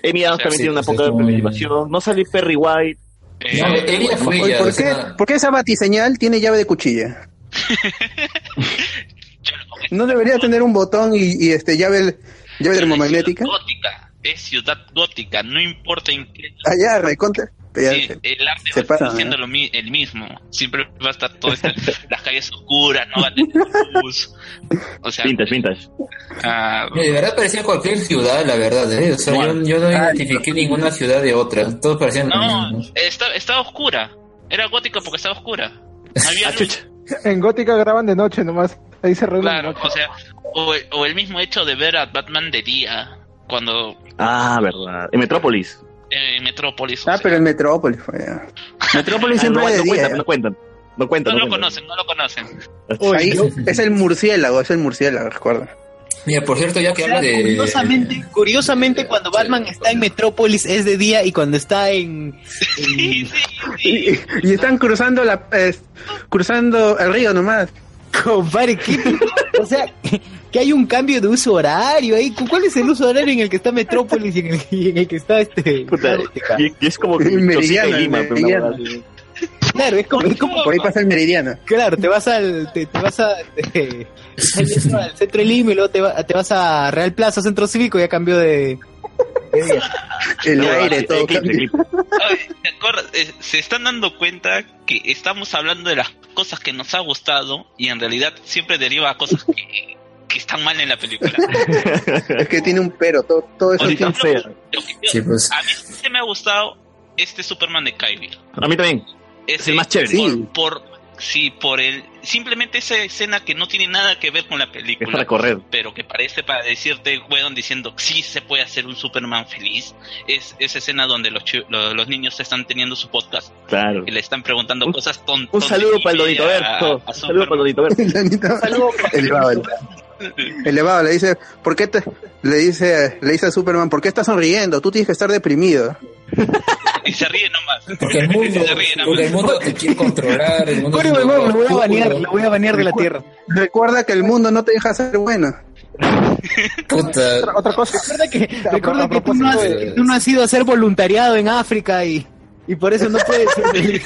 Amy Adams también Sí, tiene una pues, poca es muy- participación. No sale Perry White. Eh, No, ella fue Oye, ya, ¿por, sea, qué, ¿Por qué esa batiseñal tiene llave de cuchilla? ¿No debería tener un botón y, y, este llave, llave termomagnética? gótica es ciudad gótica no importa en qué Allá, recontra. Ya Sí, se- el arte se va a estar pasa, siendo lo mi- el mismo. Siempre va a estar todo este- las calles oscuras, no va a tener luz. O sea, Vintage, vintage. ah, de verdad parecía cualquier ciudad, la verdad. ¿eh? O sea, yo, yo no identifiqué ninguna ciudad de otra. Todos parecían no, mismo. está- estaba oscura. Era gótica porque estaba oscura. No había Ah. En Gótica graban de noche nomás. Ahí se Claro, o sea, o, o el mismo hecho de ver a Batman de día cuando Ah, verdad. En Metrópolis. Eh, en Metrópolis. o Ah, sea, pero en Metrópolis fue. ya. Metrópolis Ah, siempre no, es de no día. cuentan, no cuentan. No cuentan. no no lo cuentan. conocen, no lo conocen. Ahí es el murciélago, es el murciélago, recuerda. Mira, por cierto, ya que O sea, habla de... curiosamente, curiosamente cuando Batman está en Metrópolis es de día y cuando está en... Sí, sí, Y, sí. y están cruzando la eh, cruzando el río nomás. Compadre, ¿qué? O sea, que hay un cambio de uso horario ahí. ¿Cuál es el uso horario en el que está Metrópolis y en el, y en el que está este... Puta, y, y es como que El Chosica meridiano, y Lima. Claro, es como... es como- Por ahí pasa el meridiano. Claro, te vas al... Te, te vas a... te- al centro de Lima y luego te, va- te vas a Real Plaza, Centro Cívico y ya cambió de... El No, aire, todo. Eh, Se están dando cuenta que estamos hablando de las cosas que nos ha gustado y en realidad siempre deriva a cosas que, que están mal en la película. Es que tiene un pero, todo, todo eso tiene... que yo- Sí, pues. A mí sí me ha gustado este Superman de Kylie. A mí también. Es el más chévere. Por, Sí. por, sí, por el simplemente esa escena que no tiene nada que ver con la Es película. para correr. pero que parece para decirte, weón, diciendo sí se puede hacer un Superman feliz. Es esa escena donde los, chi- lo- los niños están teniendo su podcast Claro. y le están preguntando Un- cosas tontas. Un saludo para el Donito Berto. Un saludo para el Donito Berto. Saludos. Elevado, elevado, le dice, ¿por qué te, le dice, le dice a Superman, ¿por qué estás sonriendo? Tú tienes que estar deprimido. Y se ríe nomás. Porque el mundo, se ríe porque el nomás. mundo te quiere controlar. El mundo Bueno, bueno, lo voy a banear, lo voy a banear de la Tierra. Recuerda que el mundo no te deja ser bueno. Puta. Otra, otra cosa. Recuerda que, A- recuerda a que tú, no has, de- tú no has ido a hacer voluntariado en África y, y por eso no puedes ser feliz.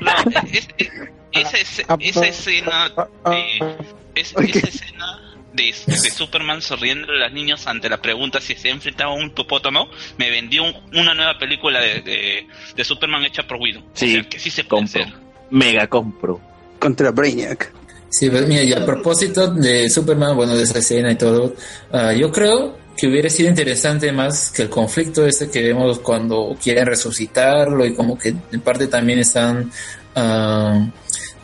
No, es- es- esa, es- esa escena ah, de, es- esa escena de, de Superman sonriendo a los niños ante la pregunta si se enfrentaba a un hipopótamo me vendió un- una nueva película de, de, de Superman hecha por Widow. Sí, o sea, que sí se puede compro. hacer. Mega compro. Contra Brainiac. Sí, pues mira, y a propósito de Superman, bueno, de esa escena y todo, ah, yo creo que hubiera sido interesante más que el conflicto ese que vemos cuando quieren resucitarlo y como que en parte también están, ah,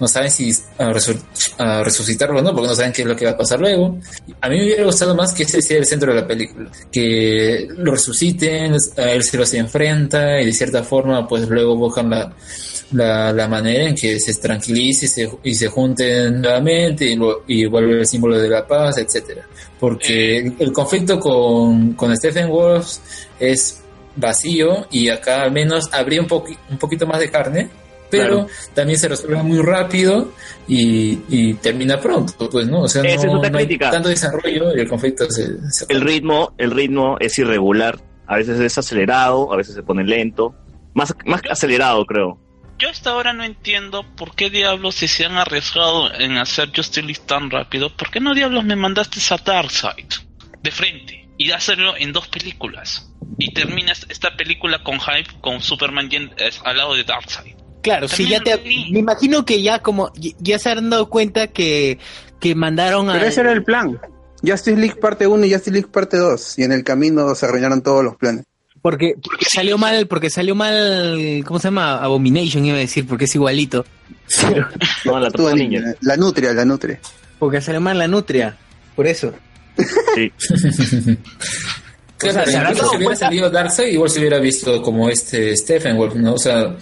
no saben si ah, resur- a resucitarlo, ¿no? Porque no saben qué es lo que va a pasar luego. A mí me hubiera gustado más que ese sea el centro de la película, que lo resuciten, a él se los enfrenta y de cierta forma, pues luego buscan la, la, la manera en que se tranquilice y se, y se junten nuevamente y, lo- y vuelve el símbolo de la paz, etcétera. Porque el, el conflicto con, con Stephen Wolf es vacío y acá al menos habría un, poqui- un poquito más de carne, pero Claro. también se resuelve muy rápido y, y termina pronto, pues, ¿no? O sea, Esa es no, no hay crítica. tanto desarrollo y el conflicto se... se El ritmo, el ritmo es irregular. A veces es acelerado, a veces se pone lento. Más, más acelerado, creo. Yo hasta ahora no entiendo por qué diablos si se han arriesgado en hacer Justice League tan rápido, ¿por qué no diablos me mandaste a Darkseid de frente y de hacerlo en dos películas? Y terminas esta película con hype con Superman eh, al lado de Darkseid. Claro, sí, ya te, me imagino que ya como ya- ya se han dado cuenta que, que mandaron a Pero ese era el plan. Justice League parte 1 y Justice League parte 2. Y en el camino se arruinaron todos los planes. porque porque salió mal, porque salió mal, ¿cómo se llama? Abomination iba a decir, porque es igualito. No, la Tortuga Ninja. La nutria, la nutria. Porque salió mal la nutria, por eso. Sí. Claro, O sea, se hubiera salido Darkseid, igual se hubiera visto como este Stephen Wolf, ¿no? O sea,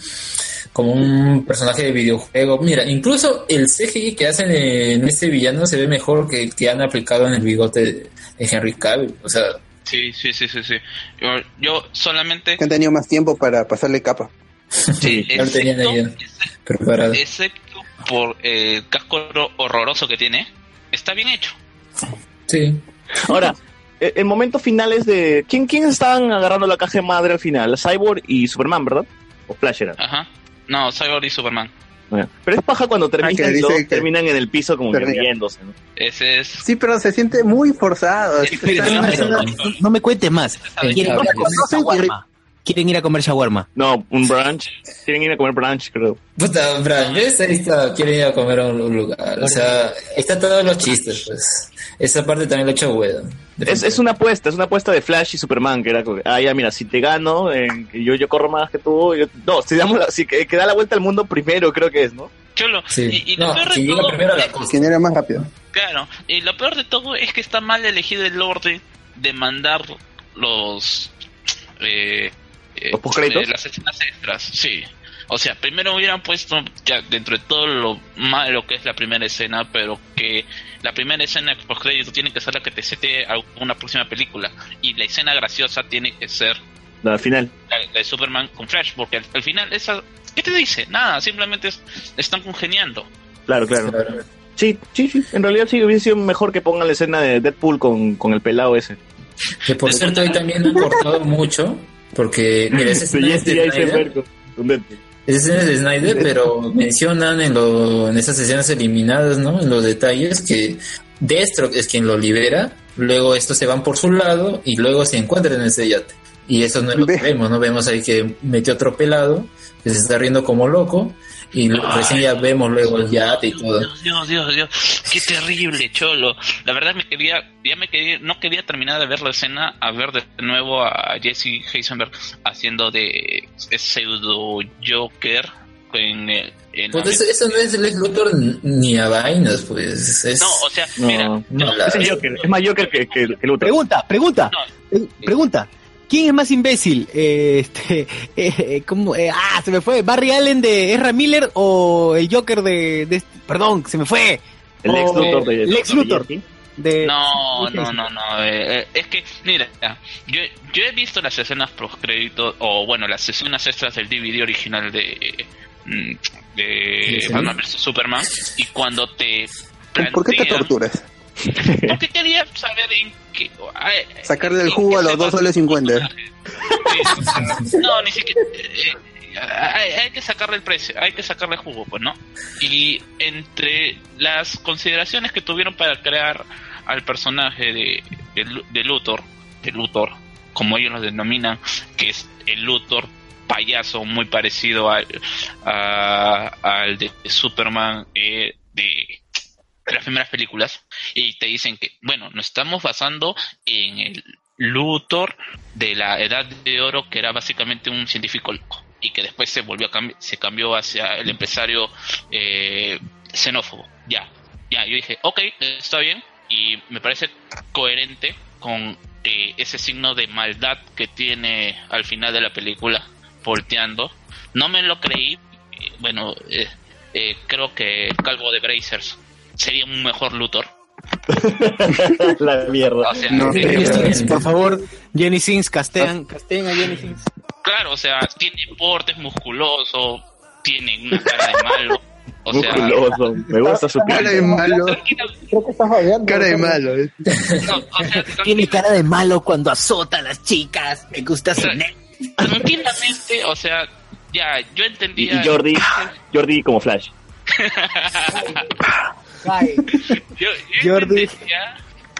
como un personaje de videojuego. Mira, incluso el CGI que hacen en este villano se ve mejor que el que han aplicado en el bigote de, de Henry Cavill. O sea, Sí, sí, sí, sí, sí. Yo, yo solamente... Han tenido más tiempo para pasarle capa. Sí, preparado. excepto por el casco horror- horroroso que tiene, está bien hecho. Sí. Ahora, eh, el momento final es de. ¿Quién, ¿Quién estaban agarrando la caja madre al final? Cyborg y Superman, ¿verdad? O Flash era. Ajá. No, Cyborg y Superman. Bueno, Pero es paja cuando terminan, y todos que- terminan en el piso como que riéndose. ¿no? Ese es... Sí, pero se siente muy forzado. no, no me cuentes más. Quieren ir a comer shawarma. No, un brunch. Quieren ir a comer brunch, creo. Puta. Ahí está, quieren ir a comer a un un lugar. O sea, está todos los chistes, pues. Esa parte también lo he hecho huevo. Es, es una apuesta, es una apuesta de Flash y Superman, que era como, ah, ya, mira, si te gano, yo, yo corro más que tú, yo- no, si, damos la- si que, que da la vuelta al mundo primero, creo que es, ¿no? Cholo. Sí. Y, y lo No, peor de quien llega todo, primero a la cosa. ¿Quién era más rápido? claro, y lo peor de todo es que está mal elegido el orden de mandar los eh, eh, ¿Los postcréditos? eh, las escenas extras, sí. O sea, primero hubieran puesto ya dentro de todo lo malo que es la primera escena, pero que la primera escena de postcrédito tiene que ser la que te sete a una próxima película y la escena graciosa tiene que ser La al final. la, la de Superman con Flash, porque al, al final esa ¿qué te dice? Nada, simplemente es- están congeniando. Claro, claro. Sí, sí, sí. En realidad sí hubiese sido mejor que pongan la escena de Deadpool con, con el pelado ese. Que por cierto, ahí también han cortado mucho. Porque, mira, escena es de Snyder. Escena es de Snyder, pero mencionan en, lo, en esas escenas eliminadas, ¿no? En los detalles que Deathstroke es quien lo libera, luego estos se van por su lado y luego se encuentran en ese yate. Y eso no es lo que vemos, ¿no? Vemos ahí que metió otro pelado, que se está riendo como loco, y recién ya vemos luego el yate y todo. Dios, Dios, Dios, qué terrible, cholo. La verdad me quería, ya me quería, no quería terminar de ver la escena a ver de nuevo a Jesse Heisenberg haciendo de pseudo Joker en, el- en Pues eso, eso no es Lex Luthor ni a vainas, pues. Es... No, o sea, No, mira, no, es, el Joker, es más Joker que, que, que Luthor. Pregunta, pregunta, eh, pregunta. ¿Quién es más imbécil? Eh, este, eh, eh, ¿cómo? Eh, ah, se me fue. ¿Barry Allen de Ezra Miller o el Joker de, de este- perdón, se me fue. El Lex O Luthor de- Lex Luthor. De, No, no, no, no. eh, eh, es que, mira, yo, yo he visto las escenas post crédito o bueno, las escenas extras del DVD original de mm, de. Batman vs Superman y cuando te ¿Por qué te torturas? porque quería saber en ay, Sacarle el jugo a los dos soles cincuenta. no, ni siquiera. eh, hay, hay que sacarle el precio, hay que sacarle jugo, pues, ¿no? Y entre las consideraciones que tuvieron para crear al personaje de, de, Lu- de Luthor, de Luthor, como ellos lo denominan, que es el Luthor payaso muy parecido al, a- al de Superman eh, de las primeras películas y te dicen que, bueno, nos estamos basando en el Luthor de la Edad de Oro, que era básicamente un científico loco y que después se volvió a cambi- se cambió hacia el empresario eh, xenófobo. Ya, ya, yo dije, ok, está bien, y me parece coherente con eh, ese signo de maldad que tiene al final de la película, volteando. No me lo creí, eh, bueno, eh, eh, creo que Calvo de Brazers sería un mejor Luthor. La mierda. O sea, No, Jenny Sins, por favor, Jenny Sins, castean, castean a Jenny Sins. Claro, o sea, tiene porte, es musculoso, tiene una cara de malo. O sea, Musculoso. Me gusta su Cara de malo. Creo que estás babeando. Cara de malo. eh. no, o sea, Tiene cara de malo cuando azota a las chicas. Me gusta su tranquilamente, o sea, ya, yo Y, entendía. y Jordi, Jordi como Flash. yo, yo Jordi. entendería,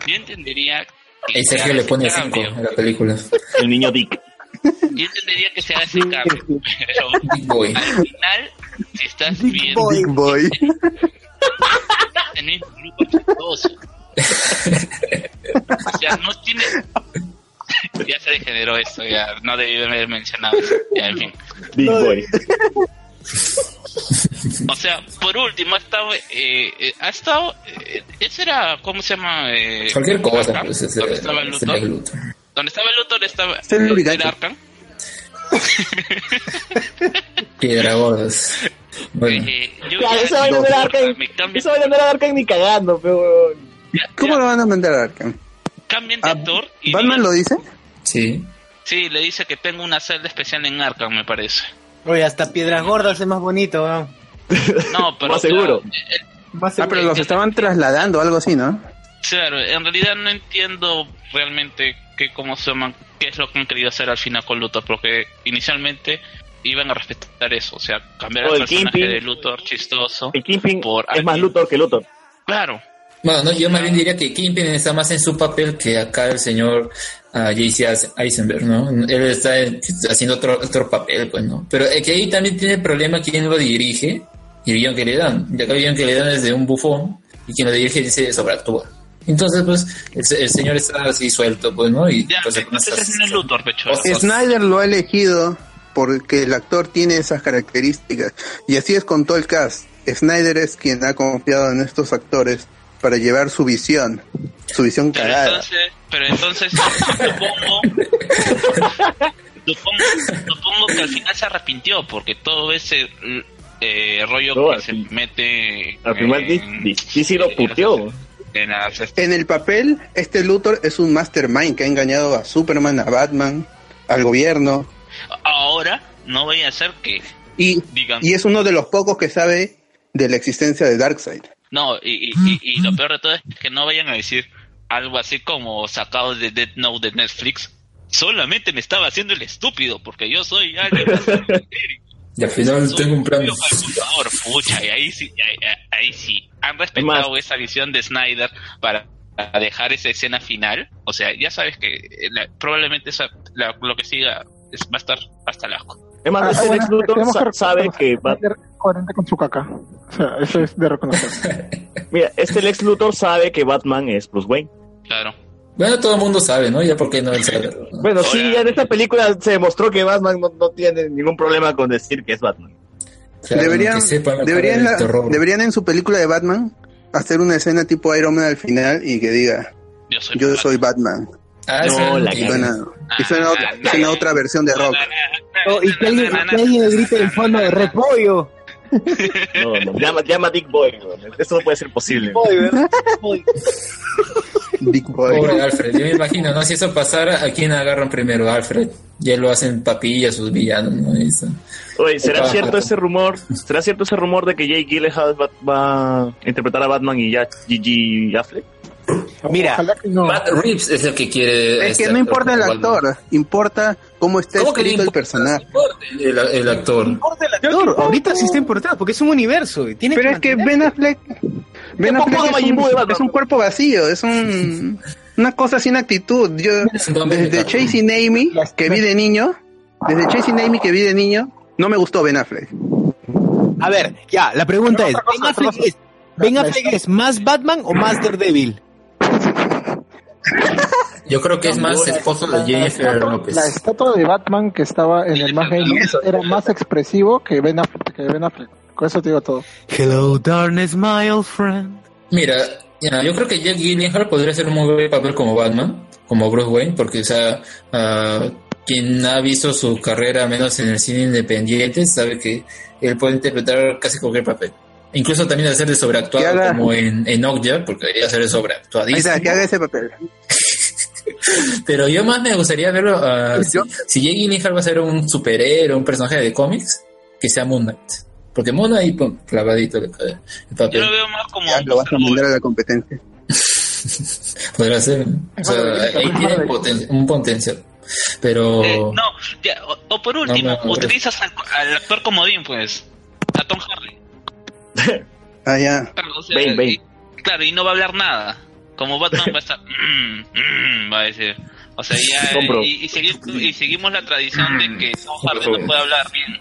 yo entendería que se Sergio le pone 5 cambio. en la película. El niño Dick. Yo entendería que se haga ese cambio, pero Big Boy. al final, si estás viendo Boy. Big Boy. el mismo grupo chistoso. O sea, no tiene. Ya se degeneró esto, ya no debí haber mencionado eso. Ya, en fin. Big Boy. O sea, por último, ha estado. Eh, eh, ha estado. Eh, ese era. ¿Cómo se llama? Eh, Cualquier cosa, Arkham, pues, ese- donde estaba el Luthor. Donde estaba el Luthor estaba. Es el era Arkham. Piedra gordas. Bueno, Eh, yo ya- esa vaina no era Arkham. me cambian, Esa vaina no era Arkham ni cagando, pero. ya- ¿Cómo ya lo van a mandar a Arkham? cambian de Ah, actor y ¿Batman lo dice? sí. Sí, le dice que tengo una celda especial en Arkham, me parece. Oye, hasta Piedras Gordas es más bonito, weón. No, pero. Más seguro. claro, eh, Más Ah, pero los estaban trasladando, algo así, ¿no? Claro, en realidad no entiendo realmente qué, cómo se llaman, qué es lo que han querido hacer al final con Luthor, porque inicialmente iban a respetar eso, o sea, cambiar O el el personaje Kingpin. de Luthor chistoso El Kingpin por es más Luthor que Luthor. Claro, Bueno, no, yo más bien diría que Kingpin está más en su papel que acá el señor ah, J.C. Eisenberg, ¿no? Él está en- haciendo otro, otro papel, pues, ¿no? Pero es que ahí también tiene problema quién lo dirige y el guion que le dan. Y acá el guion que le dan es de un bufón y quien lo dirige dice sobreactúa. Entonces, pues, el, se- el señor está así suelto, pues, ¿no? Y ya, entonces, entonces es en el Luthor, pecho. Snyder lo ha elegido porque el actor tiene esas características. Y así es con todo el cast. Snyder es quien ha confiado en estos actores para llevar su visión. Su visión Pero cagada. entonces, pero entonces supongo, supongo, supongo que al final se arrepintió, porque todo ese eh, rollo No, que se fin- mete Al final sí lo puteó. en las En el papel, este Luthor es un mastermind que ha engañado a Superman, a Batman, al gobierno. ahora no voy a hacer que Y, digan y es uno de los pocos que sabe de la existencia de Darkseid. no y, y, y- y lo peor de todo es que no vayan a decir algo así como sacado de Dead Note de Netflix solamente me estaba haciendo el estúpido porque yo soy alguien y al final tengo un plan. por favor pucha y ahí sí ahí, ahí sí han respetado esa visión de Snyder para para dejar esa escena final o sea ya sabes que eh, la- probablemente esa, la- lo que siga es, va a estar hasta el asco Es más, Ah, este bueno, Luthor sabe que es coherente con su caca. O sea, eso es de reconocer. Mira, este Lex Luthor sabe que Batman es Bruce Wayne. claro Bueno, todo el mundo sabe, ¿no? Ya porque no él sabe. Bueno, sí, ya en esta película se demostró que Batman no, no tiene ningún problema con decir que es Batman. Claro, deberían, sepan deberían, la- deberían en su película de Batman hacer una escena tipo Iron Man al final y que diga yo soy yo soy Batman. Ah, No, la Y suena, y suena otra, suena otra versión de rock. Oh, y que alguien, que alguien le grite del fondo de repollo. No, no, llama, llama Dick Boy. Eso no puede ser posible. Boy, ¿verdad? Boy. Big Boy. Pobre Alfred, yo me imagino, ¿no? Si eso pasara, ¿a quién agarran primero? Alfred. Ya lo hacen papilla sus villanos, ¿no? Eso. Oye, ¿será Opa, cierto ese rumor? ¿Será cierto ese rumor de que Jake Gyllenhaal va, va a interpretar a Batman y ya Gigi Affleck? Mira, que no. Matt Reeves es el que quiere. Es este que no importa el actor, importa cómo está ¿Cómo que escrito el personaje. El, el actor. importa el actor. Ahorita sí está importando porque es un universo. y Tiene Pero es que Ben Affleck, Ben ¿Qué Affleck poco de es, de un, Batman? es un cuerpo vacío, es un, una cosa sin actitud. Yo, desde Chasing Amy, que vi de niño, desde Chasing Amy que vi de niño, no me gustó Ben Affleck. A ver, ya, la pregunta es, ¿Ben Affleck es, Ben Affleck es más Batman o más Daredevil? Yo creo que es más esposo de Jennifer López. La estatua de Batman que estaba en el más era más expresivo que Ben Affleck. Que ben Affleck. Con eso te digo todo. Hello, darkness, my old friend. Mira, ya, yo creo que Jack Gyllenhaal podría hacer un muy buen papel como Batman, como Bruce Wayne, porque, o sea, ah, quien ha visto su carrera, menos en el cine independiente, sabe que él puede interpretar casi cualquier papel. Incluso también hacer de sobreactuado, haga- como en, en Okja, porque debería hacer de Ahí está, sobreactuadísimo. que haga ese papel. Pero yo más me gustaría verlo, ah, si, si Jake Gyllenhaal va a ser un superhéroe, un personaje de cómics, que sea Moon Knight. Porque Knight, pum, clavadito cae el Yo papel. lo veo más como Ya lo vas a mandar a la competencia. Podrá ser. O sea, ahí tiene poten- un potencial. Pero. Eh, no, ya, o, o por último, No, no, no. utilizas al, al actor comodín, pues, a Tom Hardy. Ah, ya. Claro, o sea, Bane, Bane. y- claro, y no va a hablar nada. Como Batman va a estar, "Mm, mm", va a decir. O sea, ya, y, y, segui- y seguimos la tradición de que Tom Hardy no puede hablar bien.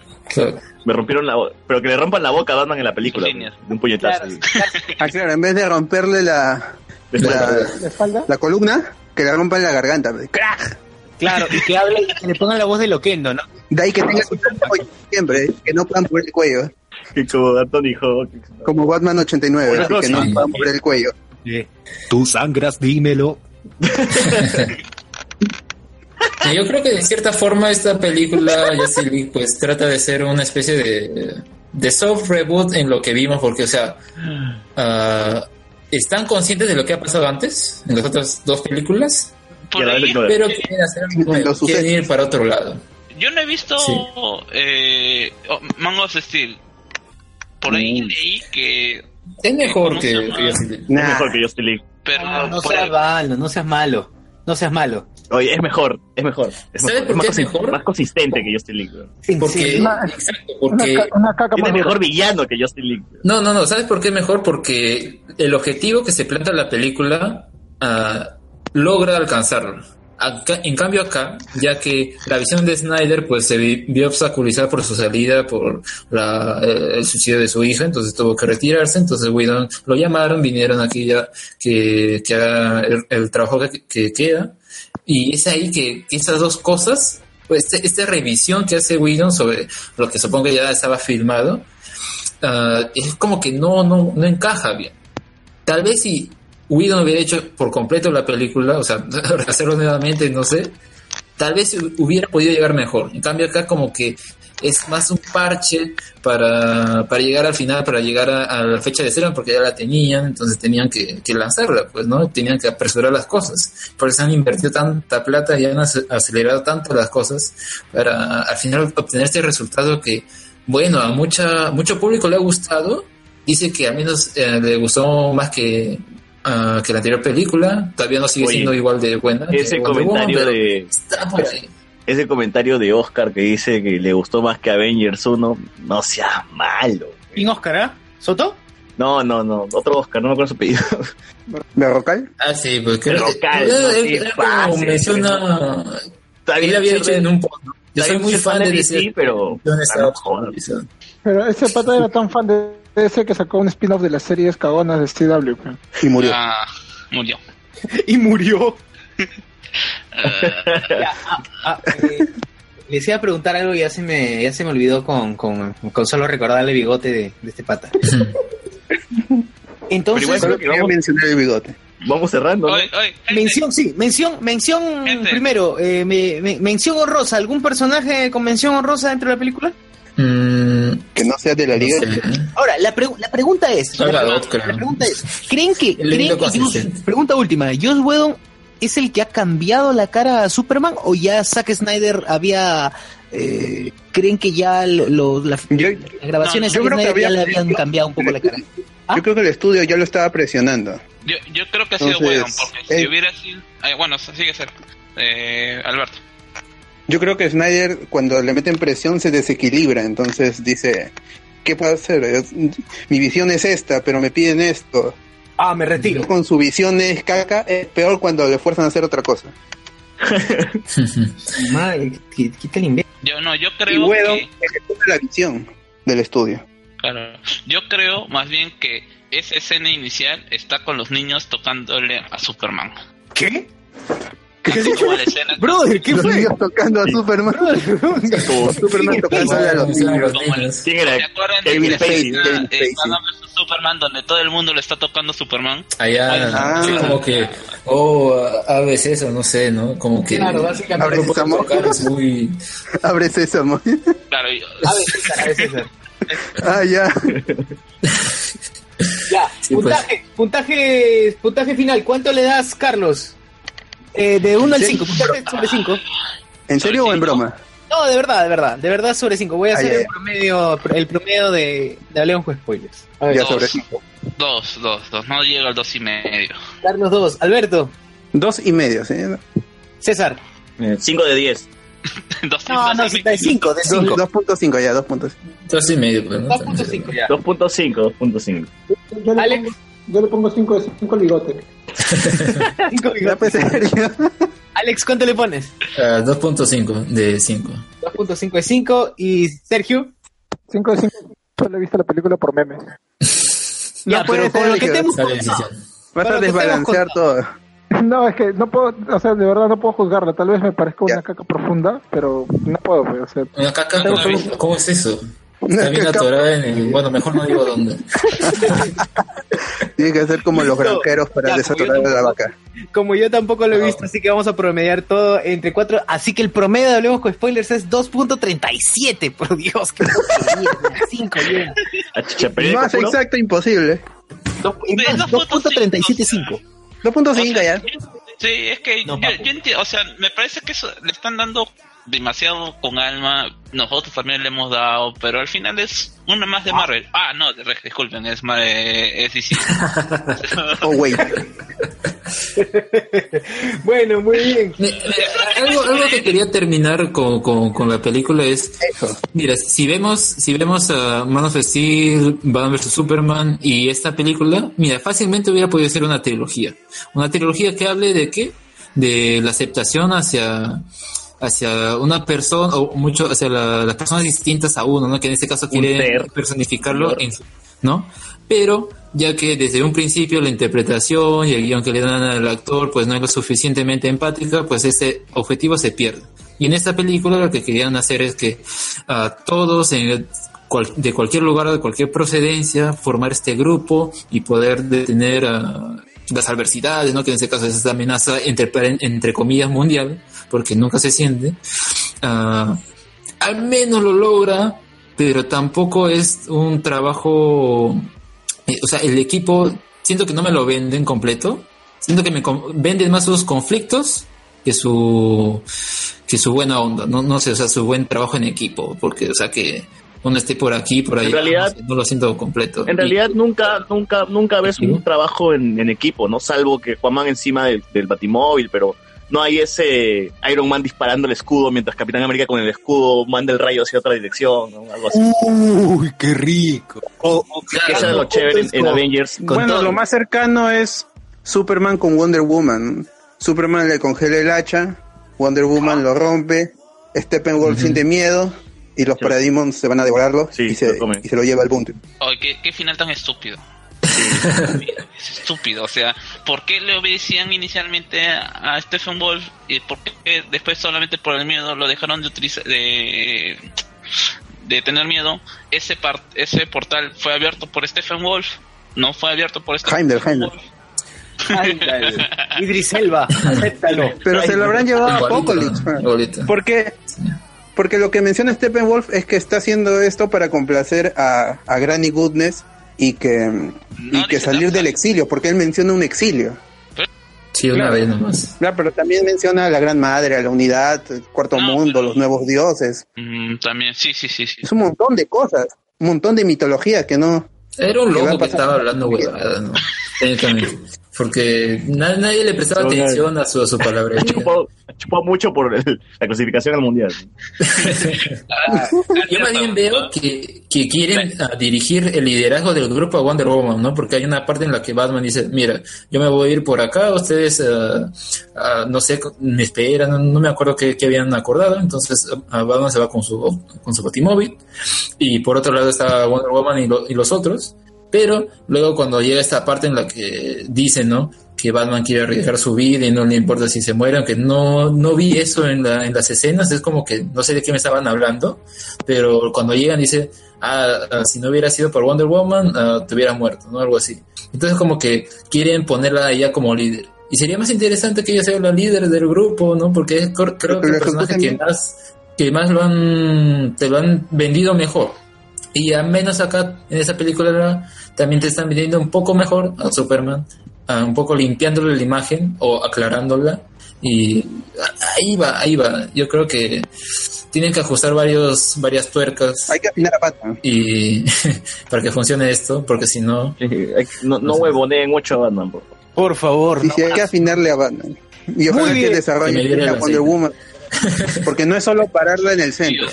Me rompieron la boca. Pero que le rompan la boca a Batman en la película. De un puñetazo. Ah, claro, en vez de romperle la, la, la columna, que le rompan la garganta. ¡Crack! Claro, y que hable y que le pongan la voz de Loquendo, ¿no? De ahí que tenga su cuello siempre, que no puedan mover el cuello. Que como Anthony Hawk. Como Batman 89, Una así que no puedan mover el cuello. Tú sangras, dímelo. Yo creo que de cierta forma esta película, Justice League, pues trata de ser una especie de, de soft reboot en lo que vimos, porque, o sea, ah, están conscientes de lo que ha pasado antes en las otras dos películas, pero quieren hacer algo nuevo, quieren ir para otro lado. yo no he visto Sí. eh, oh, Man of Steel. Por ahí leí que. Es mejor ¿cómo que, que Justice League. Es mejor que Justin League. Pero no seas malo, no seas malo. No seas malo. Oye, es mejor, es mejor. Es, ¿Sabes mejor, por más, qué es consi- mejor? más consistente que Justin League. weón. Porque, Una- exacto, porque Una caca Tiene mejor villano que Justin weón. No, no, no. ¿Sabes por qué mejor? Porque el objetivo que se plantea en la película ah, logra alcanzarlo. Acá- en cambio acá, ya que la visión de Snyder pues se vi- vio obstaculizada por su salida, por la- eh, el suicidio de su hija, entonces tuvo que retirarse, entonces Whedon lo llamaron, vinieron aquí ya que, que haga el, el trabajo que, que queda, y es ahí que, esas dos cosas, pues este- esta revisión que hace Whedon sobre lo que supongo ya estaba filmado, ah, es como que no, no, no encaja bien. Tal vez si Whedon hubiera hecho por completo la película, o sea, hacerlo nuevamente, no sé, tal vez hubiera podido llegar mejor. En cambio acá como que es más un parche para, para llegar al final, para llegar a, la fecha de estreno, porque ya la tenían, entonces tenían que, que lanzarla, pues, ¿no? Tenían que apresurar las cosas. Por eso han invertido tanta plata y han ac- acelerado tanto las cosas para al final obtener este resultado que, bueno, a mucha, mucho público le ha gustado. Dice que al menos eh, le gustó más que, ah, que la anterior película. Todavía no sigue Oye, siendo igual de buena. Ese Woman, comentario pero de. está por ahí. Ese comentario de Oscar que dice que le gustó más que Avengers 1, no sea malo. ¿Quién Oscar, ah? ¿Soto? No, no, no, otro Oscar, no me acuerdo su apellido. ¿Berrocal? Ah, sí, pues creo Local, él- no él como menciona. Él había dicho de- en un post, ¿no? Yo soy muy fan de DC, DC, pero. Pero ese pata era tan fan de ese que sacó un spin-off de las series cagonas de CW. Y murió. Ah, murió. y murió. Ah, Ya, ah, ah, eh, les iba a preguntar algo y ya se me, ya se me olvidó con, con, con solo recordarle el bigote de, de este pata. Entonces, igual Solo quería mencionar el bigote. Vamos cerrando. ¿no? oye, oye, gente, mención, sí, mención, mención Gente. primero, eh, me- me- mención honrosa, ¿algún personaje con mención honrosa dentro de la película? Mm, Que no sea de la liga. no sé. Ahora, la, pregu- la pregunta es, la, pregunta es, ¿creen que, creen que consistente. pregunta última, Joss Whedon es el que ha cambiado la cara a Superman o ya Zack Snyder había eh, creen que ya lo- la- Yo, las grabaciones yo de creo que Snyder ya le habían cambiado un poco la cara? ¿Ah? yo creo que el estudio ya lo estaba presionando. yo, yo creo que ha sido Entonces, bueno, porque si eh, hubiera sido. eh, bueno, sigue ser. Eh, Alberto. Yo creo que Snyder cuando le meten presión se desequilibra, entonces dice, ¿qué puedo hacer? Es- Mi visión es esta, pero me piden esto. Ah, me retiro. Con su visión es caca, es peor cuando le fuerzan a hacer otra cosa. Madre, invento. Yo no, yo Y creo Whedon que. ejecuta la visión del estudio. Claro, yo creo más bien que esa escena inicial está con los niños tocándole a Superman. ¿Qué? Sí, escena Brother, ¿qué Los fue? niños tocando a Superman. Como Superman tocándole a los niños. ¿Quién era? ¿Se acuerdan de Kevin Spacey, Superman donde todo el mundo le está tocando a Superman? Allá, Ah. así como que, oh, a veces eso, no sé, ¿no? Como que. Claro, básicamente. es muy. Abre sésamo. Claro, A César. Ah, ya. Ya, Sí, pues. puntaje, puntaje, puntaje final. ¿Cuánto le das, Carlos? Eh, de 1 al Sí. 5, puntaje sobre 5. ¿En serio o en broma? No, de verdad, de verdad, de verdad sobre 5. Voy a Ah, hacer ya, el promedio, el promedio de, de Hablemos con Spoilers. A ver, Ya Dos. sobre cinco. dos, dos, dos, no llega al dos y medio. Carlos 2, Alberto, Dos y medio, ¿sí? César. 5 de 10. Dos y No, no, medio. de 5, de 5. 2.5 ya, 2.5. Dos y medio, pues, ¿no? 2.5 ya. 2.5, 2.5. Yo le, Alex. Yo le pongo 5 de 5 ligotes. Cinco Ya bigotes. pues serio. Alex, ¿cuánto le pones? Ah, 2.5 de 5. 2.5 de 5. ¿Y Sergio? 5 de 5. Solo he visto la película por memes. Ya, No pero con lo que te hemos contado. Vas a desbalancear todo. No, es que no puedo, o sea, de verdad no puedo juzgarla. Tal vez me parezca una Ya. caca profunda, pero no puedo, pues, o sea, Una caca, Pero- ¿cómo, cómo es eso? Está bien atorada en el. Bueno, mejor no digo dónde. Tiene que ser como los granjeros para Ya, desatorar a la vaca. Como yo tampoco lo he Ah, visto, así que vamos a promediar todo entre 4. Así que el promedio de Hablemos con Spoilers es 2.37. Por Dios, que 5 ya. A chicha, pero Más exacto, imposible. Dos- es más, 2.375. 2.5 ya. Sí, es que No, yo, yo entiendo, o sea, me parece que eso le están dando demasiado con alma, nosotros también le hemos dado, pero al final es una más de Marvel. Ah, no, de- disculpen, es, Mar- eh, es DC. Oh, wait. Bueno, muy bien. Algo, algo que quería terminar con, con, con la película es Eso. Mira, si vemos, si vemos a Man of Steel, Batman vs Superman y esta película, mira, fácilmente hubiera podido ser una trilogía. Una trilogía que hable de qué? De la aceptación hacia hacia una persona o mucho hacia la- las personas distintas a uno, ¿no? Que en este caso quiere ser. personificarlo en su- ¿no? Pero ya que desde un principio la interpretación y el guion que le dan al actor pues no es lo suficientemente empática, pues ese objetivo se pierde. Y en esta película lo que querían hacer es que a todos en cual- de cualquier lugar, de cualquier procedencia, formar este grupo y poder detener a las adversidades, ¿no? que en este caso es esta amenaza entre, comillas mundial, porque nunca se siente, ah, al menos lo logra, pero tampoco es un trabajo, eh, o sea, el equipo, siento que no me lo venden completo, siento que me venden más sus conflictos que su que su buena onda, no, no sé, o sea, su buen trabajo en equipo, porque, o sea, que uno esté por aquí, por allá, En realidad- no, sé, no lo siento completo. En Y- realidad nunca, nunca, nunca ves un trabajo en, en equipo, ¿no? Salvo que Juanman encima del, del batimóvil, pero no hay ese Iron Man disparando el escudo mientras Capitán América con el escudo manda el rayo hacia otra dirección, ¿no? Algo así. Uy, qué rico. O, o que eso era lo chévere en, en Avengers. Bueno, lo más cercano es Superman con Wonder Woman. Superman le congela el hacha, Wonder Woman lo rompe, Steppenwolf siente miedo y los Parademons se van a devorarlo y, se, y se lo lleva al punto. Ay, ¿qué, qué final tan estúpido. es estúpido, o sea, ¿por qué le obedecían inicialmente a Stephen Wolf y por qué después solamente por el miedo lo dejaron de utilizar de, de tener miedo? Ese par- ese portal fue abierto por Stephen Wolf, no fue abierto por Stephen Heimdall, Heimdall. Idris Elba, acéptalo. Pero se lo habrán llevado a Igualito, Apocalypse. ¿no? Porque, lo que menciona Steppenwolf es que está haciendo esto para complacer a, a Granny Goodness y que, y que salir del exilio, porque él menciona un exilio. Sí, una Claro. vez nomás. Claro, pero también menciona a la Gran Madre, a la unidad, el cuarto mundo, los nuevos dioses. Mm, también, sí, sí, sí, sí. Es un montón de cosas, un montón de mitología que no. Era un loco que estaba hablando huevadas, ¿no? Porque na- nadie le prestaba atención a su, a su palabra. Chupó, chupó mucho por el- la clasificación al mundial. Yo más bien veo que, que quieren ah, dirigir el liderazgo del grupo a Wonder Woman, ¿no? Porque hay una parte en la que Batman dice, mira, yo me voy a ir por acá, ustedes, ah, ah, no sé, me esperan, no, no me acuerdo qué, qué habían acordado, entonces ah, Batman se va con su, con su batimóvil, y por otro lado está Wonder Woman y, lo- y los otros, pero luego cuando llega esta parte en la que dicen, ¿no? Que Batman quiere arriesgar su vida y no le importa si se muere, aunque no, no vi eso en, la- en las escenas, es como que no sé de qué me estaban hablando, pero cuando llegan dice, ah, ah, si no hubiera sido por Wonder Woman, ah, te hubieras muerto, ¿no? Algo así. Entonces como que quieren ponerla a ella como líder. Y sería más interesante que ella sea la líder del grupo, ¿no? Porque es creo que el personaje que más, que más lo han, te lo han vendido mejor. Y al menos acá en esa película también te están vendiendo un poco mejor a Superman, un poco limpiándole la imagen o aclarándola. Y ahí va, ahí va. Yo creo que tienen que ajustar varios, varias tuercas. Hay que afinar a Batman. Y para que funcione esto, porque si no. No, no huevoneen mucho a Batman, por favor. Por favor. Sí, sí, hay que afinarle a Batman. Y ojalá Muy que bien. desarrolle Que me diera a el Wonder. Woman. Porque no es solo pararla en el centro.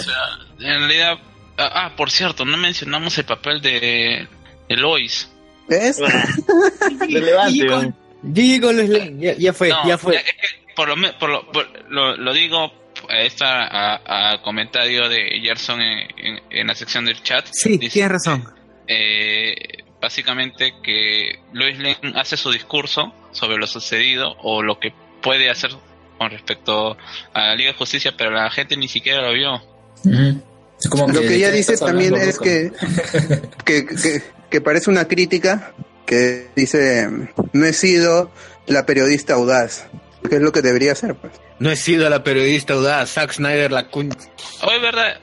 En realidad, ah, ah, por cierto, no mencionamos el papel de, de Lois. ¿Ves? Relevante, con, GG con Lois Lane, ya, ya fue, No, ya fue. es que por lo, por lo, por- lo, lo digo esta a, a comentario de Gerson en, en- en la sección del chat. Sí, Dice, tienes razón. eh, básicamente que Lois Lane hace su discurso sobre lo sucedido o lo que puede hacer con respecto a la Liga de Justicia, pero la gente ni siquiera lo vio. como Lo que- que ella ¿de qué dice también hablando, es que, que, que, que parece una crítica que dice, no he sido la periodista audaz, que es lo que debería ser. Pues. No he sido la periodista audaz, Zack Snyder la cun... Hoy, verdad,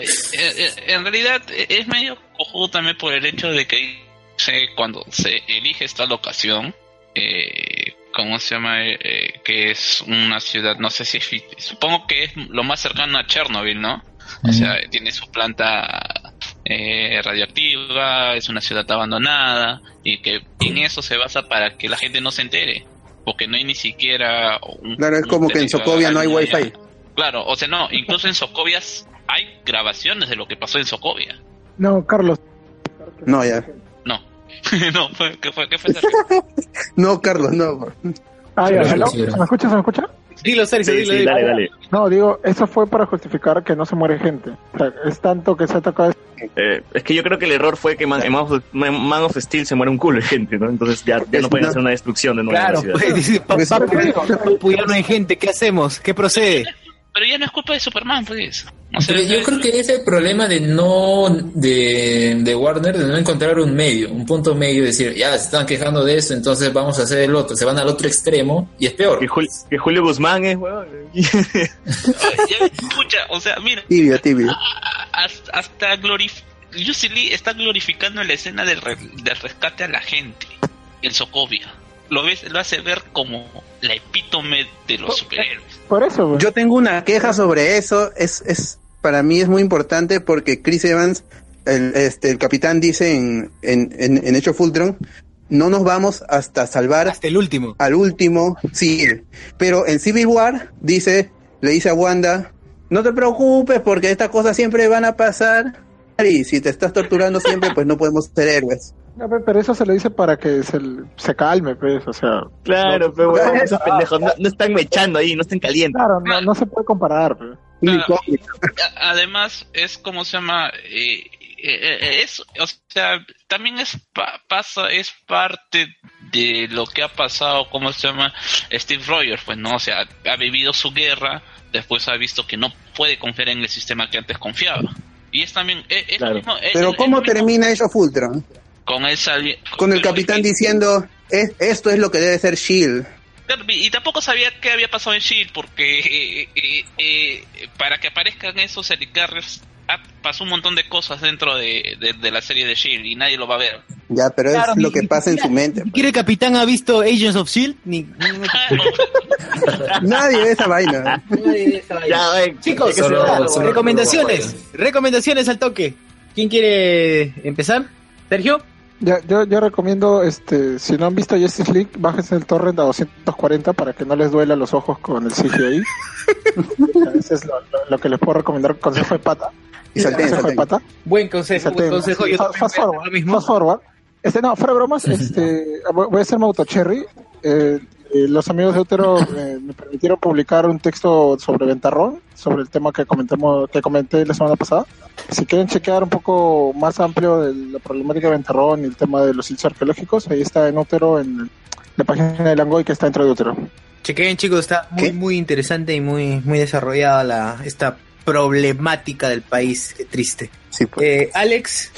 eh, eh, en realidad eh, es medio cojudo también por el hecho de que se- cuando se elige esta locación, eh, ¿cómo se llama? Eh, que es una ciudad, no sé si es, supongo que es lo más cercano a Chernobyl, ¿no? O sea, tiene su planta eh, radioactiva, es una ciudad abandonada y que en eso se basa para que la gente no se entere, porque no hay ni siquiera un, Claro, es un como que en Sokovia no hay wifi. allá. Claro, o sea, no, incluso en Sokovia hay grabaciones de lo que pasó en Sokovia. No, Carlos. No, ya. No, no, fue- ¿qué fue? ¿Qué fue? No, Carlos, no. Ah, ya. ¿Se me escucha? ¿Se me escucha? Dilo, Sergio, Sí, dilo, sí, dilo. dale, dale. No, digo, eso fue para justificar que no se muere gente. O sea, es tanto que se ha tocado. Eh, es que yo creo que el error fue que Man, en Man of, Man of Steel se muere un culo de gente, ¿no? Entonces ya, ya no pueden hacer una destrucción de nuevo. Claro, pues, dice, pa- pa- pa- no hay gente, ¿qué hacemos? ¿Qué procede? Pero ya no es culpa de Superman, pues. Pero yo creo que es el problema de no de, de Warner de no encontrar un medio, un punto medio, decir, ya se están quejando de esto, entonces vamos a hacer el otro, se van al otro extremo y es peor. Que, Jul- que Julio Guzmán es, weón. Ya, escucha, o sea, mira, Tibio, tibio. hasta, hasta glorif Lucy Lee está glorificando la escena del, re- del rescate a la gente en Sokovia. Lo, ves, lo hace ver como la epítome de los superhéroes. Por eso, Yo tengo una queja sobre eso. Es, es para mí es muy importante porque Chris Evans, el, este, el capitán, dice en, en, en, en Hecho Fultron, no nos vamos hasta salvar hasta el último. Al último, sí. Pero en Civil War dice, le dice a Wanda, no te preocupes porque estas cosas siempre van a pasar y si te estás torturando siempre, pues no podemos ser héroes. No, pe- pero eso se le dice para que se, se calme, pues, o sea. Claro, no, pero weón, no, esos pendejos no, no están mechando ahí, no están calientes. Claro, no, no se puede comparar. pues. A- Además, es como se llama. eh, eh, eh, es, o sea, también es pa- pasa, es parte de lo que ha pasado, ¿cómo se llama? Steve Rogers, pues, ¿no? O sea, ha vivido su guerra, después ha visto que no puede confiar en el sistema que antes confiaba. Y es también. es- es lo mismo- es- Pero es ¿cómo lo mismo termina Age of Ultron? Con el sali- Con el capitán diciendo, "Es- esto es lo que debe ser Shield. Y tampoco sabía qué había pasado en Shield porque eh, eh, eh, para que aparezcan esos helicarriers ah, pasó un montón de cosas dentro de, de- de la serie de Shield y nadie lo va a ver. Ya, pero Claro, es lo que ni pasa en su mente. ¿Ni siquiera el capitán ha visto Agents of S.H.I.E.L.D.? Ni, ni- Nadie ve esa vaina. Ya, ven, Chicos, solo- claro, solo- recomendaciones. Recomendaciones al toque. ¿Quién quiere empezar? ¿Sergio? Ya, yo, yo recomiendo, este, si no han visto Justice League, bájense el torrent a 240 para que no les duela los ojos con el CGI. Eso es lo, lo- lo que les puedo recomendar, consejo de pata. Y salten, consejo de pata. Buen consejo, buen consejo. así, Yo fast forward, lo mismo. fast forward. Este, no, fuera de bromas, este, voy voy a hacer Mauto Cherry. Eh, eh, los amigos de Utero eh, me permitieron publicar un texto sobre Ventarrón, sobre el tema que comentamos, que comenté la semana pasada. Si quieren chequear un poco más amplio de la problemática de Ventarrón y el tema de los sitios arqueológicos, ahí está en Utero en, la página de Langoy que está dentro de otro. Chequen chicos, está muy, muy interesante y muy, muy desarrollada la, esta problemática del país. Qué triste. Eh, Alex.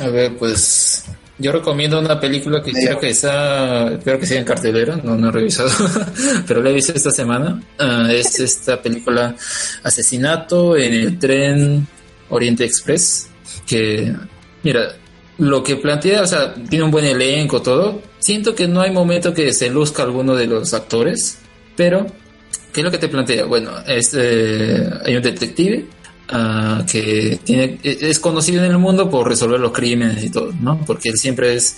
A ver, pues yo recomiendo una película que creo que está, espero que siga en cartelera, no, no he revisado, pero la he visto esta semana. Ah, es esta película Asesinato en el tren Oriente Express, que, mira, lo que plantea, o sea, tiene un buen elenco, todo. Siento que no hay momento que se luzca alguno de los actores, pero, ¿qué es lo que te plantea? Bueno, es, eh, hay un detective ah, que tiene, es conocido en el mundo por resolver los crímenes y todo, ¿no? Porque él siempre es,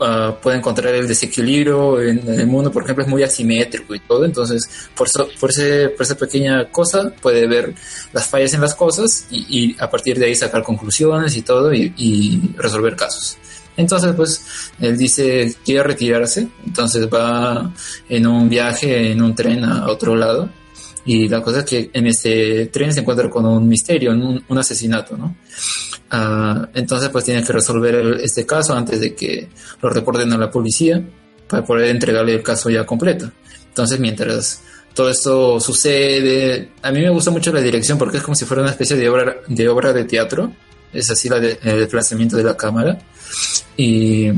ah, puede encontrar el desequilibrio en, el mundo, por ejemplo, es muy asimétrico y todo, entonces, por, eso- por, ese, por esa pequeña cosa puede ver las fallas en las cosas y, y a partir de ahí sacar conclusiones y todo y, y resolver casos. Entonces, pues, él dice quiere retirarse, entonces va en un viaje, en un tren a otro lado, y la cosa es que en este tren se encuentra con un misterio, un, un asesinato, ¿no? Ah, entonces, pues, tiene que resolver el- este caso antes de que lo reporten a la policía para poder entregarle el caso ya completo. Entonces, mientras todo esto sucede, a mí me gusta mucho la dirección porque es como si fuera una especie de obra de, obra de teatro. Es así la de- el desplazamiento de la cámara. Y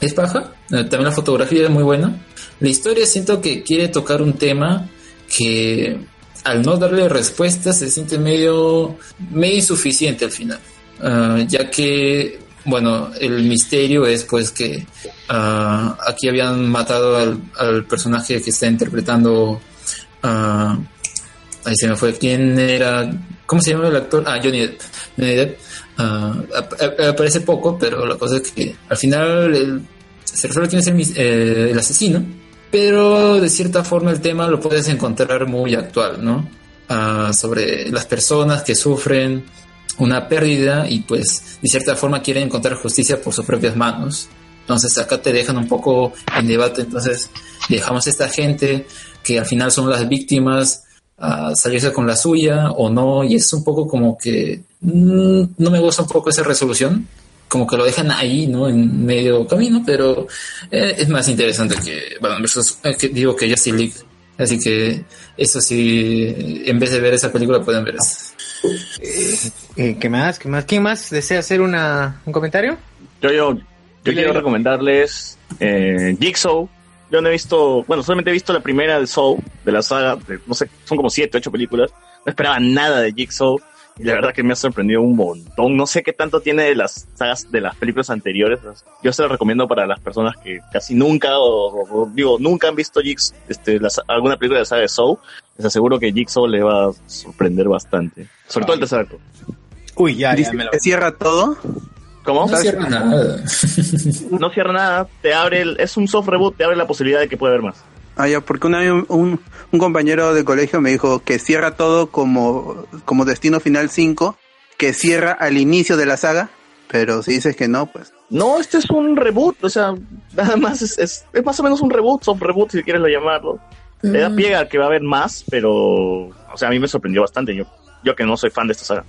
es paja. Eh, También la fotografía es muy buena. La historia siento que quiere tocar un tema que al no darle respuesta se siente medio, medio insuficiente al final. Ah, ya que, bueno, el misterio es pues que ah, aquí habían matado al, al personaje que está interpretando... ah, ahí se me fue. ¿Quién era? ¿Cómo se llama el actor? Ah, Johnny Depp. Johnny Depp. Ap- ap- aparece poco, pero la cosa es que al final el- se resuelve quién es el, eh, el asesino, pero de cierta forma el tema lo puedes encontrar muy actual, ¿no? Ah, sobre las personas que sufren una pérdida y pues de cierta forma quieren encontrar justicia por sus propias manos. Entonces acá te dejan un poco en debate, entonces dejamos a esta gente que al final son las víctimas a salirse con la suya o no, y es un poco como que mm, no me gusta un poco esa resolución, como que lo dejan ahí, ¿no? En medio camino, pero eh, es más interesante que, bueno, versus, eh, que digo que Justice League. Así que eso sí, en vez de ver esa película pueden ver esa. Eh, ¿Qué más? ¿Qué más? ¿Quién más desea hacer una, un comentario? Yo, yo, yo quiero recomendarles eh, Jigsaw. Yo no he visto, bueno, solamente he visto la primera de Saw, de la saga, de, no sé, son como siete, ocho películas. No esperaba nada de Jigsaw la verdad que me ha sorprendido un montón. No sé qué tanto tiene de las sagas, de las películas anteriores. Yo se lo recomiendo para las personas que casi nunca, o, o- o digo, nunca han visto Jigs, este, alguna película de la saga de Saw. Les aseguro que Jigsaw le va a sorprender bastante. Sobre todo el tercer acto. Uy, ya, que cierra todo. ¿Cómo? No cierra nada. no cierra nada, te abre, el- es un soft reboot, te abre la posibilidad de que pueda haber más. Ah, ya, porque una vez un, un, compañero del colegio me dijo que cierra todo como, como Destino Final 5, que cierra al inicio de la saga, pero si dices que no, pues... No, este es un reboot, o sea, nada más es, es, es más o menos un reboot, soft reboot si quieres lo llamarlo. Le da pie a que va a haber más, pero, o sea, a mí me sorprendió bastante, yo, yo que no soy fan de esta saga.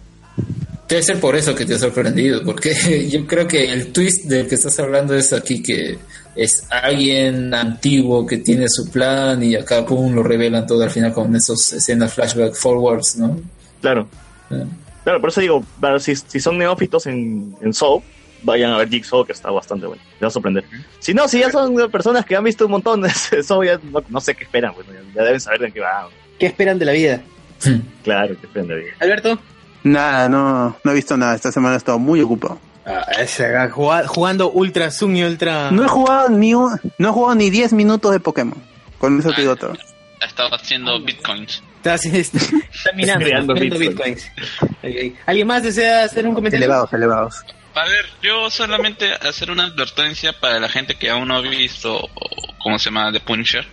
Debe ser por eso que te ha sorprendido, porque yo creo que el twist del que estás hablando es aquí que es alguien antiguo que tiene su plan y acá pum lo revelan todo al final con esos escenas flashback forwards, ¿no? Claro. Claro, por eso digo, para- si, si son neófitos en, en Saw, vayan a ver Jigsaw, que está bastante bueno. Les va a sorprender. Si no, si ya son personas que han visto un montón de Saw, ya no, no sé qué esperan, bueno, ya, deben saber de qué va. ¿Qué esperan de la vida? Claro, qué esperan de vida. Alberto. Nada, no, no he visto nada. Esta semana he estado muy ocupado. Ah, ese, ah, jugando Ultra Zoom y Ultra. No he jugado ni un- no he jugado ni 10 minutos de Pokémon. Con eso te digo todo. Ha estado haciendo bitcoins. Está, está, está minando, Creando minando bitcoins. ¿Alguien más desea hacer un comentario? Elevados, elevados. A ver, yo solamente hacer una advertencia para la gente que aún no ha visto, ¿cómo se llama? The Punisher.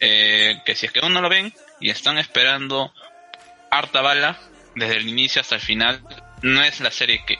Eh, que si es que aún no lo ven y están esperando harta bala desde el inicio hasta el final, no es la serie que,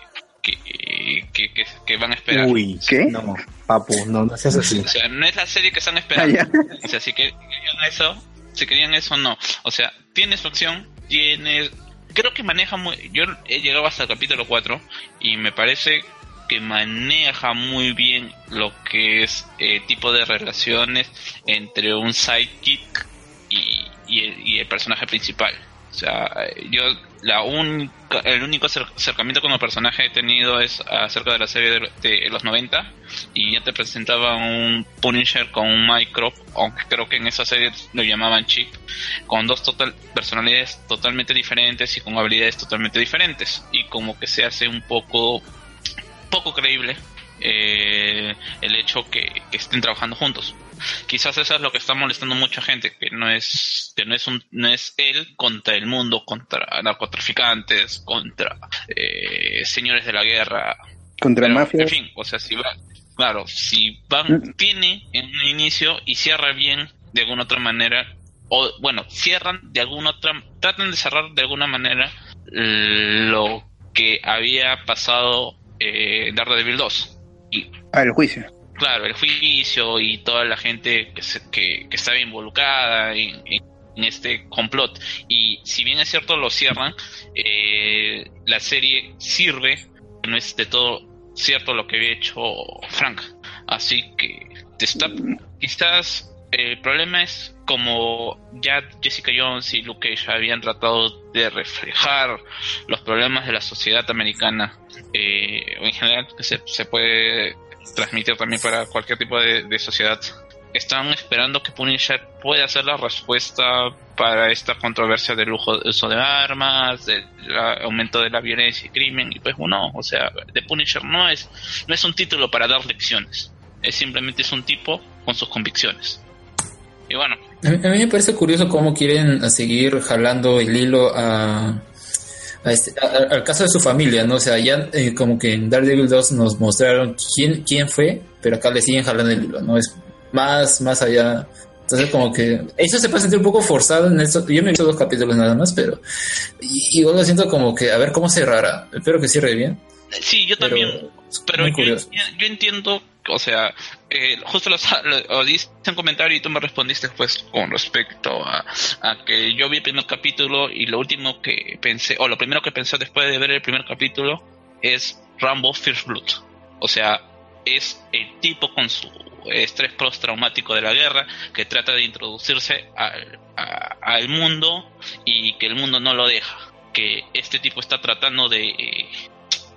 que, que, que- que van a esperar. Uy, ¿qué? No, papu, no, no seas así. O sea, no es la serie que están esperando. o sea, si que- querían eso, si querían eso, no. O sea, tiene su acción, tiene... Creo que maneja muy... Yo he llegado hasta el capítulo 4 y me parece que maneja muy bien lo que es eh, tipo de relaciones entre un sidekick y, y el, y el personaje principal. O sea, yo la única, el único acer- acercamiento con el personaje he tenido es acerca de la serie de, los 90 y ya te presentaba un Punisher con un micro, aunque creo que en esa serie lo llamaban Chip, con dos personalidades totalmente diferentes y con habilidades totalmente diferentes y como que se hace un poco poco creíble eh, el hecho que estén trabajando juntos. Quizás eso es lo que está molestando a mucha gente, que no es que no es un no es él contra el mundo, contra narcotraficantes, contra eh, señores de la guerra, Contra pero. En fin, o sea, si va, claro, si van, tiene en un inicio y cierra bien de alguna otra manera, o bueno, cierran de alguna otra, tratan de cerrar de alguna manera lo que había pasado eh, Daredevil 2. Y Ah, el juicio. Claro, el juicio y toda la gente que, se- que, estaba involucrada en, este complot. Y si bien es cierto lo cierran, eh, la serie sirve, no es de todo cierto lo que había hecho Frank. Así que está, quizás el problema es como ya Jessica Jones y Luke Cage habían tratado de reflejar los problemas de la sociedad americana eh, en general que se, se puede transmitir también para cualquier tipo de, sociedad están esperando que Punisher pueda ser la respuesta para esta controversia del de uso de armas, del aumento de la violencia y crimen, y pues bueno, o sea, The Punisher no es, no es un título para dar lecciones, es simplemente es un tipo con sus convicciones. Y bueno, a mí me parece curioso cómo quieren seguir jalando el hilo a, a este- a- al caso de su familia, ¿no? O sea, ya eh, como que en Daredevil 2 nos mostraron quién, quién fue, pero acá le siguen jalando el hilo, ¿no? Es más, más allá. Entonces como que eso se puede sentir un poco forzado en esto. Yo me he visto dos capítulos nada más, pero y- igual lo siento como que a ver cómo cerrará. Espero que cierre bien. sí, yo Pero también, pero muy yo, yo entiendo, o sea, eh, justo lo, lo, diste en comentario y tú me respondiste pues con respecto a, a que yo vi el primer capítulo y lo último que pensé, o lo primero que pensé después de ver el primer capítulo es Rambo First Blood. O sea, es el tipo con su estrés postraumático de la guerra que trata de introducirse al, al mundo y que el mundo no lo deja. Que este tipo está tratando de,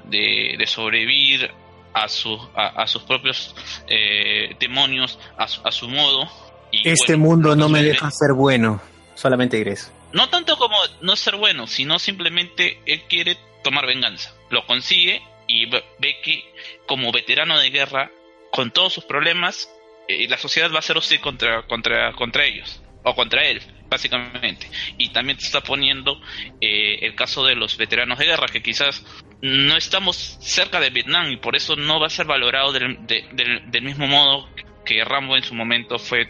de sobrevivir a, su, a, a sus propios eh, demonios, a su, a su modo. Y Este bueno, mundo no me deja ser bueno. Solamente eso. No tanto como no ser bueno, sino simplemente él quiere tomar venganza. Lo consigue y ve ve que como veterano de guerra, con todos sus problemas, eh, la sociedad va a ser hostil contra, contra, contra ellos, o contra él, básicamente. Y también te está poniendo eh, el caso de los veteranos de guerra, que quizás no estamos cerca de Vietnam y por eso no va a ser valorado del, de- del, mismo modo que Rambo en su momento fue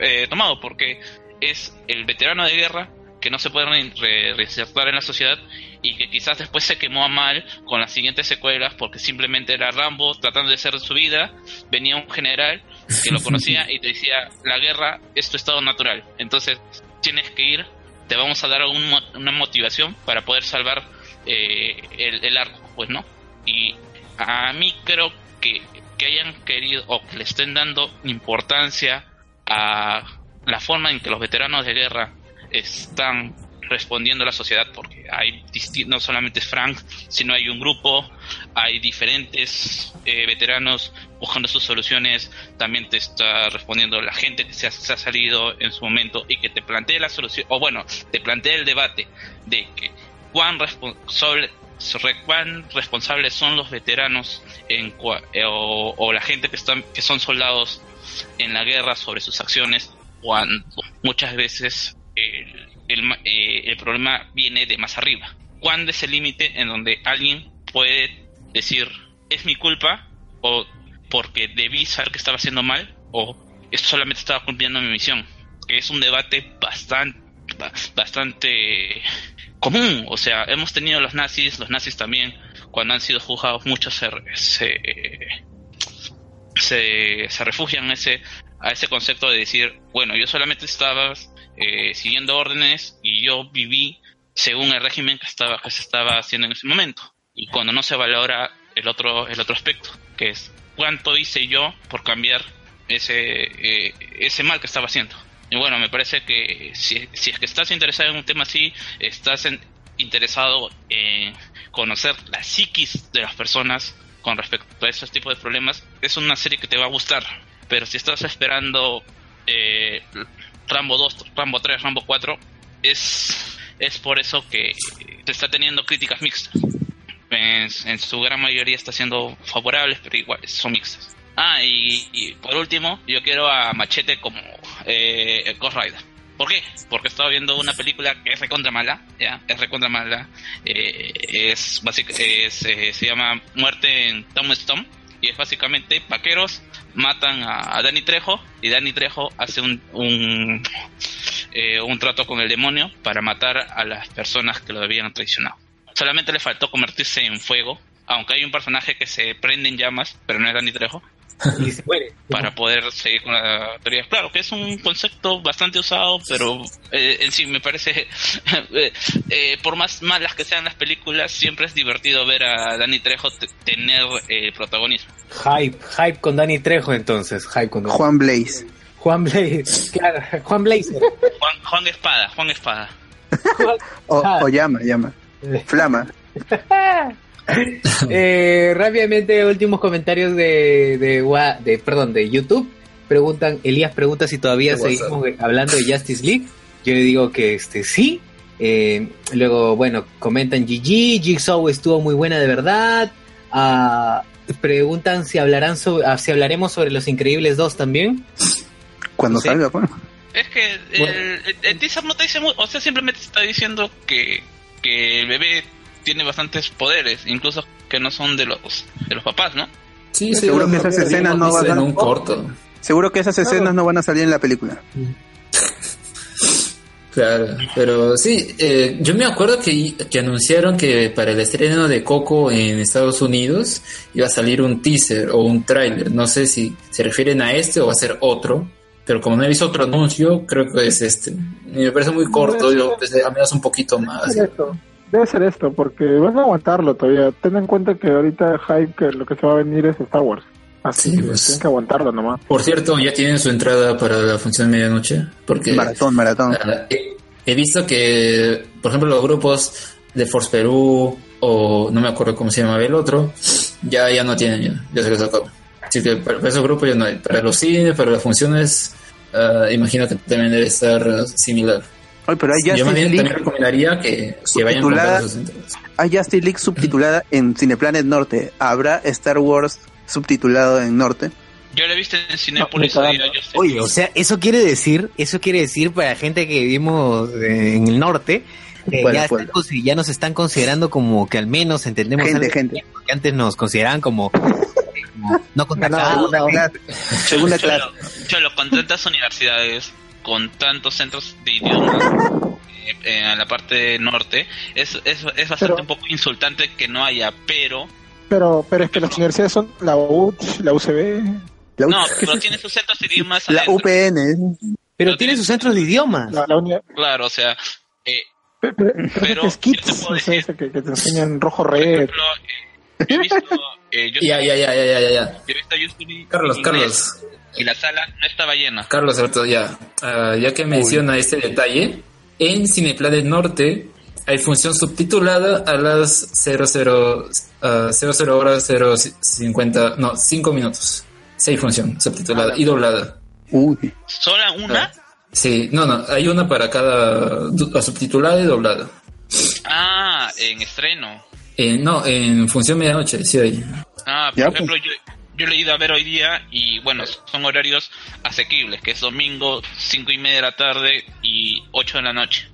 eh, tomado, porque es el veterano de guerra que no se puede re- re- reinsertar en la sociedad y que quizás después se quemó a mal con las siguientes secuelas porque simplemente era Rambo tratando de hacer su vida, venía un general que lo conocía y te decía, la guerra es tu estado natural, entonces tienes que ir, te vamos a dar un una motivación para poder salvar eh, el, el arco, pues no. Y a mí creo que, que hayan querido o que le estén dando importancia a la forma en que los veteranos de guerra están respondiendo la sociedad porque hay no solamente es Frank sino hay un grupo hay diferentes eh, veteranos buscando sus soluciones también te está respondiendo la gente que se ha, salido en su momento y que te plantea la solución o bueno te plantea el debate de que cuán responsable cuán responsables son los veteranos en cua- eh, o, o la gente que están que son soldados en la guerra sobre sus acciones cuando muchas veces el, eh, el problema viene de más arriba. ¿Cuándo es el límite en donde alguien puede decir es mi culpa o porque debí saber que estaba haciendo mal o esto solamente estaba cumpliendo mi misión? Es un debate bastante bastante común, o sea, hemos tenido los nazis, los nazis también cuando han sido juzgados muchos se, se, se, se refugian ese, a ese concepto de decir, bueno, yo solamente estaba eh, siguiendo órdenes y yo viví según el régimen que estaba que se estaba haciendo en ese momento. Y cuando no se valora el otro, el otro aspecto, que es cuánto hice yo por cambiar ese, eh, ese mal que estaba haciendo. Y bueno, me parece que si, si es que estás interesado en un tema así, estás en- interesado en conocer la psiquis de las personas con respecto a esos tipos de problemas, es una serie que te va a gustar. Pero si estás esperando eh, Rambo 2, Rambo 3, Rambo 4, es, es por eso que te está teniendo críticas mixtas. En, su gran mayoría está siendo favorables, pero igual son mixtas. Ah, y, por último, yo quiero a Machete como eh, Ghost Rider. ¿Por qué? Porque estaba viendo una película que es recontra mala, ya, es recontra mala. eh, es básica, es, eh, se llama Muerte en Tombstone y es básicamente vaqueros matan a, a Danny Trejo y Danny Trejo hace un, un, eh, un trato con el demonio para matar a las personas que lo habían traicionado. Solamente le faltó convertirse en fuego, aunque hay un personaje que se prende en llamas, pero no es Danny Trejo. Y se muere. Para poder seguir con la teoría. Claro que es un concepto bastante usado, pero eh, en sí me parece. eh, eh, por más malas que sean las películas, siempre es divertido ver a Danny Trejo tener eh, protagonismo. Hype, hype con Danny Trejo entonces, hype con Danny. Juan Blaze. Juan Blaze, claro, Juan Blazer. Juan, Juan Espada, Juan Espada. O, Ah. o llama, llama. Flama. Eh, rápidamente, últimos comentarios de, de, Wa- de, perdón, de YouTube. Preguntan, Elías pregunta si todavía seguimos hablando de Justice League. Yo le digo que este sí. Eh, luego, bueno, comentan GG, Jigsaw estuvo muy buena de verdad. Ah, preguntan si hablarán sobre, ah, si hablaremos sobre Los Increíbles 2 también. Cuando Sí. salga, pues. Es que el, el- el teaser no te dice mucho, o sea, simplemente está diciendo que, que el bebé tiene bastantes poderes, incluso que no son de los de los papás, ¿no? Sí, Seguro que esas escenas no van en a un corto. Seguro que esas escenas no van a salir en la película. Claro, pero sí, eh, yo me acuerdo que, que anunciaron que para el estreno de Coco en Estados Unidos iba a salir un teaser o un tráiler. No sé si se refieren a este o va a ser otro, pero como no he visto otro anuncio, creo que es este. Y me parece muy corto, yo pensé al menos un poquito más. Debe ser esto, porque van a aguantarlo todavía. Ten en cuenta que ahorita hype que lo que se va a venir es Star Wars. Así Sí, que pues. tienen que aguantarlo nomás. Por cierto, ya tienen su entrada para la función de medianoche, porque Maratón, maratón. He, he visto que, por ejemplo, los grupos de Force Perú o no me acuerdo cómo se llamaba el otro, ya, ya no tienen, ya, ya se los acabó. Así que para, para esos grupos ya no hay. Para los cines, para las funciones, ah, imagino que también debe estar similar. Oye, pero hay Yo Justice bien League, también recomendaría que, que vayan subtitulada- comprando sus entradas. hay Justice League subtitulada en Cineplanet Norte. ¿Habrá Star Wars subtitulado en Norte? Yo lo he visto en Cinepolis No, yo. Oye, o sea, eso quiere decir, eso quiere decir para gente que vivimos eh, en el norte, que Pueblo, ya, están nos están considerando como que al menos entendemos Gente, algo, gente. que antes nos consideraban como, eh, como no contactados. Segunda clase. Segunda clase. Cholo, Cholo, con tantas universidades, con tantos centros de idiomas eh, en la parte norte, es, es, es bastante Pero- un poco insultante que no haya, pero... Pero, pero es que las universidades son la UCH, la UCB, La, U- No, pero tiene sus centros de idiomas la adentro. UPN. Pero tiene sus centros de idiomas. la, la uni- Claro, o sea, eh, Pero, pero, Pero, pero es kits, te puedo decir- ese que, que te enseñan rojo por red. ejemplo, eh, yo he visto... eh, yo, Ya, ya, ya, ya, ya, ya, yo he visto YouTube Carlos, en Carlos. Y la sala no estaba llena. Carlos Alberto, ya. Ah, ya que menciona este detalle, en Cineplanet Norte hay función subtitulada a las 00, ah, 00 horas 050, no, 5 minutos. Sí hay función subtitulada y doblada. Uy. ¿Sola una? Sí, no, no, hay una para cada du- subtitulada y doblada. Ah, en estreno. Eh, no, en función medianoche, sí hay. Ah, por Ya, ejemplo, yo, yo lo he ido a ver hoy día y bueno, son horarios asequibles, que es domingo, cinco y media de la tarde y 8 de la noche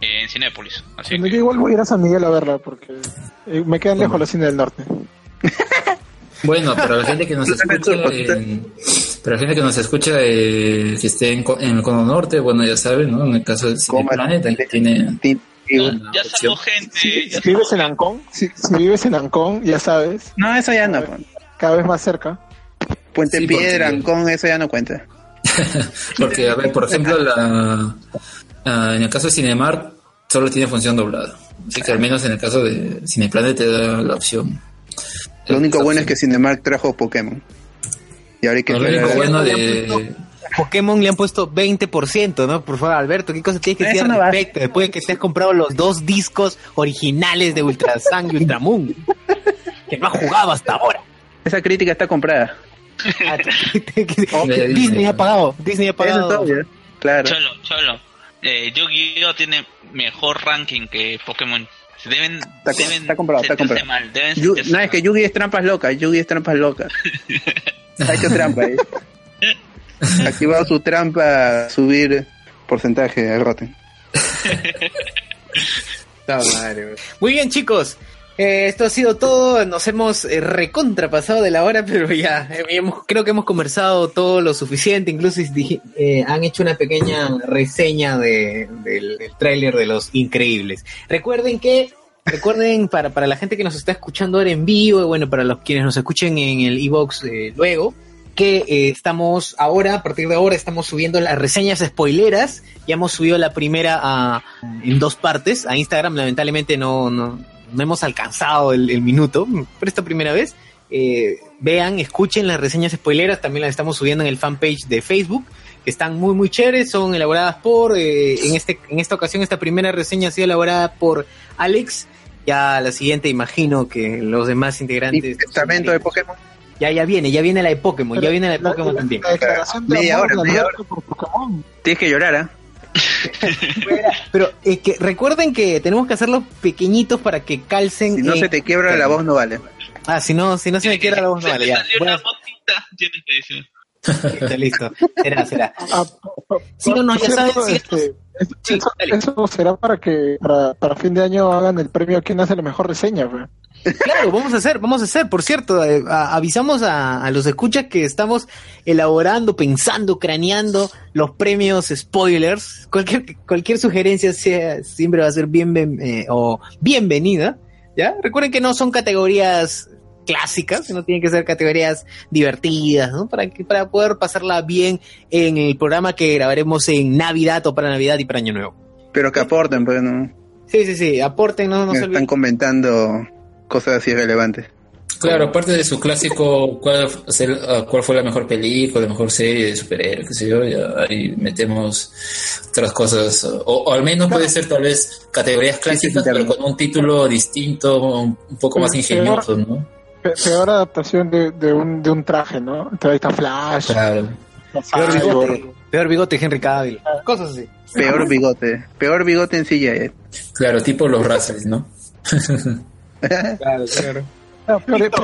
en Cinépolis. Así que, Yo igual voy a ir a San Miguel a verla porque eh, me quedan lejos los cines del norte. Bueno, para la gente que nos escucha, en- para la gente que nos escucha eh, que esté en, Co- en el Cono Norte, bueno, ya saben, ¿no? En el caso del Coma, Cineplanet, ahí tiene Ti- una ya salgo gente, Si, ya si vives en Ancón, si, si vives en Ancón, ya sabes, No, eso ya no. pues. Cada vez más cerca. Puente Sí, Piedra, porque- Ancón, eso ya no cuenta. Porque, a ver, por ejemplo, la, en el caso de Cinemark, solo tiene función doblada. Así que al menos en el caso de Cineplanet te da la opción. Lo único bueno es que Cinemark trajo Pokémon. Y ahora hay que Lo esperar único a- bueno de... Pokémon le han puesto 20%, ¿no? Por favor, Alberto, ¿qué cosa tienes que decir no al va. respecto? Después de que te has comprado los dos discos originales de Ultra Sun y Ultramoon, que no has jugado hasta ahora. Esa crítica está comprada. Disney ha pagado, Disney ha pagado. Eso. Claro. Cholo, Cholo. Eh, Yu-Gi-Oh tiene mejor ranking que Pokémon. Deben, Está, deben está comprado, está comprado. mal. Deben Yu- no, es que Yugi es trampas locas. Yugi es trampas locas. ha hecho trampa ahí. Ha activado su trampa a subir porcentaje de Rotten. Muy bien, chicos. Eh, esto ha sido todo. Nos hemos eh, recontrapasado de la hora, pero ya eh, hemos- creo que hemos conversado todo lo suficiente. Incluso eh, han hecho una pequeña reseña de- del, del tráiler de Los Increíbles. Recuerden que, recuerden para, para la gente que nos está escuchando ahora en vivo, y bueno, para los quienes nos escuchen en el e-box luego, que eh, estamos ahora, a partir de ahora, estamos subiendo las reseñas spoileras. Ya hemos subido la primera en dos partes. A Instagram, lamentablemente, no, no hemos alcanzado el, el minuto por esta primera vez. Eh, vean, escuchen las reseñas spoileras. También las estamos subiendo en el fanpage de Facebook. Que están muy, muy chéveres. Son elaboradas por. eh, en, este, en esta ocasión, esta primera reseña ha sido elaborada por Alex. Ya la siguiente, imagino que los demás integrantes. Testamento de Pokémon. Ya, ya viene, ya viene la de Pokémon, ya viene la de Pokémon también. La declaración de Media amor hora, media por Pokémon. Tienes que llorar, ¿ah? Pero eh, que recuerden que tenemos que hacerlos pequeñitos para que calcen. Si no se te quiebra la voz, no vale. Ah, si no, si no se me quiebra la voz, no vale. te Ya. salió Bueno, tienes que decir. listo, listo. Será, será. Ah, Sí, no, no, ya saben, cierto, sí, este, es- eso, eso será para que para, para fin de año hagan el premio a quien hace la mejor reseña. pues. Claro, vamos a hacer, vamos a hacer. Por cierto, eh, a- avisamos a, a los escuchas que estamos elaborando, pensando, craneando los premios spoilers. Cualquier, cualquier sugerencia sea, siempre va a ser bien, eh, o bienvenida. ¿Ya? Recuerden que no son categorías clásicas, sino tienen que ser categorías divertidas, ¿no? Para, que, para poder pasarla bien en el programa que grabaremos en Navidad o para Navidad y para Año Nuevo. Pero que aporten, pues no. Sí, sí, sí, aporten, no, no se están olviden. comentando cosas así relevantes. Claro, aparte de su clásico, ¿cuál, fue- ah, cuál fue la mejor película, la mejor serie de superhéroes, qué sé yo? Ahí metemos otras cosas. O, o al menos puede ser tal vez categorías clásicas, pero con un título distinto, un, un poco más Sí, ingenioso, ¿no? Pe- Peor adaptación de, de, un, de un traje, ¿no? Entonces ahí está Flash. Claro. Peor bigote, peor bigote Henry Cavill. Cosas así. Peor bigote. Peor bigote en CGI. Claro, tipo los Russells, ¿no? Claro, claro.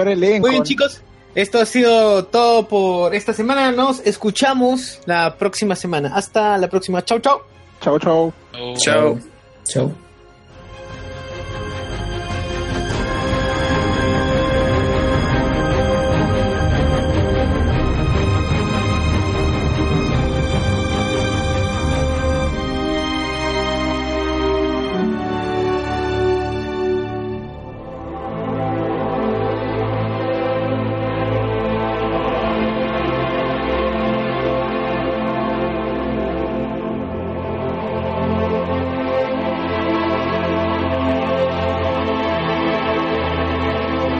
Elenco. Muy bien, chicos. Esto ha sido todo por esta semana. Nos escuchamos la próxima semana. Hasta la próxima. Chau, chau. Chau, chau. Chao. Chao.